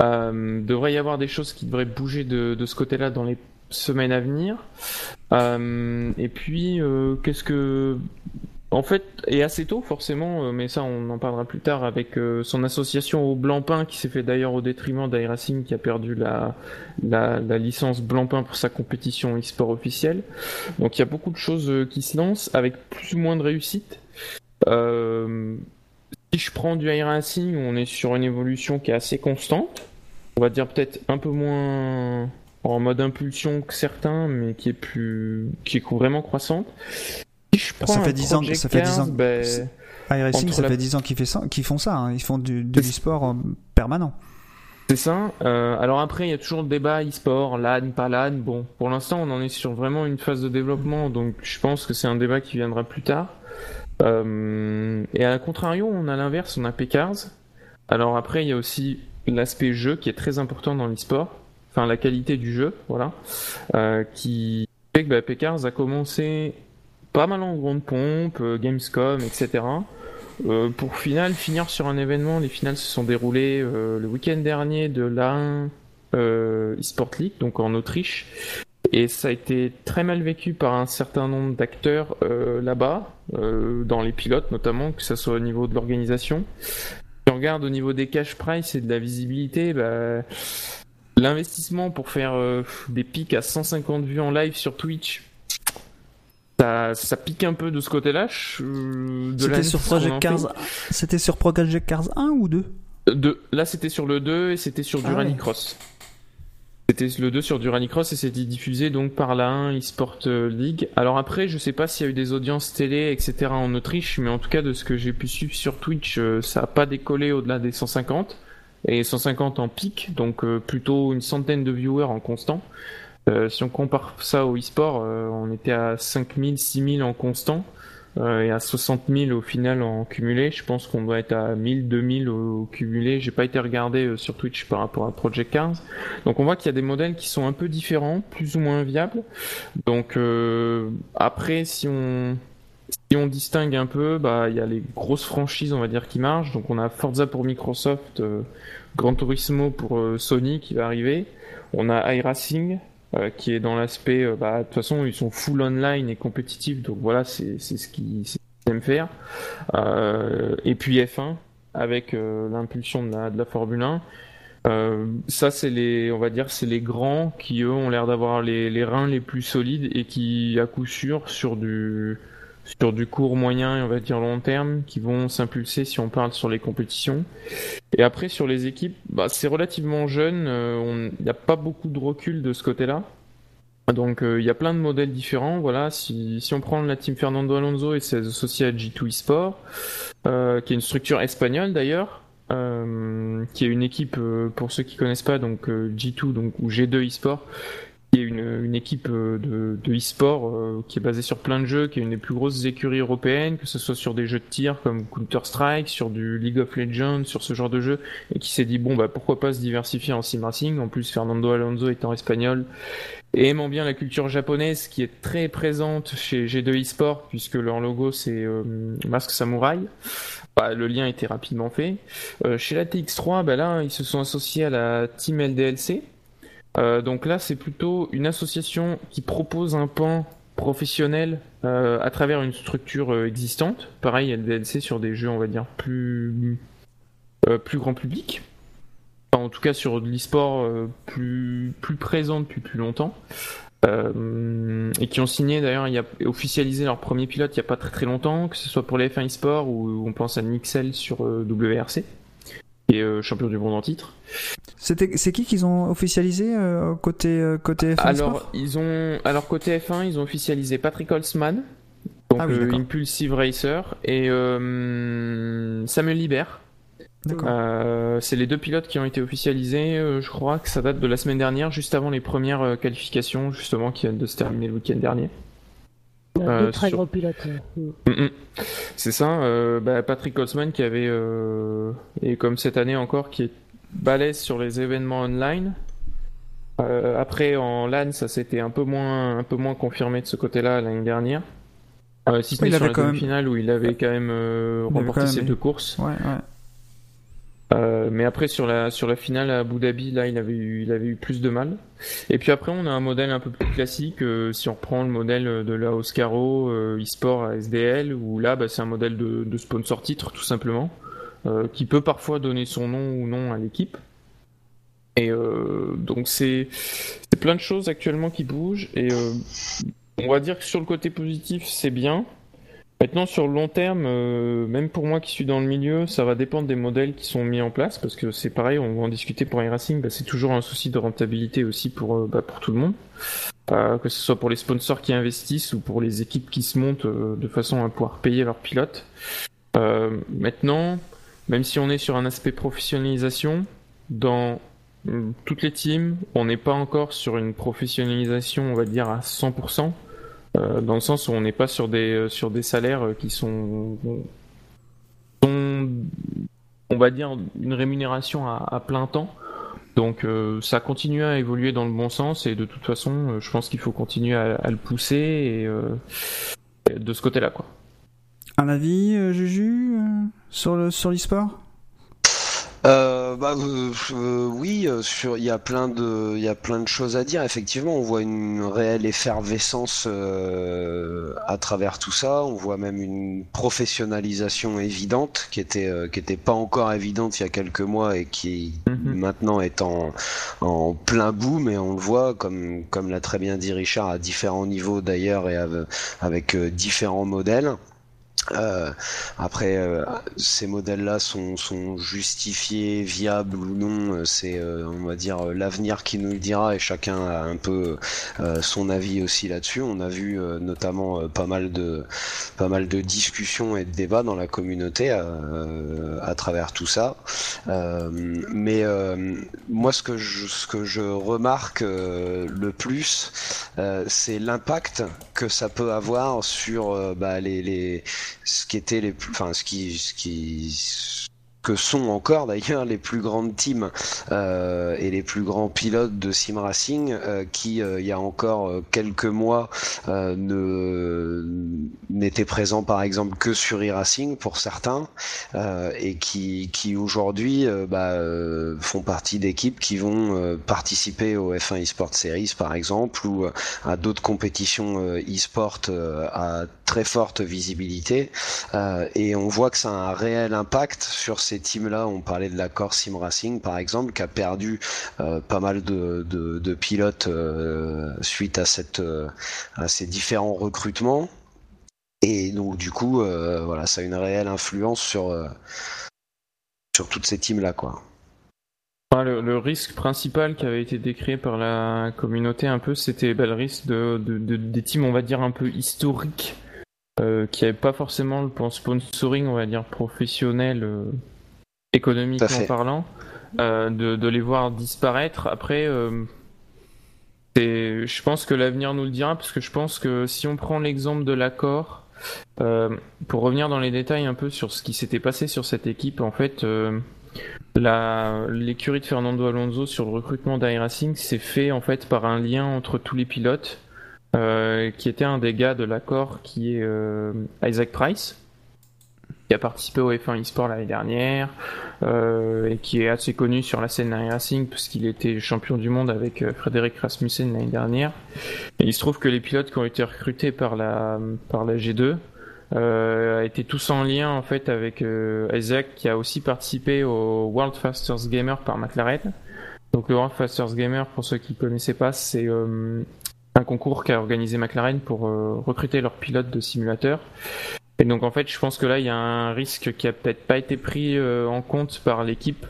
Euh, devrait y avoir des choses qui devraient bouger de, ce côté-là dans les semaines à venir. Et puis, qu'est-ce que en fait, et assez tôt forcément, euh, mais ça on en parlera plus tard avec euh, son association au Blancpain qui s'est fait d'ailleurs au détriment d'iRacing qui a perdu la, la, la licence Blancpain pour sa compétition e-sport officielle. Donc il y a beaucoup de choses euh, qui se lancent avec plus ou moins de réussite. Euh, si je prends du iRacing, on est sur une évolution qui est assez constante. On va dire peut-être un peu moins en mode impulsion que certains, mais qui est plus, qui est vraiment croissante. Si je prends Ça fait un 10 ans que- Project ça fait 10 ans ben, iRacing, ça la- fait 10 ans qu'ils, fait ça, qu'ils font ça. hein. Ils font du, de l'e-sport euh, permanent. C'est ça. Euh, alors après, il y a toujours le débat e-sport, LAN, pas LAN. Bon, pour l'instant, on en est sur vraiment une phase de développement, donc je pense que c'est un débat qui viendra plus tard. Euh, et à contrario, on a l'inverse, on a Pcars. Alors après, il y a aussi l'aspect jeu qui est très important dans l'e-sport, enfin la qualité du jeu, voilà, euh, qui fait que bah, Pcars a commencé pas mal en grande pompe, euh, Gamescom, etc. Euh, pour final finir sur un événement, les finales se sont déroulées euh, le week-end dernier de l'A1 euh, eSport League, donc en Autriche. Et ça a été très mal vécu par un certain nombre d'acteurs là-bas, dans les pilotes notamment, que ce soit au niveau de l'organisation. Si on regarde au niveau des cash price et de la visibilité, bah, l'investissement pour faire des pics à 150 vues en live sur Twitch, ça, ça pique un peu de ce côté-là. de C'était sur Project. Cars. C'était sur Project Cars 1 ou 2 De, là, c'était sur le 2 et c'était sur du Ah ouais. Rallycross. C'était le 2 sur du Rallycross et c'était diffusé donc par la 1 eSport euh, League. Alors après, je sais pas s'il y a eu des audiences télé, etc. en Autriche, mais en tout cas, de ce que j'ai pu suivre sur Twitch, euh, ça a pas décollé au-delà des 150. Et 150 en pic, donc euh, plutôt une centaine de viewers en constant. Euh, si on compare ça au eSport, euh, on était à 5000, 6000 en constant. euh, et à 60 000 au final en cumulé. Je pense qu'on doit être à 1000, 2000 au, au cumulé. J'ai pas été regardé sur Twitch par rapport à Project Cars. Donc on voit qu'il y a des modèles qui sont un peu différents, plus ou moins viables. Donc après, si on si on distingue un peu, bah il y a les grosses franchises, on va dire, qui marchent. Donc on a Forza pour Microsoft, Gran Turismo pour Sony qui va arriver. On a iRacing euh, qui est dans l'aspect, euh, bah de toute façon ils sont full online et compétitifs, donc voilà c'est ce qu'ils aiment faire. Euh, et puis F1 avec l'impulsion de la, de la Formule 1. Euh, ça, c'est les, on va dire, c'est les grands qui eux ont l'air d'avoir les, les reins les plus solides et qui, à coup sûr, sur du, sur du court moyen et on va dire long terme, qui vont s'impulser si on parle sur les compétitions. Et après sur les équipes, bah, c'est relativement jeune, euh, il n'y a pas beaucoup de recul de ce côté-là. Donc euh, il y a plein de modèles différents. Voilà, si, si on prend la team Fernando Alonso et ses associés à G2 eSport, euh, qui est une structure espagnole d'ailleurs, qui est une équipe pour ceux qui connaissent pas, donc euh, G2 donc ou G2 eSport, qui est une, une équipe euh, de, e-sport euh, qui est basée sur plein de jeux, qui est une des plus grosses écuries européennes, que ce soit sur des jeux de tir comme Counter-Strike, sur du League of Legends, sur ce genre de jeu, et qui s'est dit bon bah pourquoi pas se diversifier en sim racing. En plus Fernando Alonso étant espagnol et aimant bien la culture japonaise qui est très présente chez G2 eSport puisque leur logo c'est euh, masque samouraï. Bah, le lien était rapidement fait. Chez la TX3, bah là ils se sont associés à la team LDLC. Euh, donc là, c'est plutôt une association qui propose un pan professionnel euh, à travers une structure euh, existante. Pareil, LDLC sur des jeux, on va dire, plus, plus grand public. Enfin, en tout cas, sur de l'e-sport plus, plus présent depuis plus longtemps. Et qui ont signé d'ailleurs, il y a officialisé leur premier pilote il n'y a pas très très longtemps, que ce soit pour les F1 eSport ou on pense à Nixel sur WRC, est euh, champion du monde en titre. C'était, c'est qui qu'ils ont officialisé euh, côté euh, côté F1 Alors, ils ont, alors côté F1, ils ont officialisé Patrick Holzman, donc Ah oui, euh. Impulsive Racer, et Samuel Libert. D'accord. C'est les deux pilotes qui ont été officialisés. je crois que ça date de la semaine dernière, juste avant les premières qualifications, justement, qui viennent de se terminer le week-end dernier. Euh, deux très sur- gros pilotes. euh, mm. Mm, mm. C'est ça. euh, bah, Patrick Holzman qui avait, euh, et comme cette année encore, qui est balèze sur les événements online. Euh, après en LAN, ça s'était un peu moins, un peu moins confirmé de ce côté-là l'année dernière. Euh, si ce n'est il sur avait la quand même- demi-finale où il avait quand même euh, remporté ses eu- deux courses. Ouais, ouais. Euh, mais après sur la sur la finale à Abu Dhabi, là, il avait eu il avait eu plus de mal. Et puis après, on a un modèle un peu plus classique. euh, si on reprend le modèle de la Oscaro euh, eSport à SDL, où là, bah, c'est un modèle de, de sponsor titre tout simplement, euh, qui peut parfois donner son nom ou non à l'équipe. Et euh, donc c'est plein de choses actuellement qui bougent. Et euh, on va dire que sur le côté positif, c'est bien. Maintenant, sur le long terme, euh, même pour moi qui suis dans le milieu, ça va dépendre des modèles qui sont mis en place, parce que c'est pareil, on va en discuter pour iRacing, bah, c'est toujours un souci de rentabilité aussi pour, euh, bah, pour tout le monde. Que ce soit pour les sponsors qui investissent ou pour les équipes qui se montent euh, de façon à pouvoir payer leurs pilotes. Maintenant, même si on est sur un aspect professionnalisation, dans euh, toutes les teams, on n'est pas encore sur une professionnalisation, on va dire, à 100%. Euh, dans le sens où on n'est pas sur des euh, sur des salaires euh, qui sont, on va dire une rémunération à, plein temps. Donc ça continue à évoluer dans le bon sens et de toute façon je pense qu'il faut continuer à, le pousser et de ce côté là quoi. Un avis, Juju, sur le sur l'e-sport? Euh, bah euh, euh, oui, euh, sur il y a plein de il y a plein de choses à dire. Effectivement, on voit une réelle effervescence euh, à travers tout ça. On voit même une professionnalisation évidente qui était euh, qui était pas encore évidente il y a quelques mois et qui Mhm. maintenant est en en plein boom et on le voit comme comme l'a très bien dit Richard à différents niveaux d'ailleurs et avec, avec, différents modèles. Euh, après, euh, ces modèles-là sont, sont justifiés, viables ou non, euh, c'est on va dire l'avenir qui nous le dira et chacun a un peu son avis aussi là-dessus. On a vu notamment pas mal de pas mal de discussions et de débats dans la communauté à travers tout ça. mais moi, ce que je, ce que je remarque le plus, c'est l'impact que ça peut avoir sur bah, les, les ce qui était les plus, enfin ce qui, ce qui que sont encore d'ailleurs les plus grandes teams euh, et les plus grands pilotes de sim racing euh, qui euh, il y a encore euh, quelques mois euh, ne n'étaient présents par exemple que sur e-racing pour certains et qui qui aujourd'hui bah, font partie d'équipes qui vont participer au F1 eSport Series par exemple ou à d'autres compétitions e-sport à très forte visibilité. Et on voit que ça a un réel impact sur ces teams-là, on parlait de l'accord Sim Racing par exemple, qui a perdu euh, pas mal de, pilotes euh, suite à, cette, euh, à ces différents recrutements. Et donc du coup, voilà, ça a une réelle influence sur, sur toutes ces teams-là, quoi. Le, risque principal qui avait été décrit par la communauté un peu, c'était bah, le risque de, des teams, on va dire, un peu historiques, qui n'avaient pas forcément le sponsoring, on va dire, professionnel économiquement parlant, euh, de, les voir disparaître. Après, euh, je pense que l'avenir nous le dira, parce que je pense que si on prend l'exemple de l'accord, euh, pour revenir dans les détails un peu sur ce qui s'était passé sur cette équipe, en fait, l'écurie de Fernando Alonso sur le recrutement d'iRacing s'est fait en fait par un lien entre tous les pilotes, qui était un des gars de l'accord, qui est Isaac Price qui a participé au F1 eSport l'année dernière euh, et qui est assez connu sur la scène racing puisqu'il était champion du monde avec euh, Frédéric Rasmussen l'année dernière. Et il se trouve que les pilotes qui ont été recrutés par la par la G2 euh, étaient tous en lien en fait avec Isaac qui a aussi participé au World Fastest Gamer par McLaren. Donc le World Fastest Gamer, pour ceux qui ne connaissaient pas, c'est un concours qu'a organisé McLaren pour recruter leurs pilotes de simulateur. Et donc en fait, je pense que là, il y a un risque qui a peut-être pas été pris euh, en compte par l'équipe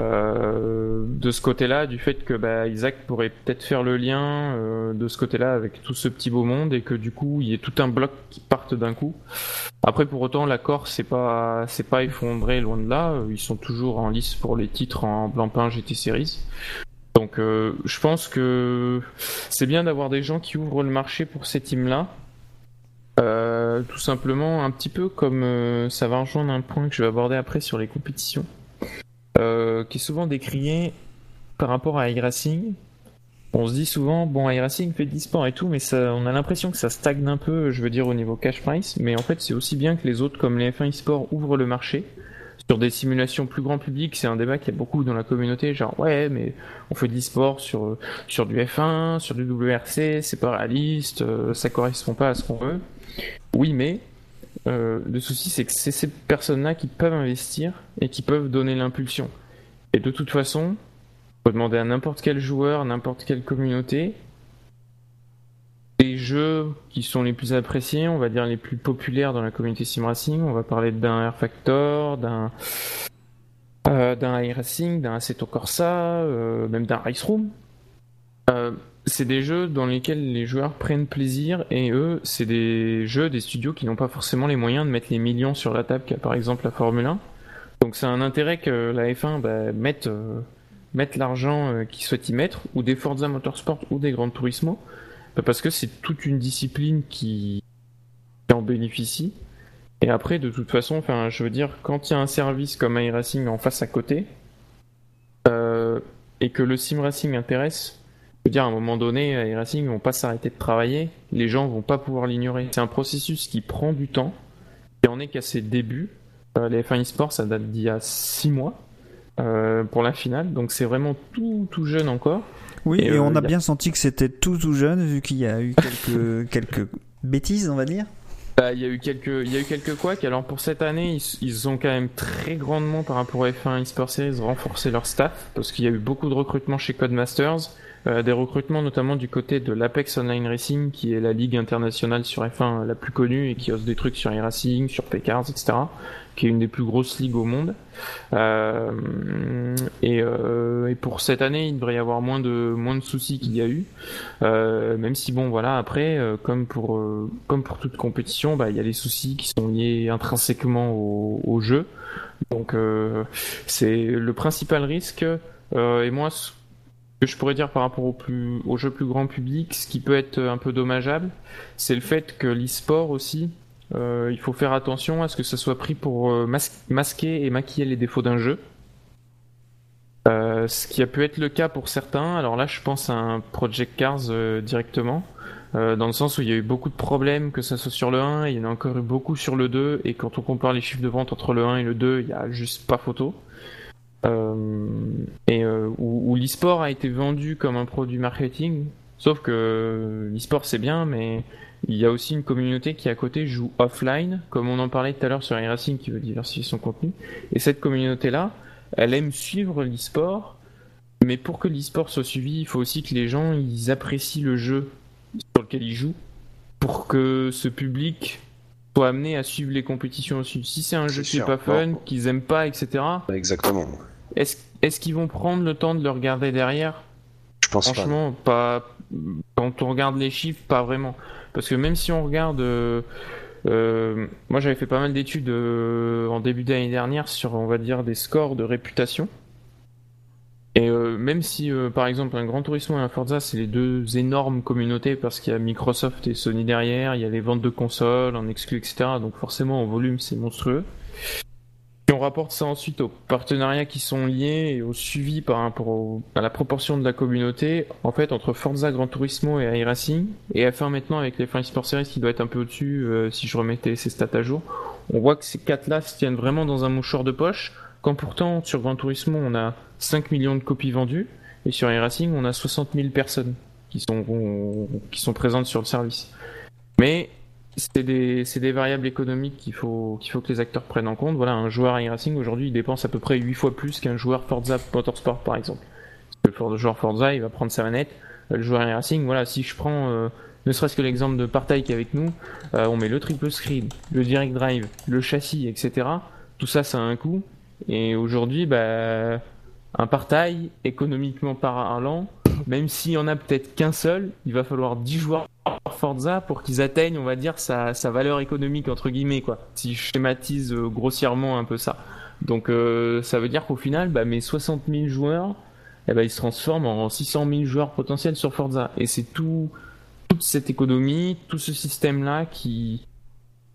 euh, de ce côté-là, du fait que bah, Isaac pourrait peut-être faire le lien euh, de ce côté-là avec tout ce petit beau monde et que du coup, il y ait tout un bloc qui parte d'un coup. Après, pour autant, l'accord c'est pas c'est pas effondré loin de là. Ils sont toujours en lice pour les titres en blanc-pain GT Series. Donc, je pense que c'est bien d'avoir des gens qui ouvrent le marché pour ces teams-là euh, tout simplement, un petit peu comme euh, ça va rejoindre un point que je vais aborder après sur les compétitions, euh, qui est souvent décrié par rapport à iRacing. On se dit souvent, bon, iRacing fait de l'e-sport et tout, mais ça, on a l'impression que ça stagne un peu, je veux dire, au niveau cash price, mais en fait, c'est aussi bien que les autres, comme les F1 e-sport, ouvrent le marché. Sur des simulations plus grand public, c'est un débat qui a beaucoup dans la communauté, genre, ouais, mais on fait de l'e-sport sur, sur du F1, sur du WRC, c'est pas réaliste, ça correspond pas à ce qu'on veut. Oui, mais euh, le souci, c'est que c'est ces personnes-là qui peuvent investir et qui peuvent donner l'impulsion. Et de toute façon, faut demander à n'importe quel joueur, n'importe quelle communauté, les jeux qui sont les plus appréciés, on va dire les plus populaires dans la communauté sim racing, on va parler d'un Air Factor, d'un euh, d'un iRacing, d'un Assetto Corsa, euh, même d'un Race Room. Euh, c'est des jeux dans lesquels les joueurs prennent plaisir et eux, c'est des jeux des studios qui n'ont pas forcément les moyens de mettre les millions sur la table qu'a par exemple la Formule 1. Donc c'est un intérêt que la F1 bah, mette, euh, l'argent euh, qu'ils souhaitent y mettre, ou des Forza Motorsport ou des Gran Turismo, bah, parce que c'est toute une discipline qui, en bénéficie. Et après, de toute façon, je veux dire, quand il y a un service comme iRacing en face à côté, euh, et que le sim racing intéresse, je veux dire, à un moment donné, les Racing vont pas s'arrêter de travailler, les gens vont pas pouvoir l'ignorer. C'est un processus qui prend du temps, et on est qu'à ses débuts. Euh, les F1 eSports, ça date d'il y a 6 mois euh, pour la finale, donc c'est vraiment tout, tout jeune encore. Oui, et, on euh, a bien senti que c'était tout tout jeune, vu qu'il y a eu quelques, quelques bêtises, on va dire. Bah, il y a eu quelques, il y a eu quelques couacs. Alors pour cette année, ils, ils ont quand même très grandement par rapport à F1 eSport Series renforcé leur staff parce qu'il y a eu beaucoup de recrutements chez Codemasters, euh, des recrutements notamment du côté de l'Apex Online Racing qui est la ligue internationale sur F1 la plus connue et qui ose des trucs sur iRacing, sur Pcars, etc. Qui est une des plus grosses ligues au monde. Euh, et, euh, et pour cette année, il devrait y avoir moins de moins de soucis qu'il y a eu. Même si bon voilà après comme pour comme pour toute compétition bah il y a des soucis qui sont liés intrinsèquement au, au jeu donc c'est le principal risque et moi que je pourrais dire par rapport au jeu plus grand public ce qui peut être un peu dommageable c'est le fait que l'e-sport aussi euh, il faut faire attention à ce que ça soit pris pour euh, mas- masquer et maquiller les défauts d'un jeu euh, ce qui a pu être le cas pour certains. Alors là, je pense à un Project Cars directement, dans le sens où il y a eu beaucoup de problèmes, que ça soit sur le 1, il y en a encore eu beaucoup sur le 2, et quand on compare les chiffres de vente entre le 1 et le 2, il y a juste pas photo. Euh, et euh, où, où l'e-sport a été vendu comme un produit marketing, sauf que l'e-sport c'est bien, mais il y a aussi une communauté qui à côté joue offline, comme on en parlait tout à l'heure sur iRacing qui veut diversifier son contenu. Et cette communauté-là, elle aime suivre l'e-sport, mais pour que l'e-sport soit suivi, il faut aussi que les gens ils apprécient le jeu sur lequel ils jouent, pour que ce public soit amené à suivre les compétitions aussi. Si c'est un jeu qui est sûr. pas fun, qu'ils aiment pas, etc., Exactement. Est-ce qu'ils vont prendre le temps de le regarder derrière? Je pense pas. Franchement, pas. Quand on regarde les chiffres, pas vraiment. Parce que même si on regarde. euh, euh, moi, j'avais fait pas mal d'études euh, en début d'année dernière sur, on va dire, des scores de réputation. Et même si, par exemple, un Grand Turismo et un Forza, c'est les deux énormes communautés parce qu'il y a Microsoft et Sony derrière, il y a les ventes de consoles en exclu, etc. Donc forcément, en volume, c'est monstrueux. Rapporte ça ensuite aux partenariats qui sont liés et au suivi par rapport au- à la proportion de la communauté, en fait, entre Forza, Gran Turismo et iRacing, et F1 maintenant avec les F1 Sport Series qui doit être un peu au-dessus euh, si je remettais ces stats à jour, on voit que ces quatre-là se tiennent vraiment dans un mouchoir de poche, quand pourtant sur Gran Turismo on a 5 millions de copies vendues, et sur iRacing on a 60 000 personnes qui sont, qui sont présentes sur le service. Mais c'est des, variables économiques qu'il faut, faut que les acteurs prennent en compte. Voilà, un joueur iRacing aujourd'hui il dépense à peu près 8 fois plus qu'un joueur Forza Motorsport par exemple. Le joueur Forza il va prendre sa manette, le joueur iRacing, voilà, si je prends euh, ne serait-ce que l'exemple de Partail qui est avec nous, euh, on met le triple screen, le direct drive, le châssis, etc. Tout ça, ça a un coût. Et aujourd'hui, bah, un Partail, économiquement parlant, même s'il y en a peut-être qu'un seul, il va falloir 10 joueurs Forza pour qu'ils atteignent, on va dire, sa, valeur économique, entre guillemets, quoi. Si je schématise euh, grossièrement un peu ça. Donc, euh, ça veut dire qu'au final, bah, mes 60 000 joueurs, eh ben, ils se transforment en 600 000 joueurs potentiels sur Forza. Et c'est tout, toute cette économie, tout ce système-là qui,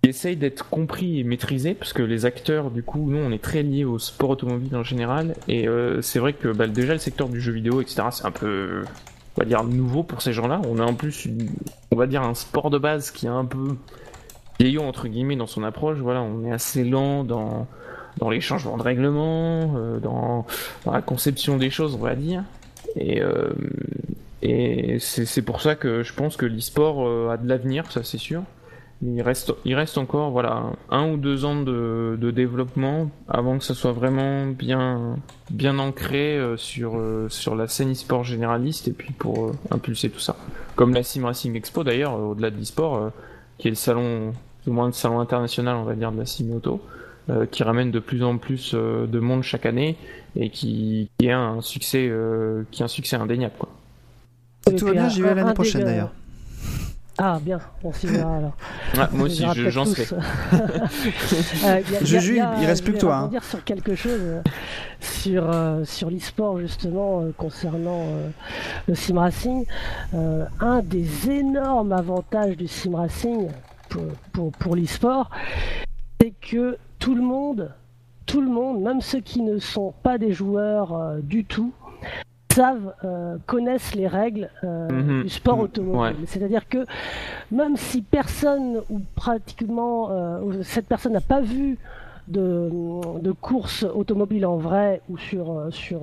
qui essaye d'être compris et maîtrisé, parce que les acteurs, du coup, nous, on est très liés au sport automobile en général, et euh, c'est vrai que bah, déjà le secteur du jeu vidéo, etc., c'est un peu, on va dire, nouveau pour ces gens-là. On a en plus, on va dire, un sport de base qui est un peu vieillot, entre guillemets, dans son approche. Voilà, on est assez lent dans, dans les changements de règlement, euh, dans, la conception des choses, on va dire. Et, euh, et c'est pour ça que je pense que l'e-sport a de l'avenir, ça c'est sûr. Il reste, il reste encore voilà, un ou deux ans de, de développement avant que ça soit vraiment bien, bien ancré euh, sur, euh, sur la scène e-sport généraliste et puis pour euh, impulser tout ça. Comme la Sim Racing Expo d'ailleurs, euh, au-delà de l'e-sport, euh, qui est le salon, ou moins le salon international, on va dire, de la sim auto, euh, qui ramène de plus en plus euh, de monde chaque année et qui, qui a un succès, euh, qui a un succès indéniable. Quoi. Si Et tout va bien, j'y vais l'année prochaine d'ailleurs. Ah, bien, on s'y verra alors. Ah, moi aussi, je- j'en serai. Euh, Juju, il reste je plus que toi, hein. rebondir sur quelque chose, euh, sur, euh, sur l'e-sport justement, euh, concernant euh, le sim racing. Euh, un des énormes avantages du sim racing pour, pour, pour l'e-sport, c'est que tout le monde, tout le monde, même ceux qui ne sont pas des joueurs euh, du tout, savent, euh, connaissent les règles euh, Mhm. du sport Mhm. automobile. Ouais. C'est-à-dire que même si personne ou pratiquement euh, cette personne n'a pas vu de, de course automobile en vrai ou sur, euh, sur,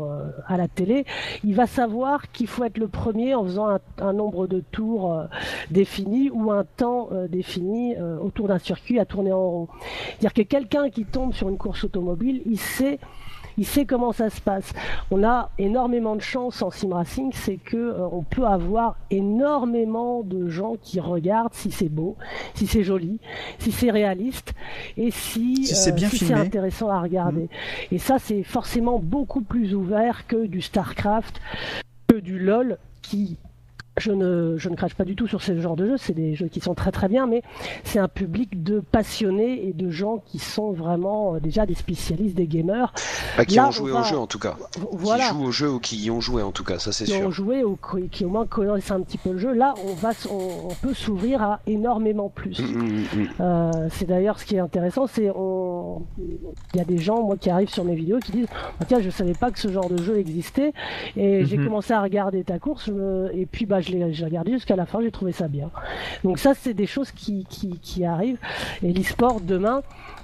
à la télé, il va savoir qu'il faut être le premier en faisant un, un nombre de tours euh, défini ou un temps euh, défini euh, autour d'un circuit à tourner en rond. C'est-à-dire que quelqu'un qui tombe sur une course automobile, il sait il sait comment ça se passe. On a énormément de chance en sim racing, c'est que euh, on peut avoir énormément de gens qui regardent si c'est beau, si c'est joli, si c'est réaliste et si, Si c'est bien si c'est filmé. intéressant à regarder. Et ça, c'est forcément beaucoup plus ouvert que du StarCraft, que du LoL qui je ne, je ne crache pas du tout sur ce genre de jeux, c'est des jeux qui sont très très bien, mais c'est un public de passionnés et de gens qui sont vraiment euh, déjà des spécialistes, des gamers, Bah, qui Là, ont on joué va- au jeu en tout cas. voilà, Qui jouent au jeu ou qui y ont joué en tout cas, ça c'est qui ont sûr. joué ou qui, au moins connaissent un petit peu le jeu. Là, on, va, s- on, on peut s'ouvrir à énormément plus. Mm, mm, mm. Euh, c'est d'ailleurs ce qui est intéressant, c'est on, il y a des gens moi qui arrivent sur mes vidéos qui disent Ah, tiens je savais pas que ce genre de jeu existait et j'ai commencé à regarder ta course je et puis bah j'ai regardé jusqu'à la fin j'ai trouvé ça bien. Donc ça c'est des choses qui, qui, qui arrivent et l'e-sport demain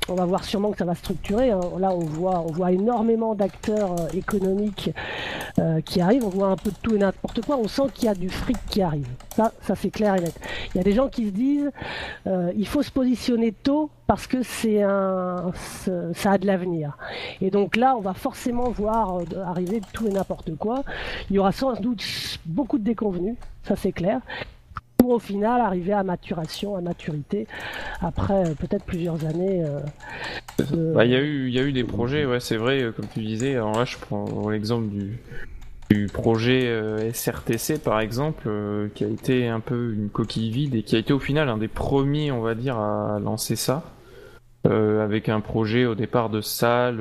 on va voir sûrement que ça va structurer. hein. Là, on voit, on voit énormément d'acteurs euh, économiques euh, qui arrivent. On voit un peu de tout et n'importe quoi. On sent qu'il y a du fric qui arrive. Ça, ça c'est clair et net. Il y a des gens qui se disent, euh, il faut se positionner tôt parce que c'est un, ça a de l'avenir. Et donc là, on va forcément voir arriver tout et n'importe quoi. Il y aura sans doute beaucoup de déconvenus. Ça c'est clair. Pour au final arriver à maturation, à maturité, après euh, peut-être plusieurs années. euh, Bah, il y a eu, y a eu des projets, ouais, c'est vrai, euh, comme tu disais. Je prends l'exemple du, du projet SRTC, par exemple, qui a été un peu une coquille vide et qui a été au final un des premiers, on va dire, à lancer ça, avec un projet au départ de salle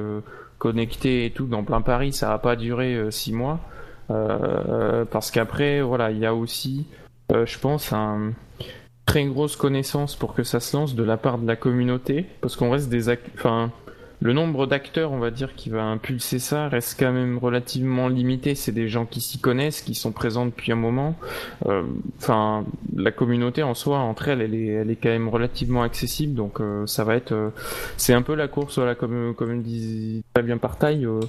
connectée et tout dans plein Paris. Ça n'a pas duré six mois, parce qu'après, voilà, il y a aussi, euh, je pense, un très grosse connaissance pour que ça se lance de la part de la communauté, parce qu'on reste des, enfin, le nombre d'acteurs, on va dire, qui va impulser ça reste quand même relativement limité. C'est des gens qui s'y connaissent, qui sont présents depuis un moment. Euh, Enfin, la communauté en soi, entre elles, elle est, quand même relativement accessible. Donc, euh, ça va être, euh, c'est un peu la course, voilà, comme comme disait très bien par taille, euh,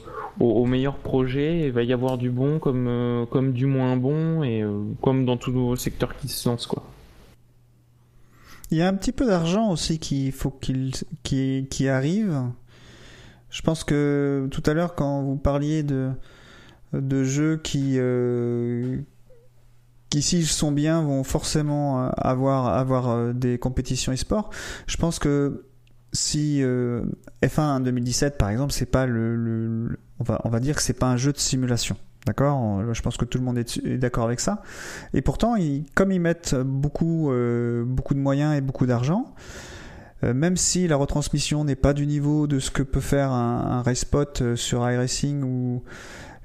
au, au meilleur projet. Il va y avoir du bon comme euh, comme du moins bon et comme dans tout nouveau secteur qui se lance, quoi. Il y a un petit peu d'argent aussi qu'il faut qu'il qui, qui arrive. Je pense que tout à l'heure, quand vous parliez de, de jeux qui, euh, qui s'ils sont bien, vont forcément euh, avoir, avoir euh, des compétitions e-sport, je pense que si euh, F1 2017, par exemple, c'est pas le, on va, on va dire que c'est pas un jeu de simulation. D'accord? Je pense que tout le monde est, d'accord avec ça. Et pourtant, comme ils mettent beaucoup, beaucoup de moyens et beaucoup d'argent, même si la retransmission n'est pas du niveau de ce que peut faire un, un race spot euh, sur iRacing ou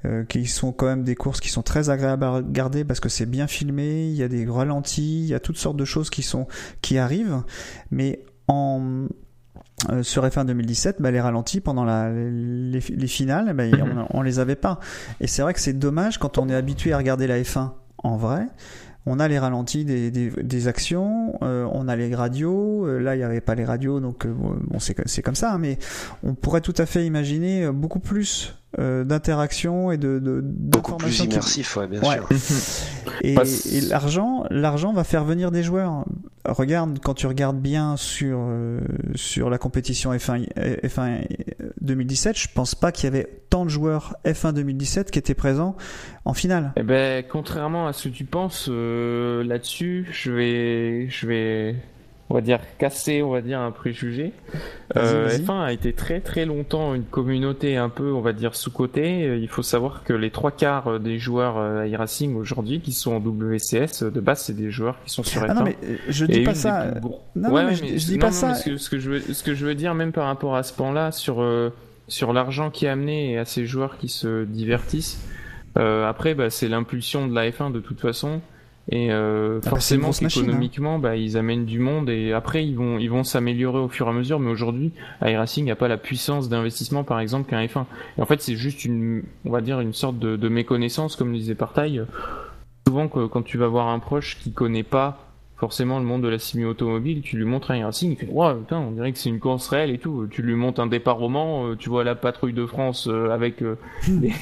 euh, qui sont quand même des courses qui sont très agréables à regarder parce que c'est bien filmé, il y a des ralentis, il y a toutes sortes de choses qui sont qui arrivent, mais en euh, sur F1 2017, bah, les ralentis pendant la, les, les finales, bah, on, on les avait pas. Et c'est vrai que c'est dommage quand on est habitué à regarder la F1 en vrai. On a les ralentis des, des, actions, euh, on a les radios. euh, là, il n'y avait pas les radios, donc euh, bon, c'est comme ça. hein, mais on pourrait tout à fait imaginer beaucoup plus euh, d'interaction et de, de Beaucoup plus qui- immersif, ouais, bien Ouais. sûr. et, et l'argent, l'argent va faire venir des joueurs. Regarde, quand tu regardes bien sur euh, sur la compétition F1 F1 2017, je pense pas qu'il y avait tant de joueurs F1 2017 qui étaient présents en finale. Eh ben, contrairement à ce que tu penses euh, là-dessus, je vais, je vais, on va dire casser, on va dire un préjugé. Euh, Vas-y, vas-y. F1 a été très très longtemps une communauté un peu, on va dire sous côté. Il faut savoir que les trois quarts des joueurs euh, iRacing aujourd'hui qui sont en WCS euh, de base, c'est des joueurs qui sont sur F1. Ah non mais euh, je dis pas ça. plus non, non, mais je- je dis non, pas ça. Ce que, ce que je veux, ce que je veux dire, même par rapport à ce pan-là, sur euh, sur l'argent qui est amené et à ces joueurs qui se divertissent. euh, après, bah, c'est l'impulsion de la F1 de toute façon. Et euh, forcément, hein. économiquement, bah, ils amènent du monde et après, ils vont, ils vont s'améliorer au fur et à mesure. Mais aujourd'hui, iRacing n'a pas la puissance d'investissement, par exemple, qu'un F1. Et en fait, c'est juste une, on va dire, une sorte de, de méconnaissance, comme disait Partaille. Souvent, que- quand tu vas voir un proche qui connaît pas forcément le monde de la simi automobile, tu lui montres un racing, il fait ouais, putain, on dirait que c'est une course réelle et tout. Tu lui montres un départ roman, euh, tu vois la patrouille de France euh, avec euh, les,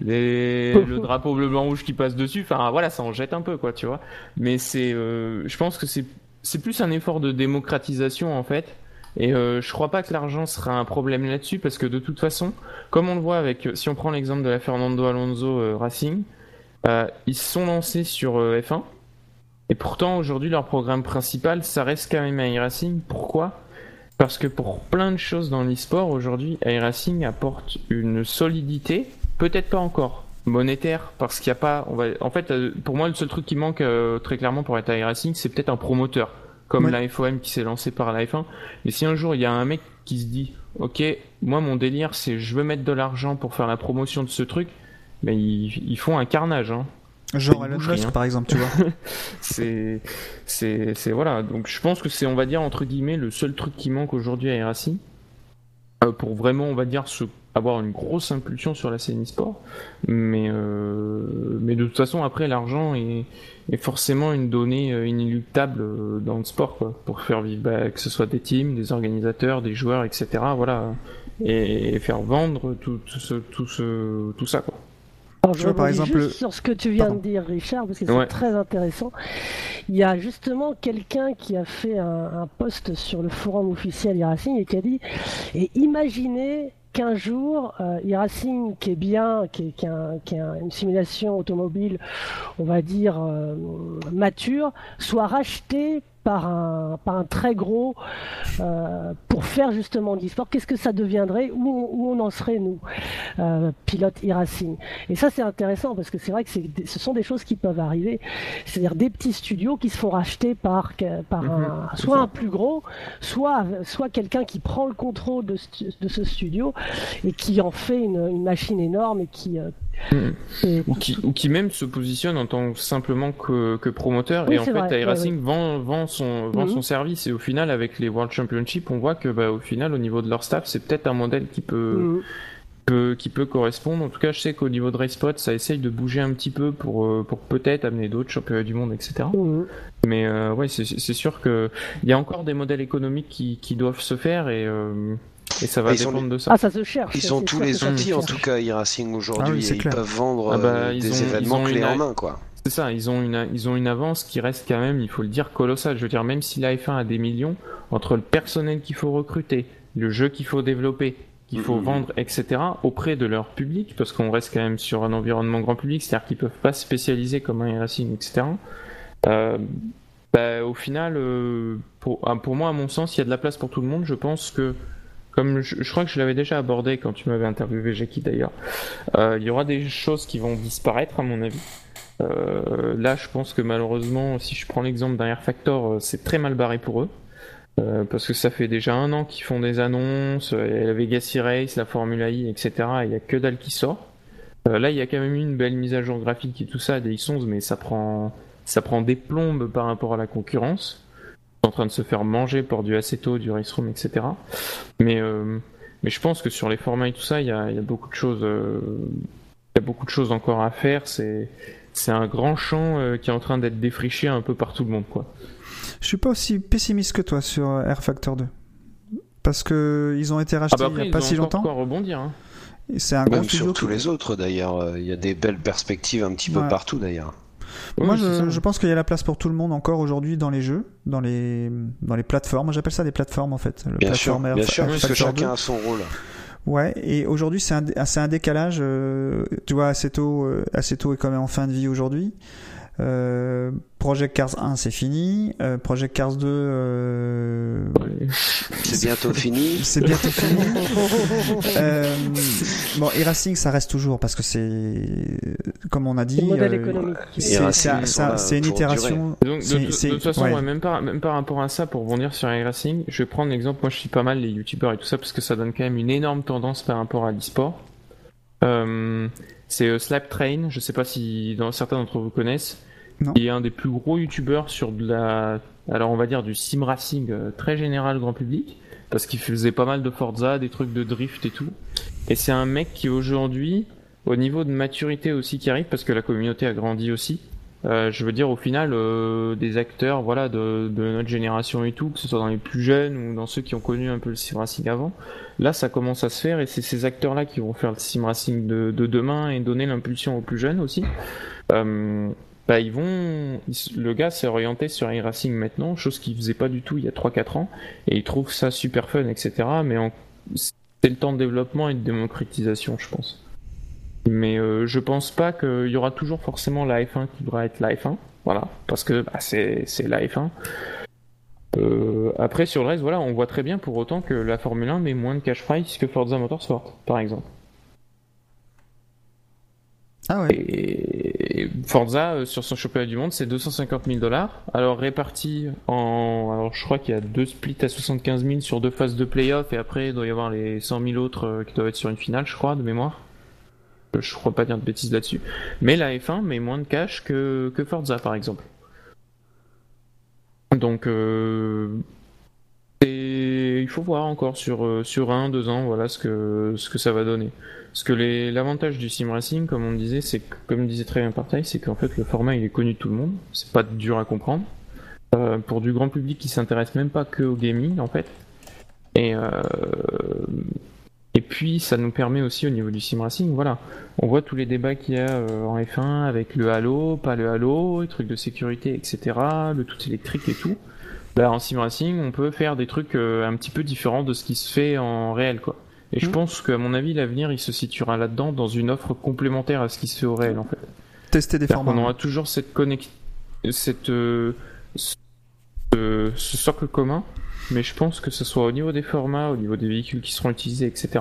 les- le drapeau bleu blanc rouge qui passe dessus. Enfin voilà, ça en jette un peu quoi, tu vois. Mais c'est, euh, je pense que c'est c'est plus un effort de démocratisation en fait. Et euh, je crois pas que l'argent sera un problème là-dessus parce que de toute façon, comme on le voit avec, si on prend l'exemple de la Fernando Alonso euh, Racing, ils se sont lancés sur euh, F1. Et pourtant, aujourd'hui, leur programme principal, ça reste quand même iRacing. Pourquoi? Parce que pour plein de choses dans l'e-sport, aujourd'hui, iRacing apporte une solidité, peut-être pas encore monétaire, parce qu'il n'y a pas... On va... En fait, euh, pour moi, le seul truc qui manque euh, très clairement pour être iRacing, c'est peut-être un promoteur, comme Ouais. la FOM qui s'est lancée par la F1. Mais si un jour, il y a un mec qui se dit, OK, moi, mon délire, c'est je veux mettre de l'argent pour faire la promotion de ce truc, ben, ils, ils font un carnage, hein Genre Elon Musk, hein. par exemple, tu vois. c'est c'est c'est voilà. Donc je pense que c'est on va dire entre guillemets le seul truc qui manque aujourd'hui à Erassi euh, pour vraiment on va dire se avoir une grosse impulsion sur la scène e-sport. Mais euh, mais de toute façon après l'argent est, est forcément une donnée euh, inéluctable euh, dans le sport quoi. Pour faire vivre bah, que ce soit des teams des organisateurs des joueurs etc voilà. Et, et faire vendre tout, tout ce tout ce tout ça quoi Je vois, par exemple, juste sur ce que tu viens Pardon. de dire, Richard, parce que c'est Ouais. très intéressant. Il y a justement quelqu'un qui a fait un, un post sur le forum officiel iRacing et qui a dit et imaginez qu'un jour, euh, iRacing, qui est bien, qui est, qui est un- qui est un- une simulation automobile, on va dire euh, mature, soit racheté par un, par un très gros euh, pour faire justement de l'e-sport. Qu'est-ce que ça deviendrait où on, où on en serait, nous, euh, pilotes e-racing Et ça, c'est intéressant parce que c'est vrai que ce sont des choses qui peuvent arriver. C'est-à-dire des petits studios qui se font racheter par, par un, Mhm, c'est soit ça. un plus gros, soit, soit quelqu'un qui prend le contrôle de, ce studio et qui en fait une, une machine énorme et qui. euh, Et- ou qui, ou qui même se positionne en tant que simplement que, que promoteur. Oui, et en fait vrai, iRacing vend, vend, son, vend son service. Et au final avec les World Championship on voit que bah, au final au niveau de leur staff c'est peut-être un modèle qui peut, peut- qui peut correspondre. En tout cas je sais qu'au niveau de Racepot ça essaye de bouger un petit peu pour, euh, pour peut-être amener d'autres championnats du monde etc mais euh, ouais c'est sûr que il y a encore des modèles économiques qui, qui doivent se faire et, euh, et ça va Ils ont dépendre de ça Ah, ça se cherche. Ils ont tous les outils, en tout cas, e-racing aujourd'hui, Ah oui, ils peuvent vendre Ah bah, euh, ils des ont- événements ils ont clés une- en main, quoi. C'est ça, ils ont une ils ont une avance qui reste quand même, il faut le dire, colossale. Je veux dire, même si la F1 a des millions, entre le personnel qu'il faut recruter, le jeu qu'il faut développer, qu'il faut vendre, etc., auprès de leur public, parce qu'on reste quand même sur un environnement grand public, c'est-à-dire qu'ils peuvent pas se spécialiser comme un racing, etc. Euh, bah, au final, euh, pour, ah, pour moi, à mon sens, il y a de la place pour tout le monde. Je pense que, comme je, crois que je l'avais déjà abordé quand tu m'avais interviewé, Jackie d'ailleurs, euh, il y aura des choses qui vont disparaître, à mon avis. Euh, là, je pense que malheureusement, si je prends l'exemple d'un Air Factor, euh, c'est très mal barré pour eux. Parce que ça fait déjà un an qu'ils font des annonces, la Vegas Race, la Formula I, etc. et Il y a que dalle qui sort. Là, il y a quand même une belle mise à jour graphique et tout ça, des X11, mais ça prend, ça prend des plombes par rapport à la concurrence. En train de se faire manger par du Assetto, du Race Room, etc. Mais, euh, mais je pense que sur les formats et tout ça, il y a, il y a beaucoup de choses, euh, il y a beaucoup de choses encore à faire. C'est, c'est un grand champ euh, qui est en train d'être défriché un peu par tout le monde, quoi. Je suis pas aussi pessimiste que toi sur Air Factor 2. Parce que ils ont été rachetés Ah bah après, il y a pas ils ont si encore longtemps. quoi rebondir. Hein. C'est un grand Même studio. sur tous les autres, d'ailleurs. Il y a des belles perspectives un petit peu partout, d'ailleurs. Moi, je, je pense qu'il y a la place pour tout le monde encore aujourd'hui dans les jeux, dans les dans les plateformes. Moi, J'appelle ça des plateformes en fait. Le Bien sûr, bien sûr, parce que chacun 2. a son rôle. Ouais, et aujourd'hui c'est un, c'est un décalage. euh, tu vois, Assetto, euh, Assetto est quand même en fin de vie aujourd'hui. Euh, Project Cars 1 c'est fini. Euh, Project Cars 2 euh, C'est bientôt fini. c'est bientôt fini. euh, bon, et Racing ça reste toujours parce que c'est comme on a dit. C'est euh, une itération. Donc, de, de- toute façon, ouais. ouais, même, par, même par rapport à ça, pour rebondir sur iRacing, je vais prendre l'exemple. Moi, je suis pas mal les youtubeurs et tout ça parce que ça donne quand même une énorme tendance par rapport à l'e-sport. Euh, c'est euh, Slap Train, je sais pas si dans, certains d'entre vous connaissent. Il est un des plus gros youtubeurs sur de la, alors on va dire du sim racing euh, très général grand public parce qu'il faisait pas mal de Forza, des trucs de drift et tout. Et c'est un mec qui aujourd'hui, au niveau de maturité aussi qui arrive parce que la communauté a grandi aussi, Euh, je veux dire, au final, euh, des acteurs, voilà, de, notre génération et tout, que ce soit dans les plus jeunes ou dans ceux qui ont connu un peu le sim racing avant, là, ça commence à se faire et c'est ces acteurs-là qui vont faire le sim racing de, de demain et donner l'impulsion aux plus jeunes aussi. Bah, ils vont, le gars s'est orienté sur iRacing maintenant, chose qu'il faisait pas du tout il y a 3-4 ans, et il trouve ça super fun, etc. Mais c'est le temps de développement et de démocratisation, je pense. Mais euh, je pense pas qu'il y aura toujours forcément la F1 qui devra être la F1. Voilà, parce que bah, c'est la F1. Euh, après, sur le reste, voilà, on voit très bien pour autant que la Formule 1 met moins de cash price que Forza Motorsport, par exemple. Ah ouais. Forza, euh, sur son championnat du monde, c'est 250 000 dollars. Alors réparti en. Alors je crois qu'il y a deux splits à 75 000 sur deux phases de playoff, et après il doit y avoir les 100 000 autres qui doivent être sur une finale, je crois, de mémoire. Je crois pas dire de bêtises là-dessus. Mais la F1 met moins de cash que, Forza par exemple. Donc euh, et il faut voir encore sur, euh, sur un, deux ans, voilà ce que ça va donner. Parce que l'avantage du sim racing, comme on disait, c'est comme disait très bien Partail, c'est qu'en fait le format il est connu de tout le monde, c'est pas dur à comprendre. Euh, pour du grand public qui s'intéresse même pas que au gaming en fait. Et, euh, et puis ça nous permet aussi au niveau du sim racing, voilà, on voit tous les débats qu'il y a euh, en F1 avec le halo, pas le halo, les trucs de sécurité, etc., le tout électrique et tout. Là en sim racing, on peut faire des trucs un petit peu différents de ce qui se fait en réel, quoi. Et je Mhm. pense qu'à mon avis, l'avenir il se situera là-dedans dans une offre complémentaire à ce qui se fait au réel, en fait. Tester des formats. aura toujours cette connexion, cette euh, ce, ce socle commun, mais je pense que ce soit au niveau des formats, au niveau des véhicules qui seront utilisés, etc.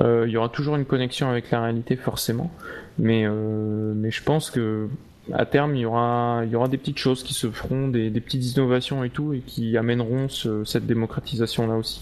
euh, il y aura toujours une connexion avec la réalité forcément, mais euh, mais je pense que à terme il y aura il y aura des petites choses qui se feront, des, des petites innovations et tout, et qui amèneront ce- cette démocratisation là aussi.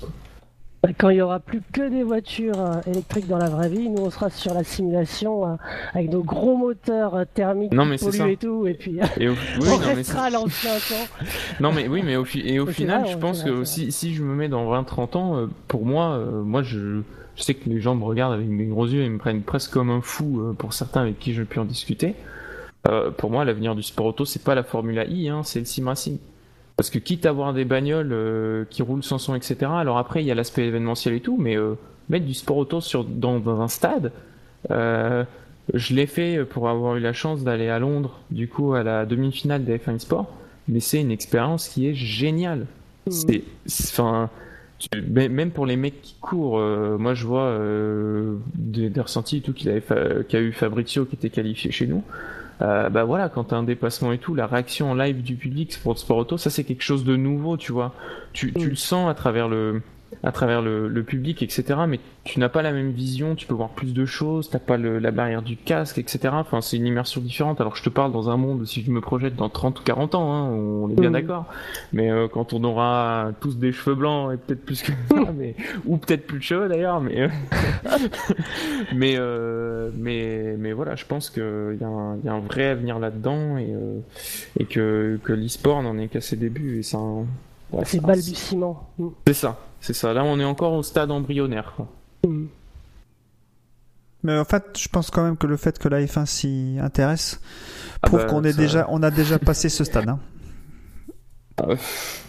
Quoi. Quand il y aura plus que des voitures euh, électriques dans la vraie vie, nous on sera sur la simulation euh, avec nos gros moteurs euh, thermiques Non, mais ça. et tout, et puis Et au- oui, on non, mais restera temps. Non mais oui mais au, fi- et au final vrai, je pense que si, si je me mets dans 20-30 ans pour moi moi je, je sais que les gens me regardent avec des gros yeux et me prennent presque comme un fou pour certains avec qui je pu en discuter Euh, pour moi l'avenir du sport auto c'est pas la Formule I hein, c'est le sim racing parce que quitte à avoir des bagnoles euh, qui roulent sans son etc alors après il y a l'aspect événementiel et tout mais euh, mettre du sport auto sur, dans, dans un stade euh, je l'ai fait pour avoir eu la chance d'aller à Londres, du coup, à la demi-finale des F1 Sport. Mais c'est une expérience qui est géniale. C'est, c'est- enfin, même pour les mecs qui courent, moi je vois des, des ressentis et tout qu'il avait, qu'a eu Fabrizio qui était qualifié chez nous. Euh, bah voilà, quand t'as un déplacement et tout, la réaction en live du public pour le sport auto, ça c'est quelque chose de nouveau, tu vois. Tu, tu le sens à travers le, à travers le, le public, etc. Mais tu n'as pas la même vision, tu peux voir plus de choses, t'as pas le- la barrière du casque, etc. Enfin, c'est une immersion différente. Alors je te parle dans un monde, si je me projette dans 30 ou 40 ans, hein, on est bien Mhm. d'accord. Mais euh, quand on aura tous des cheveux blancs et peut-être plus que ça, mais ou peut-être plus de cheveux d'ailleurs, mais euh, mais euh, mais mais voilà, je pense qu'il y, a un- il y a un vrai avenir là-dedans et et que que l'e-sport n'en est qu'à ses débuts et ça. ouais, C'est ça- balbutiement. Mm. c'est ça, c'est ça. Là, on est encore au stade embryonnaire. Quoi. Mm. Mais en fait, je pense quand même que le fait que la F1 s'y intéresse Ah prouve bah, qu'on est ça- déjà, on a déjà passé ce stade. hein.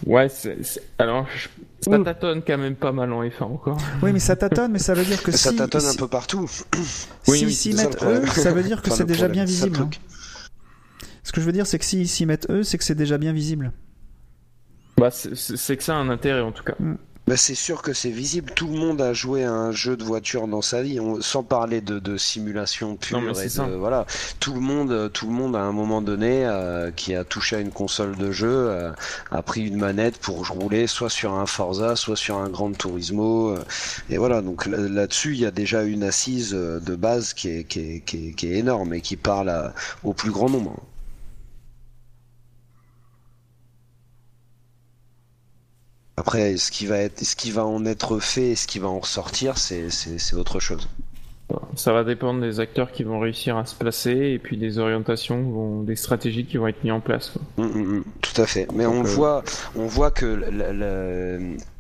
Ouais, c'est, c'est- alors je- ça Mm. tâtonne quand même pas mal en F1 encore. Oui, mais ça tâtonne, mais ça veut dire que Ça si, tâtonne un si, peu partout. Oui, s'ils oui, s'y mettent eux, ça veut dire que Enfin, c'est déjà bien visible. hein. Ce que je veux dire, c'est que s'ils s'y mettent eux, c'est que c'est déjà bien visible. Bah, c'est, que ça a un intérêt en tout cas. Bah, c'est sûr que c'est visible. Tout le monde a joué à un jeu de voiture dans sa vie, on- sans parler de, de simulation pure. Non, et de-. Voilà, tout le monde, tout le monde à un moment donné euh, qui a touché à une console de jeu euh, a pris une manette pour rouler soit sur un Forza, soit sur un Gran Turismo. euh, et voilà, donc là- là-dessus, il y a déjà une assise de base qui est, qui est, qui est, qui est énorme et qui parle à- au plus grand nombre. Après, ce qui va être, ce qui va en être fait, et ce qui va en ressortir, c'est, autre chose. Ça va dépendre des acteurs qui vont réussir à se placer et puis des orientations, vont- des stratégies qui vont être mises en place. Mm, mm, mm, tout à fait. Mais Donc, on euh, voit, on voit que la- la-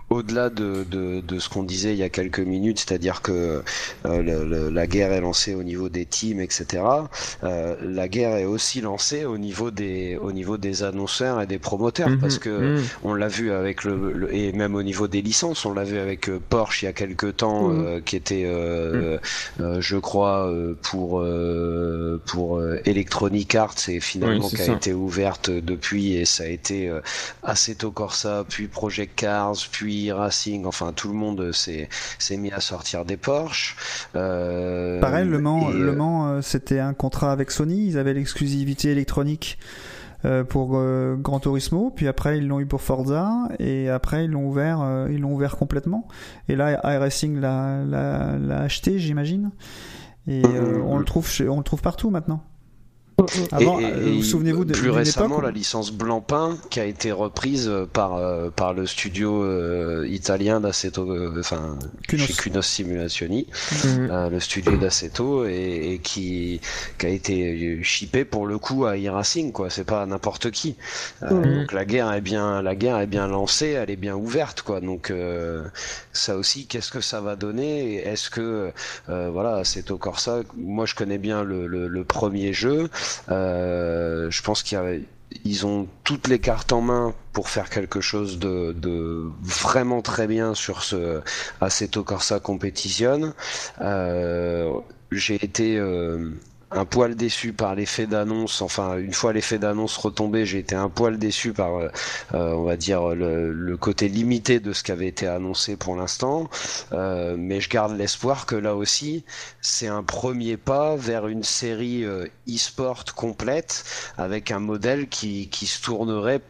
au-delà de, de, de ce qu'on disait il y a quelques minutes, c'est-à-dire que euh, le- le- la guerre est lancée au niveau des teams, etc. euh, la guerre est aussi lancée au niveau des au niveau des annonceurs et des promoteurs, Mhm, parce que mhm. on l'a vu avec le, le- et même au niveau des licences, on l'a vu avec euh, Porsche il y a quelques temps, Mhm. euh, qui était, euh, euh, je crois, pour euh, pour Electronic Arts et finalement Oui, qui a ça. été ouverte depuis et ça a été euh, Assetto Corsa, puis Project Cars, puis Racing. Enfin, tout le monde s'est mis à sortir des Porsche. Euh, Pareil, Le Mans, et, le euh, Mans euh, c'était un contrat avec Sony, ils avaient l'exclusivité électronique pour Gran Turismo, puis après ils l'ont eu pour Forza, et après ils l'ont ouvert, ils l'ont ouvert complètement. Et là, iRacing l'a, acheté, j'imagine. Et euh, on le trouve, on le trouve partout maintenant. Avant, et- et- euh, souvenez-vous de- plus récemment la licence Blancpain qui a été reprise euh, par euh, par le studio euh, italien d'Assetto, euh, enfin chez Kunos Simulationi, Mhm. euh, le studio d'Assetto et, et qui qui a été shippé pour le coup à e-racing quoi. C'est pas n'importe qui. Euh, Mhm. Donc la guerre est bien la guerre est bien lancée, elle est bien ouverte quoi. Donc euh, ça aussi, qu'est-ce que ça va donner? Est-ce que euh, voilà, Assetto Corsa, moi je connais bien le, le, le premier jeu. Euh, je pense qu'il y a ils ont toutes les cartes en main pour faire quelque chose de, de vraiment très bien sur ce Assetto Corsa Competition. Euh, J'ai été euh, un poil déçu par l'effet d'annonce. Enfin, une fois l'effet d'annonce retombé, j'ai été un poil déçu par, euh, euh, on va dire, le, côté limité de ce qui avait été annoncé pour l'instant. Euh, mais je garde l'espoir que là aussi, c'est un premier pas vers une série e-sport complète avec un modèle qui, qui se tournerait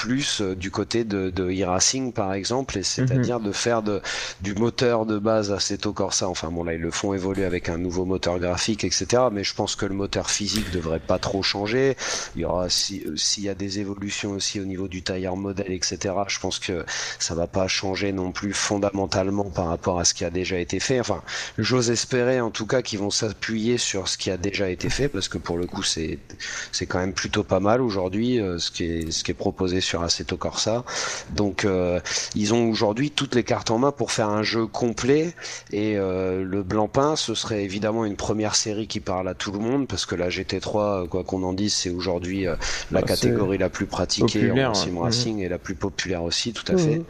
plus euh, du côté de, de e-racing par exemple et c'est-à-dire de faire de, du moteur de base Assetto Corsa. Enfin bon là ils le font évoluer avec un nouveau moteur graphique etc mais je pense que le moteur physique devrait pas trop changer. Il y aura si- euh, s'il y a des évolutions aussi au niveau du tailleur modèle etc je pense que ça va pas changer non plus fondamentalement par rapport à ce qui a déjà été fait. Enfin j'ose espérer en tout cas qu'ils vont s'appuyer sur ce qui a déjà été fait parce que pour le coup c'est c'est quand même plutôt pas mal aujourd'hui euh, ce qui est ce qui est proposé sur Assetto Corsa. Donc euh, ils ont aujourd'hui toutes les cartes en main pour faire un jeu complet et euh, le Blancpain ce serait évidemment une première série qui parle à tout le monde parce que la GT3 quoi qu'on en dise c'est aujourd'hui euh, la Ah, catégorie la plus pratiquée populaire, en sim racing et la plus populaire aussi tout à Mhm. fait.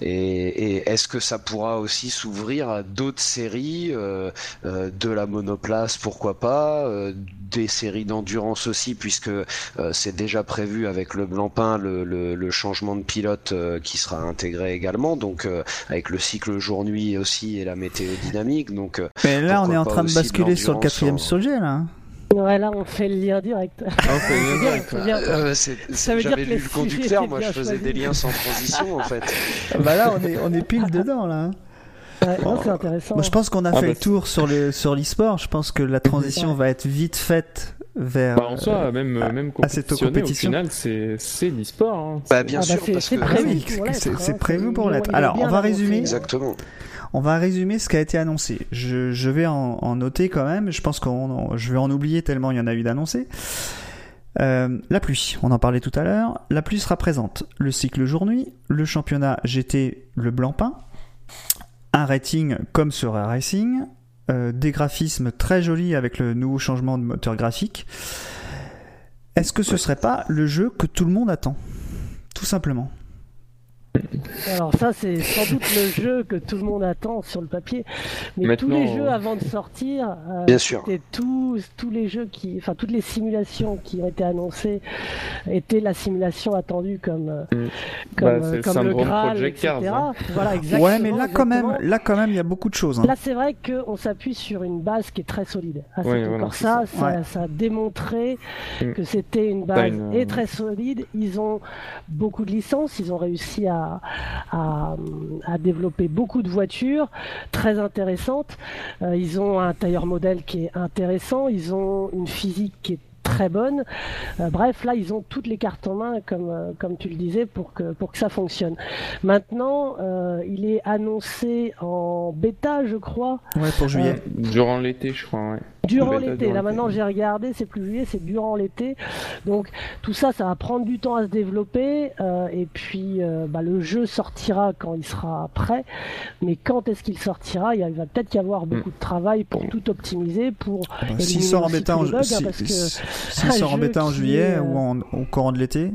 Et, et est-ce que ça pourra aussi s'ouvrir à d'autres séries euh, euh, de la monoplace, pourquoi pas, euh, des séries d'endurance aussi, puisque euh, c'est déjà prévu avec le Blancpain le, le, le changement de pilote euh, qui sera intégré également, donc euh, avec le cycle jour-nuit aussi et la météo dynamique. Donc euh, Mais là, on est en train de basculer sur le quatrième sujet, là. hein. Ouais, là, on fait le lien direct. Ah, on fait direct, C'est ouais. bien. euh, c'est- Ça veut dire j'avais que lu le conducteur, moi je faisais des liens sans transition en fait. bah là, on est, on est pile dedans, là. Ouais, non, c'est intéressant. Moi, je pense qu'on a Ah, fait bah, le tour sur le sur l'e-sport. Je pense que la transition va être vite faite vers. Bah, en soi, euh, même, à- même à cette compétitionner, au compétition. final, c'est c'est l'e-sport. Hein. Bah bien Ah, bah, sûr, c'est- parce c'est que prévu pour l'être, c'est- hein. prévu pour l'être. Alors, on va résumer. exactement. On va résumer ce qui a été annoncé. Je, je vais en, en noter quand même. Je pense qu'on, je vais en oublier tellement il y en a eu d'annoncés. Euh, la pluie, on en parlait tout à l'heure. La pluie sera présente. Le cycle jour-nuit, le championnat GT, le blanc-pain, un rating comme sur racing, euh, des graphismes très jolis avec le nouveau changement de moteur graphique. Est-ce que ce serait pas le jeu que tout le monde attend? Tout simplement. Alors ça, c'est sans doute le jeu que tout le monde attend sur le papier. Mais tous les jeux avant de sortir, euh, Bien sûr. tous, tous les jeux qui, enfin toutes les simulations qui ont été annoncées étaient la simulation attendue comme, euh, Mm. comme, Bah, euh, comme le Graal, Project etc. Cars, hein. Voilà, exactement. ouais, mais là quand même, là quand même, il y a beaucoup de choses. hein. Là, c'est vrai qu'on s'appuie sur une base qui est très solide. Ouais, cet voilà, encore ça, ça. ça, Ouais. ça a démontré Mm. que c'était une base une, et très solide. Ils ont beaucoup de licences, ils ont réussi à, à, à développer beaucoup de voitures très intéressantes. Euh, ils ont un tailleur modèle qui est intéressant, ils ont une physique qui est très bonne. Euh, bref, là, ils ont toutes les cartes en main, comme, euh, comme tu le disais, pour que, pour que ça fonctionne. Maintenant, euh, il est annoncé en bêta, je crois. Ouais, pour juillet. Durant l'été, je crois, ouais. Durant l'été, là maintenant j'ai regardé, c'est plus juillet, c'est durant l'été. Donc tout ça, ça va prendre du temps à se développer. euh, et puis euh, bah, le jeu sortira quand il sera prêt. Mais quand est-ce qu'il sortira? Il va peut-être y avoir beaucoup de travail pour tout optimiser, pour Bah, éliminer S'il sort en bêta en, bugs, hein, si- parce que si- s'il sort en jeu bêta en juillet ou en, au courant de l'été,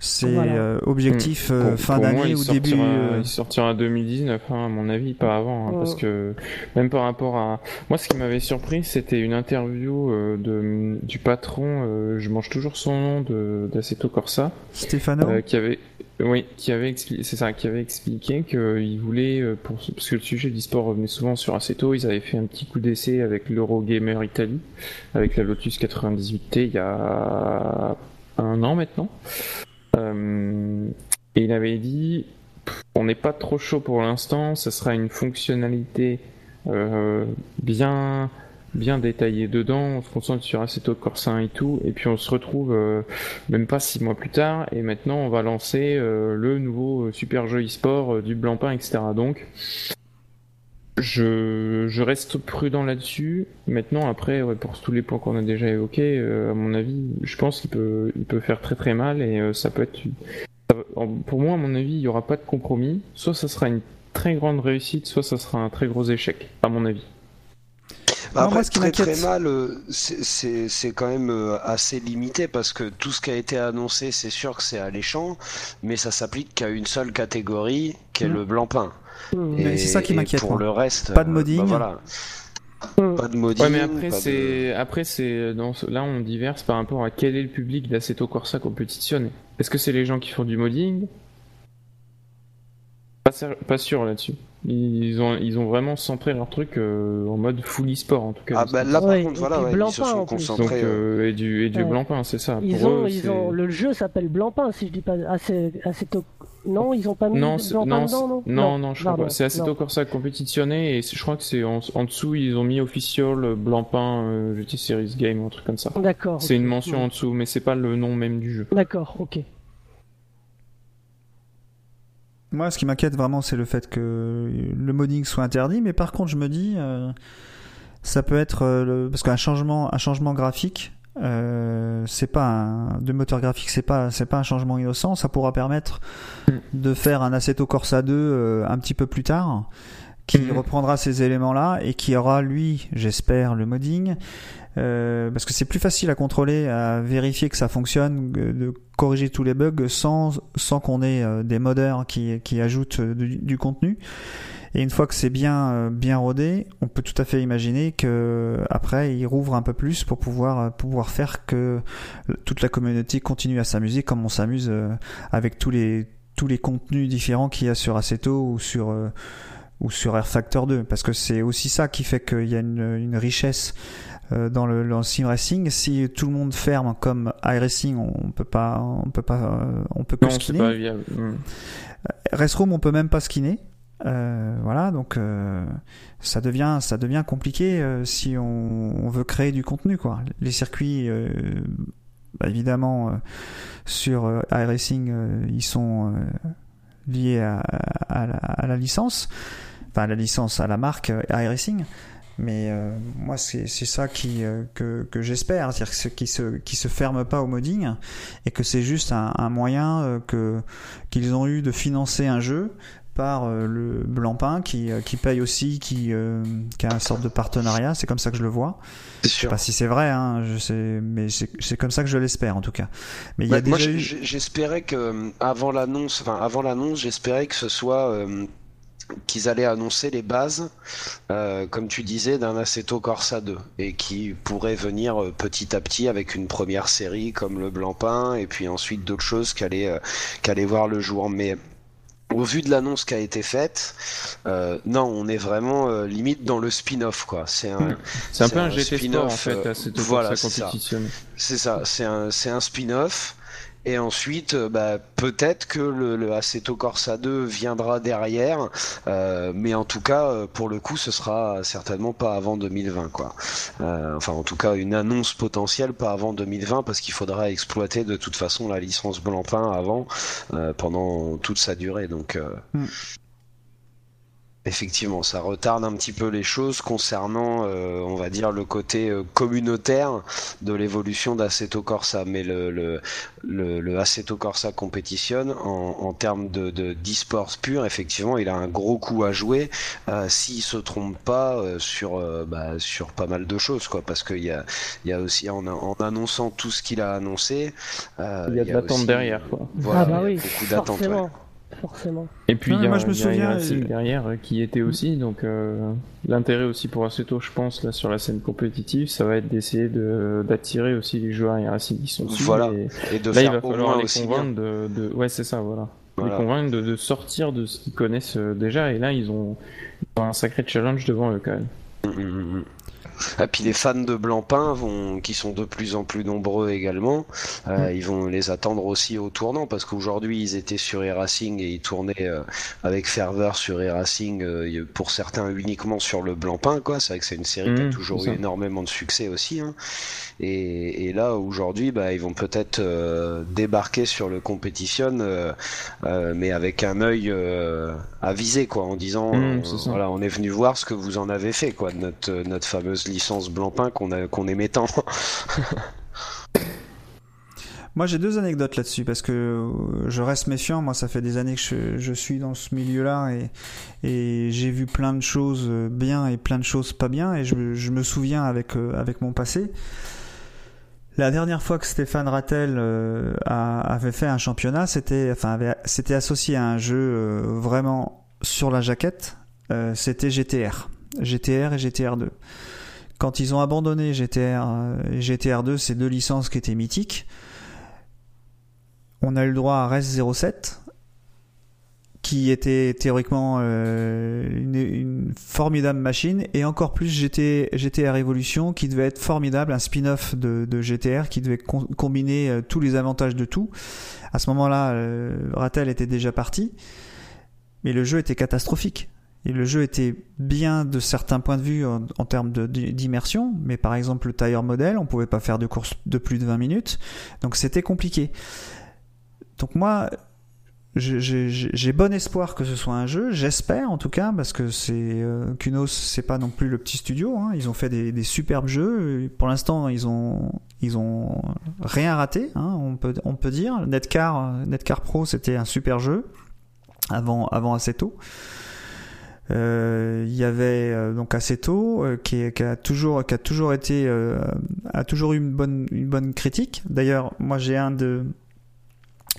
c'est Voilà. euh, objectif Mm. euh, Pour- fin d'année il ou début. sortira- euh, Il sortira en 2019, hein, à mon avis, pas avant. hein. Parce que même par rapport à. Moi, ce qui m'avait surpris, c'était une interview euh, de, du patron, euh, je mange toujours son nom, de- d'Assetto Corsa, Stefano euh, qui avait. Oui, qui avait expliqué, c'est ça, qui avait expliqué qu'il voulait, euh, pour, parce que le sujet du sport revenait souvent sur Assetto, ils avaient fait un petit coup d'essai avec l'Eurogamer Italie, avec la Lotus 98T il y a un an maintenant. Euh, et il avait dit, on n'est pas trop chaud pour l'instant, ça sera une fonctionnalité euh, bien détaillée dedans, on se concentre sur Assetto Corsa 1 et tout, et puis on se retrouve euh, même pas six mois plus tard, et maintenant on va lancer le nouveau super jeu e-sport du Blancpain, etc. Donc je, je reste prudent là-dessus. Maintenant, après, ouais, pour tous les points qu'on a déjà évoqués, euh, à mon avis, je pense qu'il peut, il peut faire très très mal et euh, ça peut être. ça Pour moi, à mon avis, il n'y aura pas de compromis. Soit ça sera une très grande réussite, soit ça sera un très gros échec, à mon avis. Bah, Non, après, moi, ce qui très très mal, euh, c'est- quand même assez limité parce que tout ce qui a été annoncé, c'est sûr que c'est alléchant, mais ça s'applique qu'à une seule catégorie, qui est Mhm. le blanc-pain. C'est ça qui m'inquiète, Pour moi. le reste, Pas de euh, modding. bah voilà. Hmm. Pas de modding. Ouais, mais après, de- c'est, après, c'est, dans ce- là, on diverse par rapport à quel est le public d'Assetto Corsa compétitionné. Est-ce que c'est les gens qui font du modding? Pas, ser- pas sûr là-dessus. Ils ont, ils ont vraiment centré leur truc euh, en mode full e-sport, en tout cas. Ah bah là par Ouais, contre voilà, ouais, ils se Blancpain, sont en plus. Donc, concentrés. euh, et du, et du Ouais. blanc-pain, c'est ça. Ils Pour ont, eux, ils ont, le jeu s'appelle Blancpain, si je dis pas assez, assez tôt. Non, ils ont pas mis Non, de non, dedans, non c'est- non, non, je crois pardon, pas. C'est Assetto non. Corsa compétitionné et je crois que c'est en, en dessous, ils ont mis official euh, Blancpain euh, GT Series Game, un truc comme ça. D'accord. C'est une mention en dessous, mais c'est pas le nom même du jeu. D'accord, ok. Moi, ce qui m'inquiète vraiment, c'est le fait que le modding soit interdit. Mais par contre, je me dis, euh, ça peut être euh, le- parce qu'un changement, un changement graphique, euh, c'est pas un, de moteur graphique, c'est pas, c'est pas un changement innocent. Ça pourra permettre de faire un Assetto Corsa 2 euh, un petit peu plus tard, qui Mhm. reprendra ces éléments-là et qui aura lui, j'espère, le modding. Euh, parce que c'est plus facile à contrôler, à vérifier que ça fonctionne, de corriger tous les bugs sans, sans qu'on ait euh, des modeurs qui, qui ajoutent euh, du, du contenu. Et une fois que c'est bien, euh, bien rodé, on peut tout à fait imaginer que après il rouvre un peu plus pour pouvoir, euh, pouvoir faire que toute la communauté continue à s'amuser comme on s'amuse euh, avec tous les, tous les contenus différents qu'il y a sur Assetto ou sur, euh, ou sur Air Factor 2. Parce que c'est aussi ça qui fait qu'il y a une, une richesse euh, dans le, dans le sim racing. Si tout le monde ferme comme iRacing, on peut pas, on peut pas, euh, on peut que Non, pas viable. Hmm. Restroom, on peut même pas skinner. Euh, voilà, donc euh, ça devient ça devient compliqué euh, si on, veut créer du contenu quoi. Les circuits, euh, bah, évidemment, euh, sur euh, iRacing, ils sont liés à, à, la, à la licence, enfin à la licence, à la marque iRacing. Mais moi, c'est ça qui que, que j'espère, c'est-à-dire que qui se qui se ferme pas au modding et que c'est juste un, un moyen que qu'ils ont eu de financer un jeu par euh, le Blancpain qui euh, qui paye aussi, qui euh, qui a une sorte de partenariat. C'est comme ça que je le vois. Je sais pas si c'est vrai, hein, je sais, mais c'est comme ça que je l'espère en tout cas. Mais il y a moi, déjà j'espérais que avant l'annonce, enfin avant l'annonce, j'espérais que ce soit euh, qu'ils allaient annoncer les bases, euh, comme tu disais, d'un Assetto Corsa 2 et qui pourrait venir euh, petit à petit avec une première série comme le Blancpain et puis ensuite d'autres choses qui allaient, euh, qui allaient voir le jour. Mais au vu de l'annonce qui a été faite, euh, non, on est vraiment euh, limite dans le spin-off quoi. C'est un, C'est un peu un un GT Sport en fait, euh, Assetto voilà, Corsa c'est ça. compétitionné. C'est ça, c'est un, c'est un spin-off. Et ensuite, euh, bah, peut-être que le, le Assetto Corsa 2 viendra derrière, euh, mais en tout cas, euh, pour le coup, ce sera certainement pas avant 2020, quoi. Euh, enfin, en tout cas, une annonce potentielle pas avant 2020, parce qu'il faudra exploiter de toute façon la licence Blancpain avant, pendant toute sa durée. Donc, euh, Mm. Effectivement, ça retarde un petit peu les choses concernant, euh, on va dire, le côté euh, communautaire de l'évolution d'Assetto Corsa. Mais le, le, le, le Assetto Corsa Competition, en, en termes de de- d'e-sports pur, effectivement, il a un gros coup à jouer euh, s'il se trompe pas euh, sur, euh, bah, sur pas mal de choses, quoi. Parce qu'il y a, il y a aussi, en, en annonçant tout ce qu'il a annoncé, euh, Il y a de l'attente aussi- derrière, quoi. Voilà, ah bah oui, beaucoup d'attentes. ouais. Forcément. Et puis Non, il y a, moi, je me il y a souviens, euh, derrière euh, qui était aussi, donc euh, l'intérêt aussi pour Assetto, je pense, là sur la scène compétitive, ça va être d'essayer de d'attirer aussi les joueurs Racing qui sont dessus. Voilà. et Et de là, il faire va au falloir les convaincre de, de- Ouais, c'est ça, voilà. Voilà. Les convaincre de, de sortir de ce qu'ils connaissent déjà, et là, ils ont, ils ont un sacré challenge devant eux quand même. Mm, mm, mm. Et puis les fans de Blancpain vont, qui sont de plus en plus nombreux également, euh, ils vont les attendre aussi au tournant parce qu'aujourd'hui ils étaient sur e-racing et ils tournaient euh, avec ferveur sur e-racing euh, pour certains uniquement sur le Blancpain quoi. C'est vrai que c'est une série qui a Mhm, toujours eu énormément de succès aussi. Hein. Et, et là aujourd'hui bah, ils vont peut-être débarquer sur le competition euh, mais avec un œil avisé quoi en disant ça. voilà on est venu voir ce que vous en avez fait quoi de notre notre fameuse licence Blancpain qu'on qu'on aimait tant. Moi, j'ai deux anecdotes là-dessus parce que euh, je reste méfiant. Moi, ça fait des années que je, suis dans ce milieu-là et, j'ai vu plein de choses euh, bien et plein de choses pas bien. Et je, me souviens avec, euh, avec mon passé. La dernière fois que Stéphane Rattel a- avait fait un championnat, c'était enfin associé à un jeu vraiment sur la jaquette. c'était GTR, GTR et GTR 2. Quand ils ont abandonné GTR euh, et GTR 2, ces deux licences qui étaient mythiques, on a eu le droit à Res 07, qui était théoriquement euh, une, formidable machine, et encore plus GT, GTR Evolution, qui devait être formidable, un spin-off de, de GTR, qui devait com- combiner euh, tous les avantages de tout. À ce moment-là, euh, Rattel était déjà parti, mais le jeu était catastrophique. Et le jeu était bien de certains points de vue en, termes d'immersion, mais par exemple le tire model, on pouvait pas faire de course de plus de 20 minutes, donc c'était compliqué. Donc moi, j'ai bon espoir que ce soit un jeu, j'espère en tout cas, parce que c'est euh, c'est pas non plus le petit studio. hein. Ils ont fait des, superbes jeux. Pour l'instant, ils ont ils ont rien raté. hein, on peut on peut dire. Netcar euh, Netcar Pro, c'était un super jeu avant avant Assetto. Euh, Il y avait euh, donc Assetto euh, qui, qui a toujours qui a toujours été euh, a toujours eu une bonne une bonne critique. D'ailleurs, moi j'ai un de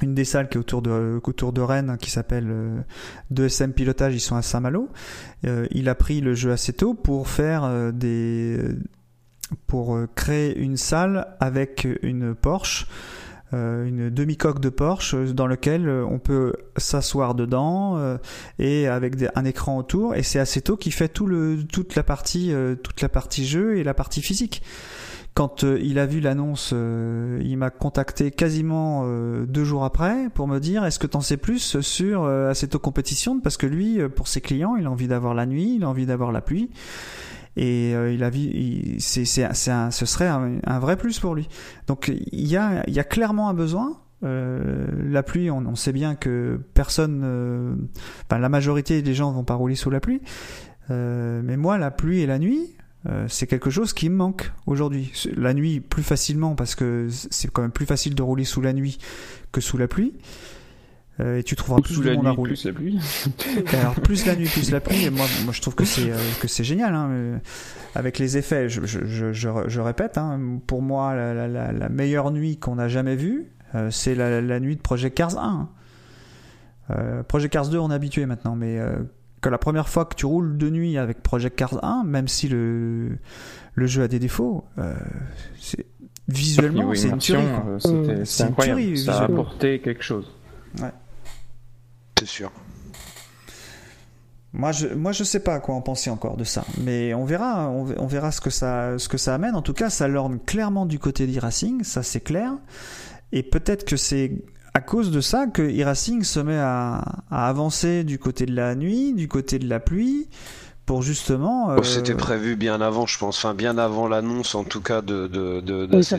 une des salles qui est autour de autour de Rennes qui s'appelle euh, 2SM Pilotage, ils sont à Saint-Malo. Euh, il a pris le jeu Assetto pour faire euh, des pour euh, créer une salle avec une Porsche euh, une demi-coque de Porsche euh, dans lequel euh, on peut s'asseoir dedans euh, et avec des- un écran autour et c'est Assetto qui fait tout le toute la partie euh, toute la partie jeu et la partie physique. Quand euh, il a vu l'annonce, euh, il m'a contacté quasiment euh, deux jours après pour me dire est-ce que t'en sais plus sur euh, Assetto Competition? Parce que lui, euh, pour ses clients, il a envie d'avoir la nuit, il a envie d'avoir la pluie et euh, il a c'est, ce serait un, vrai plus pour lui. Donc il y a, il y a clairement un besoin. Euh, la pluie, on, sait bien que personne, euh, la majorité des gens vont pas rouler sous la pluie. Mais moi, la pluie et la nuit, c'est quelque chose qui me manque aujourd'hui. La nuit, plus facilement, parce que c'est quand même plus facile de rouler sous la nuit que sous la pluie. Euh, et tu trouveras Ou plus de la monde à nuit, rouler. plus la pluie. Alors plus la nuit, plus la pluie. Et moi, moi, je trouve que c'est euh, que c'est génial. Hein, euh, avec les effets, je, je, je, je, répète, hein, pour moi, la, la, la, la meilleure nuit qu'on a jamais vue, euh, c'est la, la nuit de Project Cars 1. hein. Euh, Project Cars 2, on est habitué maintenant, mais que la première fois que tu roules de nuit avec Project Cars 1, même si le, le jeu a des défauts, euh, c'est visuellement, c'est une tuerie. c'était-. C'est C'est une incroyable. tuerie, Ça a apporté quelque chose. C'est sûr. Moi, je, moi, je sais pas quoi en penser encore de ça, mais on verra, on, on verra ce que ça, ce que ça amène. En tout cas, ça lorne clairement du côté d'e-racing, ça c'est clair. Et peut-être que c'est à cause de ça que e-racing se met à, à avancer du côté de la nuit, du côté de la pluie, pour justement. Oh, C'était prévu bien avant, je pense. Enfin, bien avant l'annonce, en tout cas, de, de, de, de Oui, ça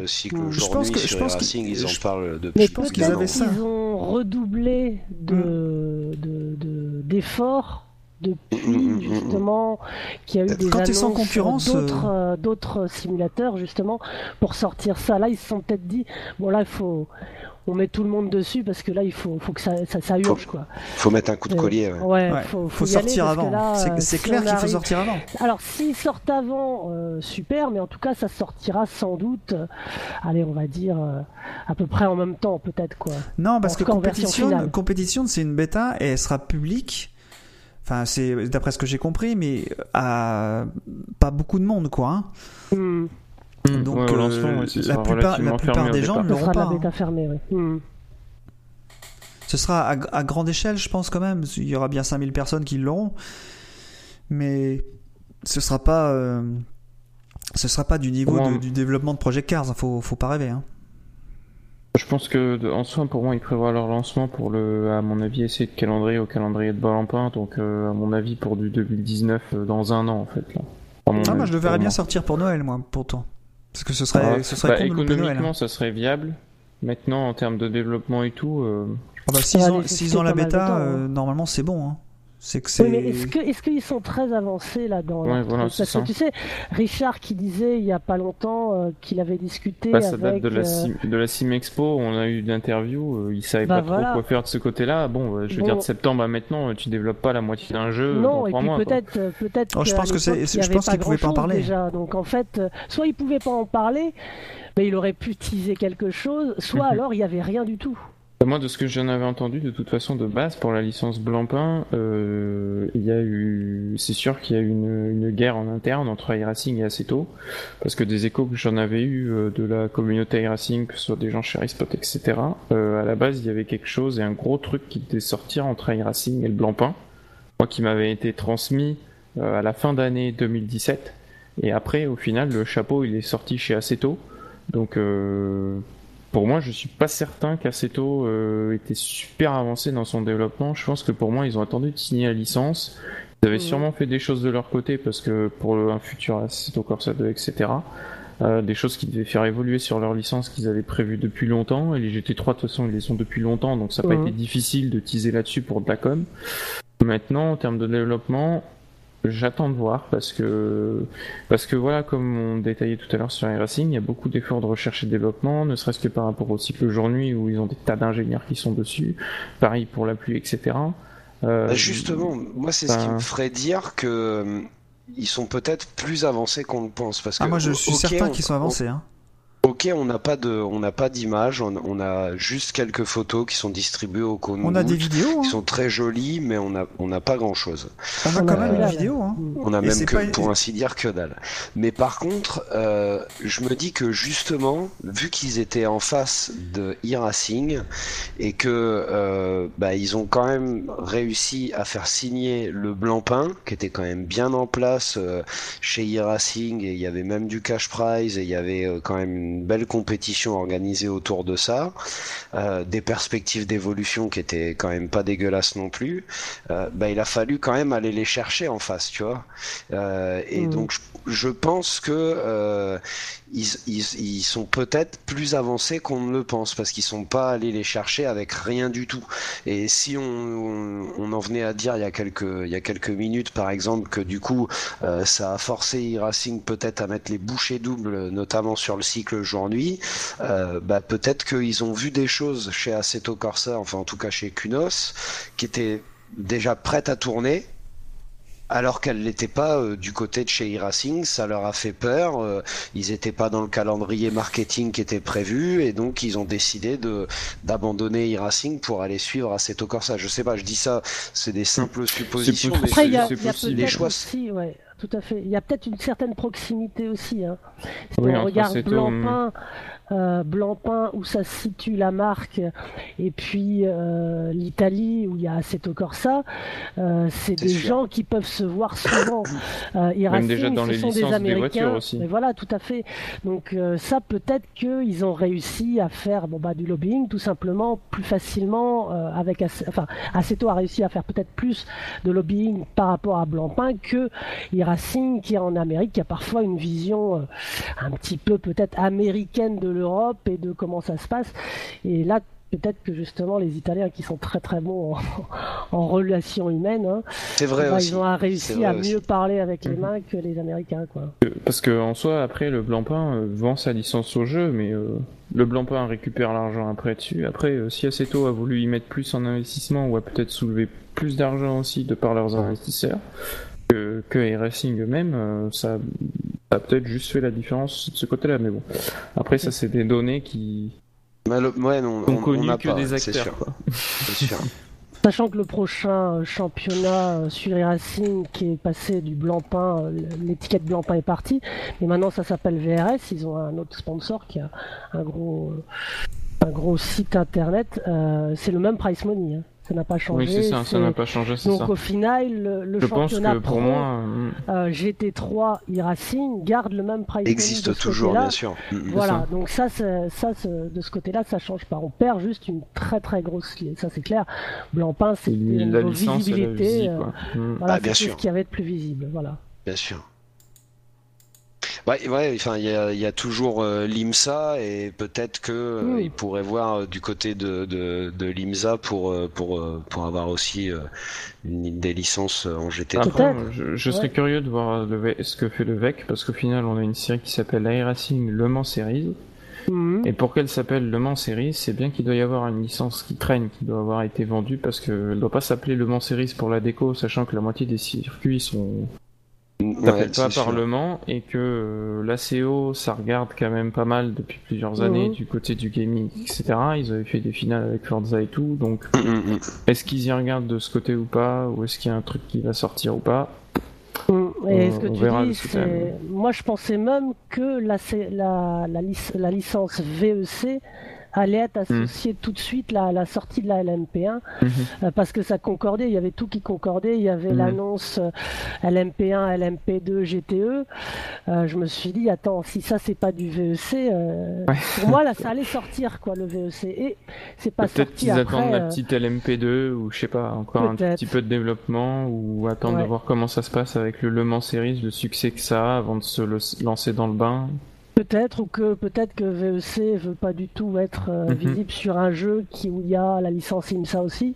le cycle Mm. Je pense que- sur je pense Racing, ils en je- parlent depuis. Mais pense qu'ils peut-être avaient ça. qu'ils ont redoublé de, de, de- d'efforts depuis Mm, mm, mm, justement qu'il y a eu des Quand annonces concurrence, d'autres, euh, d'autres simulateurs justement pour sortir ça. Là, ils se sont peut-être dit bon là il faut on met tout le monde dessus parce que là il faut, faut que ça, ça, ça urge quoi. Faut mettre un coup de Euh, collier. ouais. Ouais, Ouais, faut, faut sortir avant. C'est- euh, si clair qu'il faut sortir avant. Alors s'ils sortent avant, euh, super, mais en tout cas ça sortira sans doute, euh, allez on va dire euh, à peu près en même temps peut-être quoi. Non, parce En que compétition, compétition, c'est une bêta et elle sera publique. Enfin, c'est d'après ce que j'ai compris, mais à pas beaucoup de monde, quoi. hein. Hmm. Donc, Ouais, au euh, ouais, la plupart, la plupart des gens ne Ce l'auront pas. la hein. bêta fermée, oui. Hmm. Ce sera à, à grande échelle, je pense quand même. Il y aura bien 5000 personnes qui l'auront, mais ce sera pas, euh, ce sera pas du niveau Pour moi- de- du développement de Project Cars. Faut, faut pas rêver. Hein. Je pense que en soi, pour moi, ils prévoient leur lancement pour le, à mon avis, essayer de calendrier au calendrier de Balampin. Donc, euh, à mon avis, pour du 2019 euh, dans un an, en fait. Là. Ah, moi, je le verrais bien sortir pour Noël, moi, pourtant, parce que ce serait, Ah, ce serait bah, économiquement, ça serait viable. Maintenant, en termes de développement et tout, euh, Ah bah, s'ils ont, la bêta, temps, hein. euh, normalement, c'est bon. Hein. C'est que c'est. Oui, mais est-ce que est-ce qu'ils sont très avancés là dans Ouais, voilà, Parce que tu sais, Richard qui disait il y a pas longtemps euh, qu'il avait discuté bah, ça date avec de la, euh, Sim, de la Sim Expo. On a eu d'interviews. Euh, ils savaient Bah, pas voilà. trop quoi faire de ce côté-là. Bon, euh, je veux Bon. dire, de septembre à maintenant, euh, tu développes pas la moitié d'un jeu euh, non, et puis peut-être, euh, peut-être. Oh, je pense que c'est- je il pense qu'il pouvait pas en parler. Déjà, donc en fait, euh, soit il pouvait pas en parler, mais il aurait pu teaser quelque chose, soit Mhm. alors il y avait rien du tout. Moi, de ce que j'en avais entendu, de toute façon, de base, pour la licence Blancpain, euh, eu, c'est sûr qu'il y a eu une, guerre en interne entre iRacing et Aceto, parce que des échos que j'en avais eu euh, de la communauté iRacing, que ce soit des gens chez Rispot, etc., euh, à la base, il y avait quelque chose et un gros truc qui devait sortir entre iRacing et le Blancpain, moi qui m'avait été transmis à la fin d'année 2017, et après, au final, le chapeau, il est sorti chez Aceto, donc, pour moi, je suis pas certain qu'Aceto euh, était super avancé dans son développement. Je pense que pour moi, ils ont attendu de signer la licence. Ils avaient Mhm. sûrement fait des choses de leur côté parce que pour un futur Aceto Corsa 2, etc. euh, des choses qui devaient faire évoluer sur leur licence qu'ils avaient prévues depuis longtemps. Et les GT3, de toute façon, ils les ont depuis longtemps, donc ça n'a Mhm. pas été difficile de teaser là-dessus pour de la com. Maintenant, en termes de développement, j'attends de voir parce que parce que voilà, comme on détaillait tout à l'heure sur iRacing, il y a beaucoup d'efforts de recherche et de développement, ne serait-ce que par rapport au cycle jour-nuit où ils ont des tas d'ingénieurs qui sont dessus. Pareil pour la pluie, etc. Euh, Bah, justement, moi, c'est ce qui ben- me ferait dire que euh, ils sont peut-être plus avancés qu'on le pense. Parce que, Ah, moi, je suis certain on- qu'ils sont avancés. Hein. Ok, on n'a pas de, on n'a pas d'image, on, on a juste quelques photos qui sont distribuées au compte. On a des vidéos. qui Hein. sont très jolies, mais on a, on n'a pas grand chose. On a quand même une vidéo. Hein. On a Et même que, pas- pour ainsi dire, que dalle. Mais par contre, euh, je me dis que justement, vu qu'ils étaient en face de e-racing et que euh, bah, ils ont quand même réussi à faire signer le Blancpain, qui était quand même bien en place euh, chez e-racing, et il y avait même du cash prize, et il y avait quand même une belle compétition organisée autour de ça, euh, des perspectives d'évolution qui étaient quand même pas dégueulasses non plus. Euh, bah, il a fallu quand même aller les chercher en face, tu vois. Euh, et Mhm. donc je, je pense que euh, ils, ils, ils sont peut-être plus avancés qu'on ne le pense parce qu'ils sont pas allés les chercher avec rien du tout. Et si on, on, on en venait à dire il y a quelques il y a quelques minutes par exemple que du coup euh, ça a forcé e-racing peut-être à mettre les bouchées doubles notamment sur le cycle jour-nuit, euh, bah peut-être qu'ils ont vu des choses chez Assetto Corsa, enfin en tout cas chez Kunos, qui étaient déjà prêtes à tourner alors qu'elle n'était pas euh, du côté de chez e-racing, ça leur a fait peur, euh, ils n'étaient pas dans le calendrier marketing qui était prévu, et donc ils ont décidé de d'abandonner e-racing pour aller suivre Assetto Corsa. Je sais pas, je dis ça, c'est des simples suppositions, possible. mais Après, il y a, y a. Les peut-être choix- aussi, ouais, tout à fait. Il y a peut-être une certaine proximité aussi. Hein. Si Oui, on regarde Blancpain, euh, Blancpain où ça se situe la marque et puis euh, l'Italie où il y a Assetto Corsa, euh, c'est des sûr. gens qui peuvent se voir souvent. Euh, Même déjà dans ce les sont des licences des Américains. aussi. Mais voilà, tout à fait. Donc ça, peut-être qu'ils ont réussi à faire bon, bah, du lobbying tout simplement plus facilement avec Ace- enfin Assetto a réussi à faire peut-être plus de lobbying par rapport à Blancpain que e-Racing qui est en Amérique, qui a parfois une vision un petit peu peut-être américaine de l'Europe et de comment ça se passe. Et là, peut-être que justement les Italiens qui sont très très bons en, en relations humaines, hein, C'est vrai bah, aussi. ils ont réussi vrai à aussi. mieux parler avec les Mhm. mains que les Américains, quoi. Parce que en soi, après, le Blancpain euh, vend sa licence au jeu, mais euh, le Blancpain récupère l'argent après dessus. Après, euh, si Assetto a voulu y mettre plus en investissement ou a peut-être soulevé plus d'argent aussi de par leurs investisseurs que, que Racing eux-mêmes, euh, ça, ça a peut-être juste fait la différence de ce côté-là. Mais bon, après, ça, c'est des données qui Malo- ouais, non, on, on n'a que pas, des acteurs. sûr. quoi. C'est sûr. Sachant que le prochain euh, championnat euh, sur e-Racing qui est passé du Blancpain, l'étiquette Blancpain est partie, mais maintenant ça s'appelle VRS, ils ont un autre sponsor qui a un gros, un gros site internet, euh, c'est le même price money, hein. Ça n'a pas changé. Oui, c'est ça, ça c'est- n'a pas changé, c'est Donc ça. au final, le, le Je pense championnat que pour pro, moi, euh, euh, GT3 e-Racing garde le même price Existe toujours, bien sûr. Mm, mm. Voilà, donc ça, c'est- ça c'est- de ce côté-là, ça change pas. On perd juste une très très grosse, ça c'est clair. Blancpain, la visibilité. euh. Mm. voilà, Ah, bien c'était sûr. ce qu'il y avait de plus visible. Voilà. Bien sûr. Ouais, ouais, enfin, il y a, il y a toujours euh, l'IMSA et peut-être que euh, il pourrait voir euh, du côté de, de, de l'IMSA pour, euh, pour, euh, pour avoir aussi euh, une, des licences en GT3. Après, je, je serais Ouais. curieux de voir le V- ce que fait le VEC, parce qu'au final, on a une série qui s'appelle iRacing Le Mans Series. Mhm. Et pour qu'elle s'appelle Le Mans Series, c'est bien qu'il doit y avoir une licence qui traîne, qui doit avoir été vendue, parce qu'elle doit pas s'appeler Le Mans Series pour la déco, sachant que la moitié des circuits sont Ouais, s'appellent pas. Parlement, et que euh, l'ACO, ça regarde quand même pas mal depuis plusieurs années Mhm. du côté du gaming, etc. Ils avaient fait des finales avec Forza et tout, donc Mm, mm, mm. est-ce qu'ils y regardent de ce côté ou pas, ou est-ce qu'il y a un truc qui va sortir ou pas? Et On- ce que on tu verra dis, c'est. Moi, je pensais même que la, la licence VEC allait être Hmm. associée tout de suite à la sortie de la LMP1 Mhm. euh, parce que ça concordait, il y avait tout qui concordait, il y avait Mhm. l'annonce euh, LMP1, LMP2, GTE. Euh, je me suis dit, attends, si ça c'est pas du VEC, euh, Ouais. pour moi là ça allait sortir quoi le VEC et c'est pas Peut-être qu'ils attendent la euh, petite LMP2 ou je sais pas, encore un petit peu de développement ou attendre de voir comment ça se passe avec le Le Mans Series, le succès que ça a avant de se lancer dans le bain. Peut-être ou que peut-être que VEC veut pas du tout être euh, Mhm. visible sur un jeu qui où il y a la licence IMSA aussi.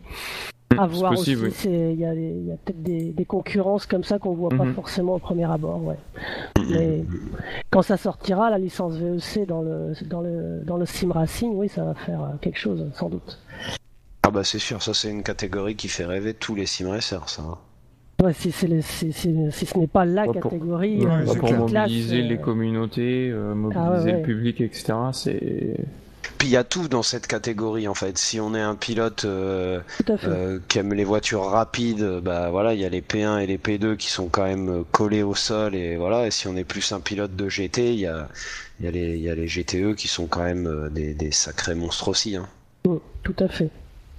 Mm, À voir possible, aussi, c'est- il y a, peut-être des, des concurrences comme ça qu'on voit pas Mhm. forcément au premier abord, ouais. Mais quand ça sortira, la licence VEC dans le dans le dans le sim racing, oui, ça va faire euh, quelque chose sans doute. Ah bah c'est sûr, ça c'est une catégorie qui fait rêver tous les sim racers, ça. Ouais, si, c'est le- si- si- si ce n'est pas la Ouais, pour- catégorie, Ouais, euh, pour mobiliser classe, les euh, communautés, euh, mobiliser Ah ouais, le public, etc. C'est Puis il y a tout dans cette catégorie en fait. Si on est un pilote euh, euh, qui aime les voitures rapides, euh, bah voilà, il y a les P1 et les P2 qui sont quand même euh, collés au sol et voilà. Et si on est plus un pilote de GT, il y a, il y a les, il y a les GTE qui sont quand même euh, des, des sacrés monstres aussi. Hein. Tout à fait.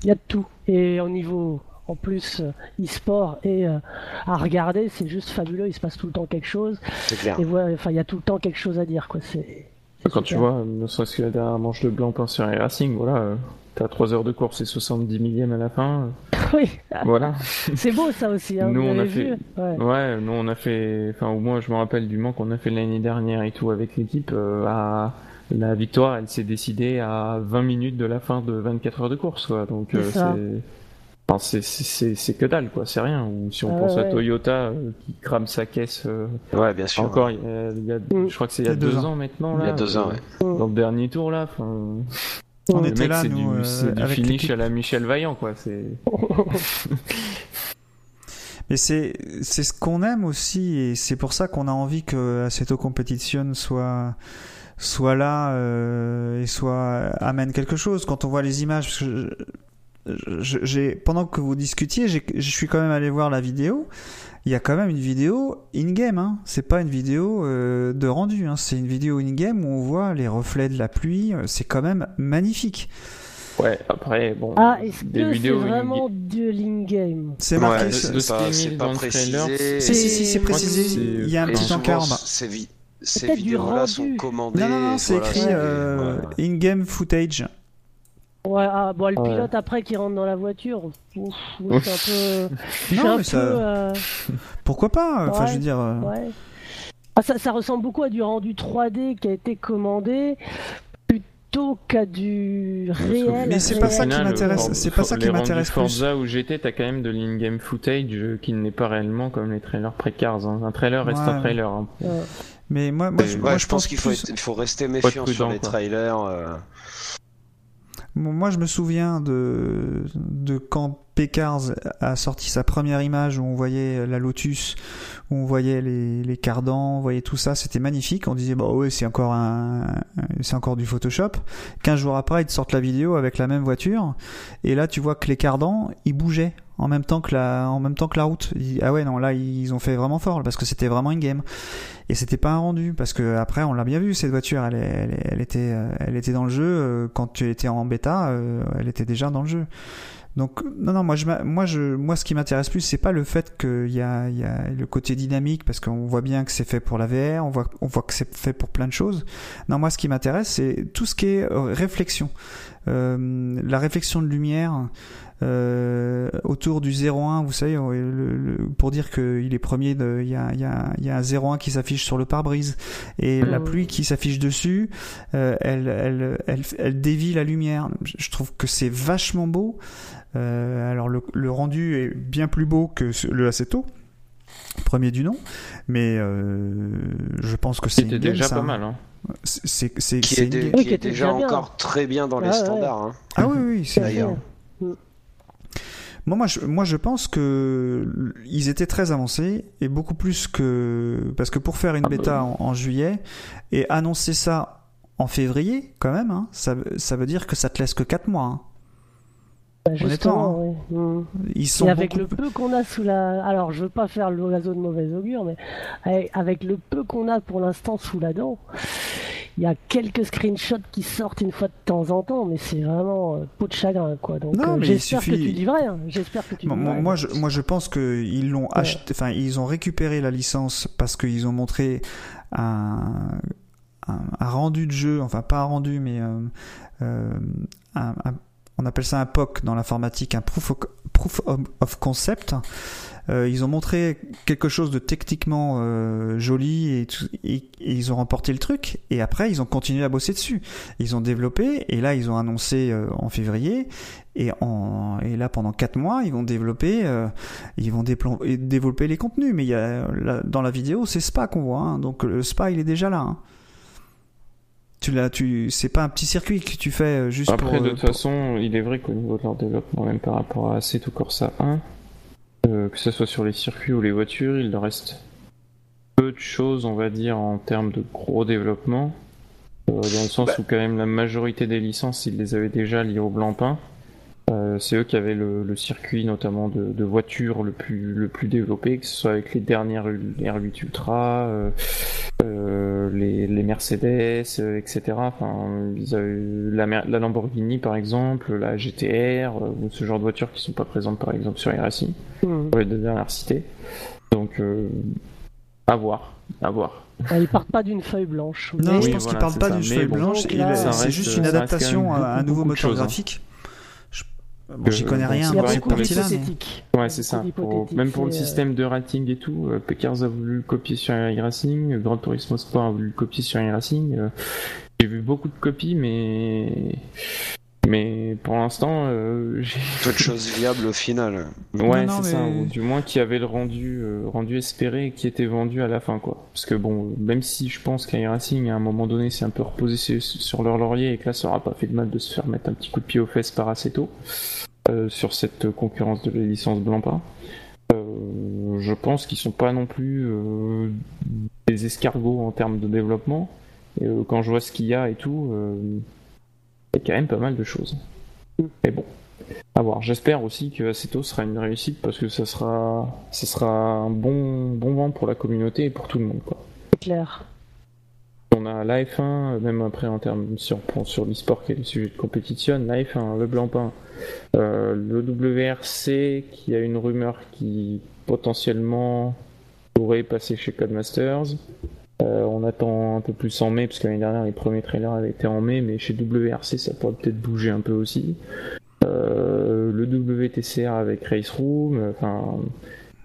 Il y a de tout. Et au niveau, en plus, euh, e-sport et euh, à regarder, c'est juste fabuleux. Il se passe tout le temps quelque chose. C'est clair. Et voilà, enfin, il y a tout le temps quelque chose à dire, quoi. C'est. quand tu vois, ne serait-ce que la dernière manche de blanc pain sur Racing, voilà, euh, t'as 3 heures de course et 70 millièmes à la fin, euh, oui, voilà. c'est beau ça aussi. Hein, Nous, on a fait- vu Ouais. Ouais, nous on a fait, enfin au moins je me rappelle du Mans qu'on a fait l'année dernière et tout avec l'équipe. euh, à la victoire, elle s'est décidée à 20 minutes de la fin de 24 heures de course, quoi. Donc euh, c'est, enfin, c'est, c'est, c'est- c'est que dalle, quoi. C'est rien. Ou si on Ah pense à. Toyota euh, qui crame sa caisse. euh, Ouais, bien sûr. encore, il y a, il y a- Mm. je crois que c'est il y a deux deux ans. ans maintenant. Il y Là, a deux ans, euh, ouais. Dans le dernier tour là, On le était mec, là, c'est nous, du, euh, c'est du avec finish l'équipe. à la Michel Vaillant, quoi. C'est. Mais c'est c'est ce qu'on aime aussi et c'est pour ça qu'on a envie que Assetto Competition soit soit là euh, et soit amène quelque chose quand on voit les images parce que j'ai pendant que vous discutiez je suis quand même allé voir la vidéo il y a quand même une vidéo in-game. Hein. C'est pas une vidéo euh, de rendu. Hein. C'est une vidéo in-game où on voit les reflets de la pluie. Euh, C'est quand même magnifique. Ouais, après, bon. Ah, est-ce des que c'est vidéos vraiment de l'in-game C'est marqué. Ouais, ça- de c'est ce pas, pas précisé. Si, si, si, c'est précisé. Il y a un Et petit encart en bas. Ces, vidéos-là sont rendu. commandées. Non, non, non, c'est voilà, écrit euh, voilà. in-game footage. Ouais, ah, bon, le Ouais. pilote après qui rentre dans la voiture, ouf, c'est un peu. suis Non, un mais ça- euh, Pourquoi pas Enfin, Ouais, je veux dire. euh, ouais. Ah, ça, ça ressemble beaucoup à du rendu 3D qui a été commandé plutôt qu'à du réel. Mais c'est pas ça qui m'intéresse, euh, c'est pas ça qui m'intéresse plus. Forza où j'étais, t'as quand même de l'in-game footage euh, qui n'est pas réellement comme les trailers pré-cars. hein. Un trailer reste un trailer. hein. Euh, Mais moi, moi, je, ouais, moi, je pense qu'il faut, rester méfiant sur les quoi. trailers. euh. Moi, je me souviens de, de quand Pecars a sorti sa première image où on voyait la Lotus, où on voyait les, les cardans, on voyait tout ça, c'était magnifique. On disait, bah ouais, c'est encore un, c'est encore du Photoshop. 15 jours après, ils te sortent la vidéo avec la même voiture. Et là, tu vois que les cardans, ils bougeaient en même temps que la, en même temps que la route. Ah ouais, non, là, ils ont fait vraiment fort, parce que c'était vraiment une game. Et c'était pas un rendu, parce que après, on l'a bien vu, cette voiture, elle, elle, elle était, euh, elle était dans le jeu, euh, quand tu étais en bêta, euh, elle était déjà dans le jeu. Donc, non, non, moi, je, moi, je, moi, ce qui m'intéresse plus, c'est pas le fait qu'il y a, il y a le côté dynamique, parce qu'on voit bien que c'est fait pour la VR, on voit, on voit que c'est fait pour plein de choses. Non, moi, ce qui m'intéresse, c'est tout ce qui est euh, réflexion. Euh, la réflexion de lumière, euh, autour du 01, vous savez, le- le- pour dire qu'il est premier, il y a, il y, a, il y a un 01 qui s'affiche sur le pare-brise et la Mhm. pluie qui s'affiche dessus, euh, elle, elle, elle, elle dévie la lumière. Je trouve que c'est vachement beau. Euh, alors le, le rendu est bien plus beau que le Assetto, premier du nom, mais euh, je pense que c'est C'était déjà ça. pas mal. Hein. C'est Qui est, dé-. Oui, est déjà bien. encore très bien dans les Ouais, ouais. standards. hein. Ah oui, oui, c'est D'ailleurs. Moi, moi, je, moi, je pense que ils étaient très avancés et beaucoup plus que parce que pour faire une Ah bah bêta en, en juillet et annoncer ça en février, quand même, hein, ça, ça veut dire que ça te laisse que 4 mois. hein. Bah, justement, ouais. Mm. Ils sont Et avec beaucoup le peu qu'on a sous la. Alors, je veux pas faire l'oiseau de mauvais augure, mais avec- avec le peu qu'on a pour l'instant sous la dent, il y a quelques screenshots qui sortent une fois de temps en temps, mais c'est vraiment euh, peau de chagrin, quoi. Donc, Non, euh, j'espère suffit- que tu dis vrai. hein. J'espère que tu Moi, dis moi, vrai. moi, je, moi, je pense que ils l'ont acheté, enfin, ils ont récupéré la licence parce qu'ils ont montré un, un, un rendu de jeu, enfin pas un rendu, mais euh, euh, un- un- on appelle ça un POC dans l'informatique, un proof of, concept. Euh, ils ont montré quelque chose de techniquement euh, joli et, et- ils ont remporté le truc. Et après, ils ont continué à bosser dessus. Ils ont développé et là, ils ont annoncé euh, en février. Et, en, et là, pendant quatre mois, ils vont développer, euh, ils vont développer les contenus. Mais il y a, là, dans la vidéo, c'est Spa qu'on voit. hein. donc le Spa, il est déjà là. hein. Tu l'as, tu, c'est pas un petit circuit que tu fais euh, juste Après, pour. de euh, toute pour- façon, il est vrai qu'au niveau de leur développement, même par rapport à Assetto Corsa 1, euh, que ce soit sur les circuits ou les voitures, il leur reste peu de choses, on va dire, en termes de gros développement. Euh, dans le sens Bah. où, quand même, la majorité des licences, ils les avaient déjà liées au blanc-pain. Euh, c'est eux qui avaient le, le circuit, notamment de, de voitures, le plus, le plus développé, que ce soit avec les dernières U- R8 Ultra, euh, euh, les, les Mercedes, etc. Enfin, ils avaient la, Lamborghini, par exemple, la GTR, ou ce genre de voitures qui sont pas présentes, par exemple, sur iRacing, Mm. pour les deux dernières citées. Donc, euh, à voir, à voir. Ah, Ils partent pas d'une feuille blanche. Non, je pense voilà, qu'il parle c'est pas d'une feuille bon, blanche. c'est juste une adaptation à un nouveau moteur hein. Bon, j'y connais rien c'est Il y a dans vrai cette beaucoup pour les partie-là. mais-. Ouais, c'est ça. Pour- même pour le euh, système de rating et tout, euh, Pekars a voulu le copier sur iRacing, Gran Turismo Sport a voulu le copier sur iRacing. euh, J'ai vu beaucoup de copies, mais mais pour l'instant, euh, j'ai Peu de choses viables au final. Ouais, non, c'est ça, ou du moins qui avait le rendu, euh, rendu espéré et qui était vendu à la fin, quoi. Parce que bon, même si je pense qu'iRacing, à un moment donné, s'est un peu reposé sur, sur leur laurier et que là, ça aura pas fait de mal de se faire mettre un petit coup de pied aux fesses par Aceto euh, sur cette concurrence de la licence. Euh, je pense qu'ils sont pas non plus euh, des escargots en termes de développement. Et euh, quand je vois ce qu'il y a et tout, euh, il y a quand même pas mal de choses. Mais bon, à voir. J'espère aussi que Aceto sera une réussite parce que ça sera, ça sera un bon, bon vent pour la communauté et pour tout le monde. C'est clair. On a la F1, même après en termes, prend sur l'e-sport qui est le sujet de compétition, la F1, le Blancpain, euh, le WRC qui a une rumeur qui potentiellement pourrait passer chez Codemasters. Euh, on attend un peu plus en mai, parce que l'année dernière les premiers trailers avaient été en mai, mais chez WRC ça pourrait peut-être bouger un peu aussi. Euh, le WTCR avec Race Room, enfin,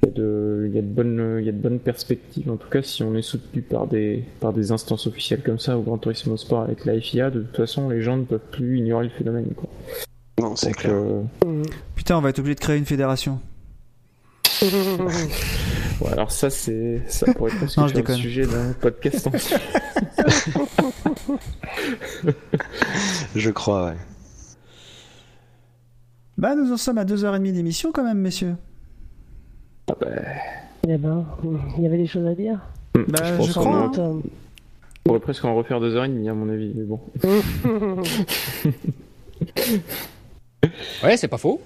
il y, a de, il, y a de bonnes, il y a de bonnes perspectives. En tout cas, si on est soutenu par des, par des instances officielles comme ça, au Grand Turismo Sport avec la FIA, de toute façon, les gens ne peuvent plus ignorer le phénomène. Quoi. Non, c'est clair. euh, Putain, on va être obligé de créer une fédération. ouais, alors ça, c'est, ça pourrait presque Non, je faire le sujet d'un podcast entier. Je crois, ouais. Bah, nous en sommes à 2h30 d'émission quand même, messieurs. Ah bah, Eh ben, il y avait des choses à dire. Bah, je pense je qu'on crois, a- hein. On pourrait presque en refaire deux heures et demie, à mon avis, mais bon. Ouais, c'est pas faux.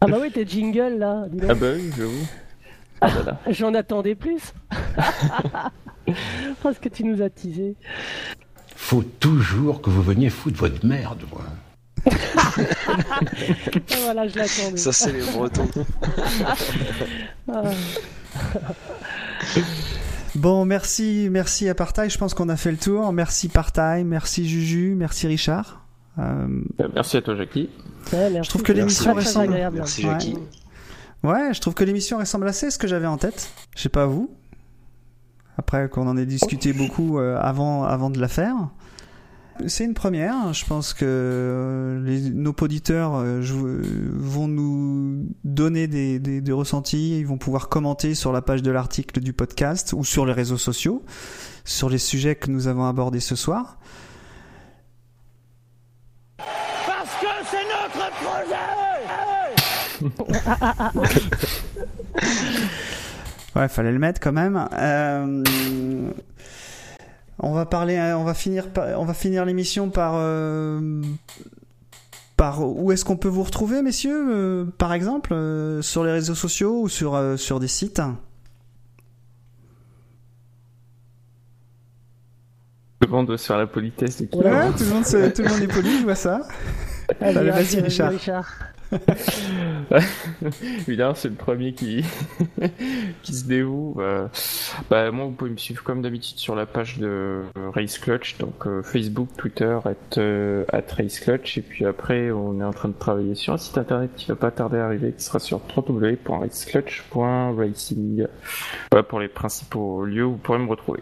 Ah bah oui, tes jingles là. dis donc. Ah bah oui, j'avoue. Ah. J'en attendais plus. Parce que tu nous as teasé. Faut toujours que vous veniez foutre votre merde, moi. Ah, voilà, je l'attendais. Ça, c'est les Bretons. Ah. Bon, merci, merci à Partail. Je pense qu'on a fait le tour. Merci Partail, merci Juju, merci Richard. Euh, Euh, Merci à toi, Jackie. Ouais, merci. Je trouve que l'émission ressemble- agréable. Merci, Ouais. Jackie. Ouais, je trouve que l'émission ressemble assez à ce que j'avais en tête. Je sais pas vous. Après qu'on en ait discuté beaucoup euh, avant, avant de la faire. C'est une première. Je pense que euh, les, nos auditeurs euh, je- vont nous donner des, des, des ressentis. Ils vont pouvoir commenter sur la page de l'article du podcast ou sur les réseaux sociaux sur les sujets que nous avons abordés ce soir. Ouais, fallait le mettre quand même. Euh, on va parler, on va finir, on va finir l'émission par, euh, par où est-ce qu'on peut vous retrouver, messieurs, euh, par exemple, euh, sur les réseaux sociaux ou sur euh, sur des sites? Tout le monde doit se faire la politesse Ouais. Tout le monde, se- tout le monde est poli, je vois ça. Allez, Allez, vas-y, vas-y, Richard. Richard. Évidemment, c'est le premier qui, qui se dévoue. Euh, bah, moi, vous pouvez me suivre comme d'habitude sur la page de Race Clutch, donc euh, Facebook, Twitter, at, euh, at Race Clutch. Et puis après, on est en train de travailler sur un site internet qui va pas tarder à arriver, qui sera sur www.raceclutch.racing. Voilà pour les principaux lieux où vous pourrez me retrouver.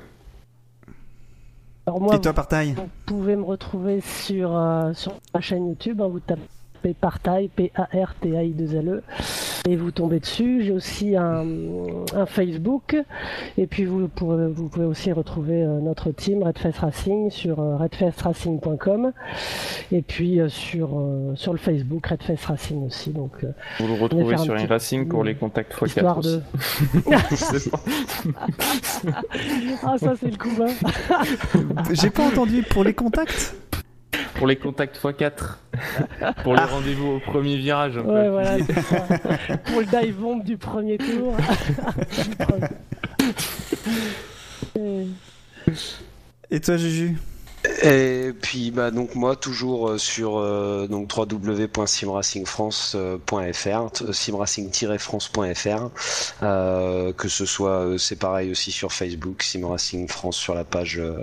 Alors moi, Et toi, Partail Vous pouvez me retrouver sur, euh, sur ma chaîne YouTube, hein, vous tapez Partail, P-A-R-T-A-I-2-L-E, E, et vous tombez dessus. J'ai aussi un, un Facebook, et puis vous pouvez, vous pouvez aussi retrouver euh, notre team Redfest Racing sur euh, redfestracing.com, et puis euh, sur, sur le Facebook Redfest Racing aussi. Donc, Vous le retrouvez un sur petit- iRacing pour les contacts x4 histoire aussi. de. Ah, ça, c'est le coup. J'ai pas entendu pour les contacts. Pour les contacts x4. pour les rendez-vous au premier virage. un peu. Ouais, voilà. Pour le dive bomb du premier tour. Et toi, Juju? Et puis bah donc moi toujours euh, sur euh, donc www.simracingfrance.fr, t- simracing-france.fr, euh, que ce soit euh, c'est pareil aussi sur Facebook, Simracing France sur la page euh,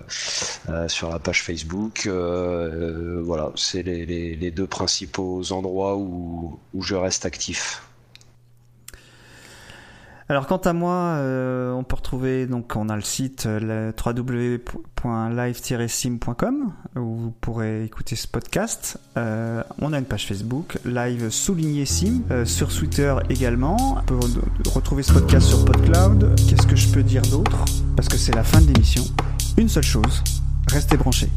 euh, sur la page Facebook. euh, euh, voilà, c'est les, les, les deux principaux endroits où, où je reste actif. Alors quant à moi, euh, on peut retrouver donc on a le site euh, www.live-sim.com où vous pourrez écouter ce podcast. Euh, on a une page Facebook live souligné sim sur Twitter également. On peut re- retrouver ce podcast sur PodCloud. Qu'est-ce que je peux dire d'autre? Parce que c'est la fin de l'émission. Une seule chose, restez branchés.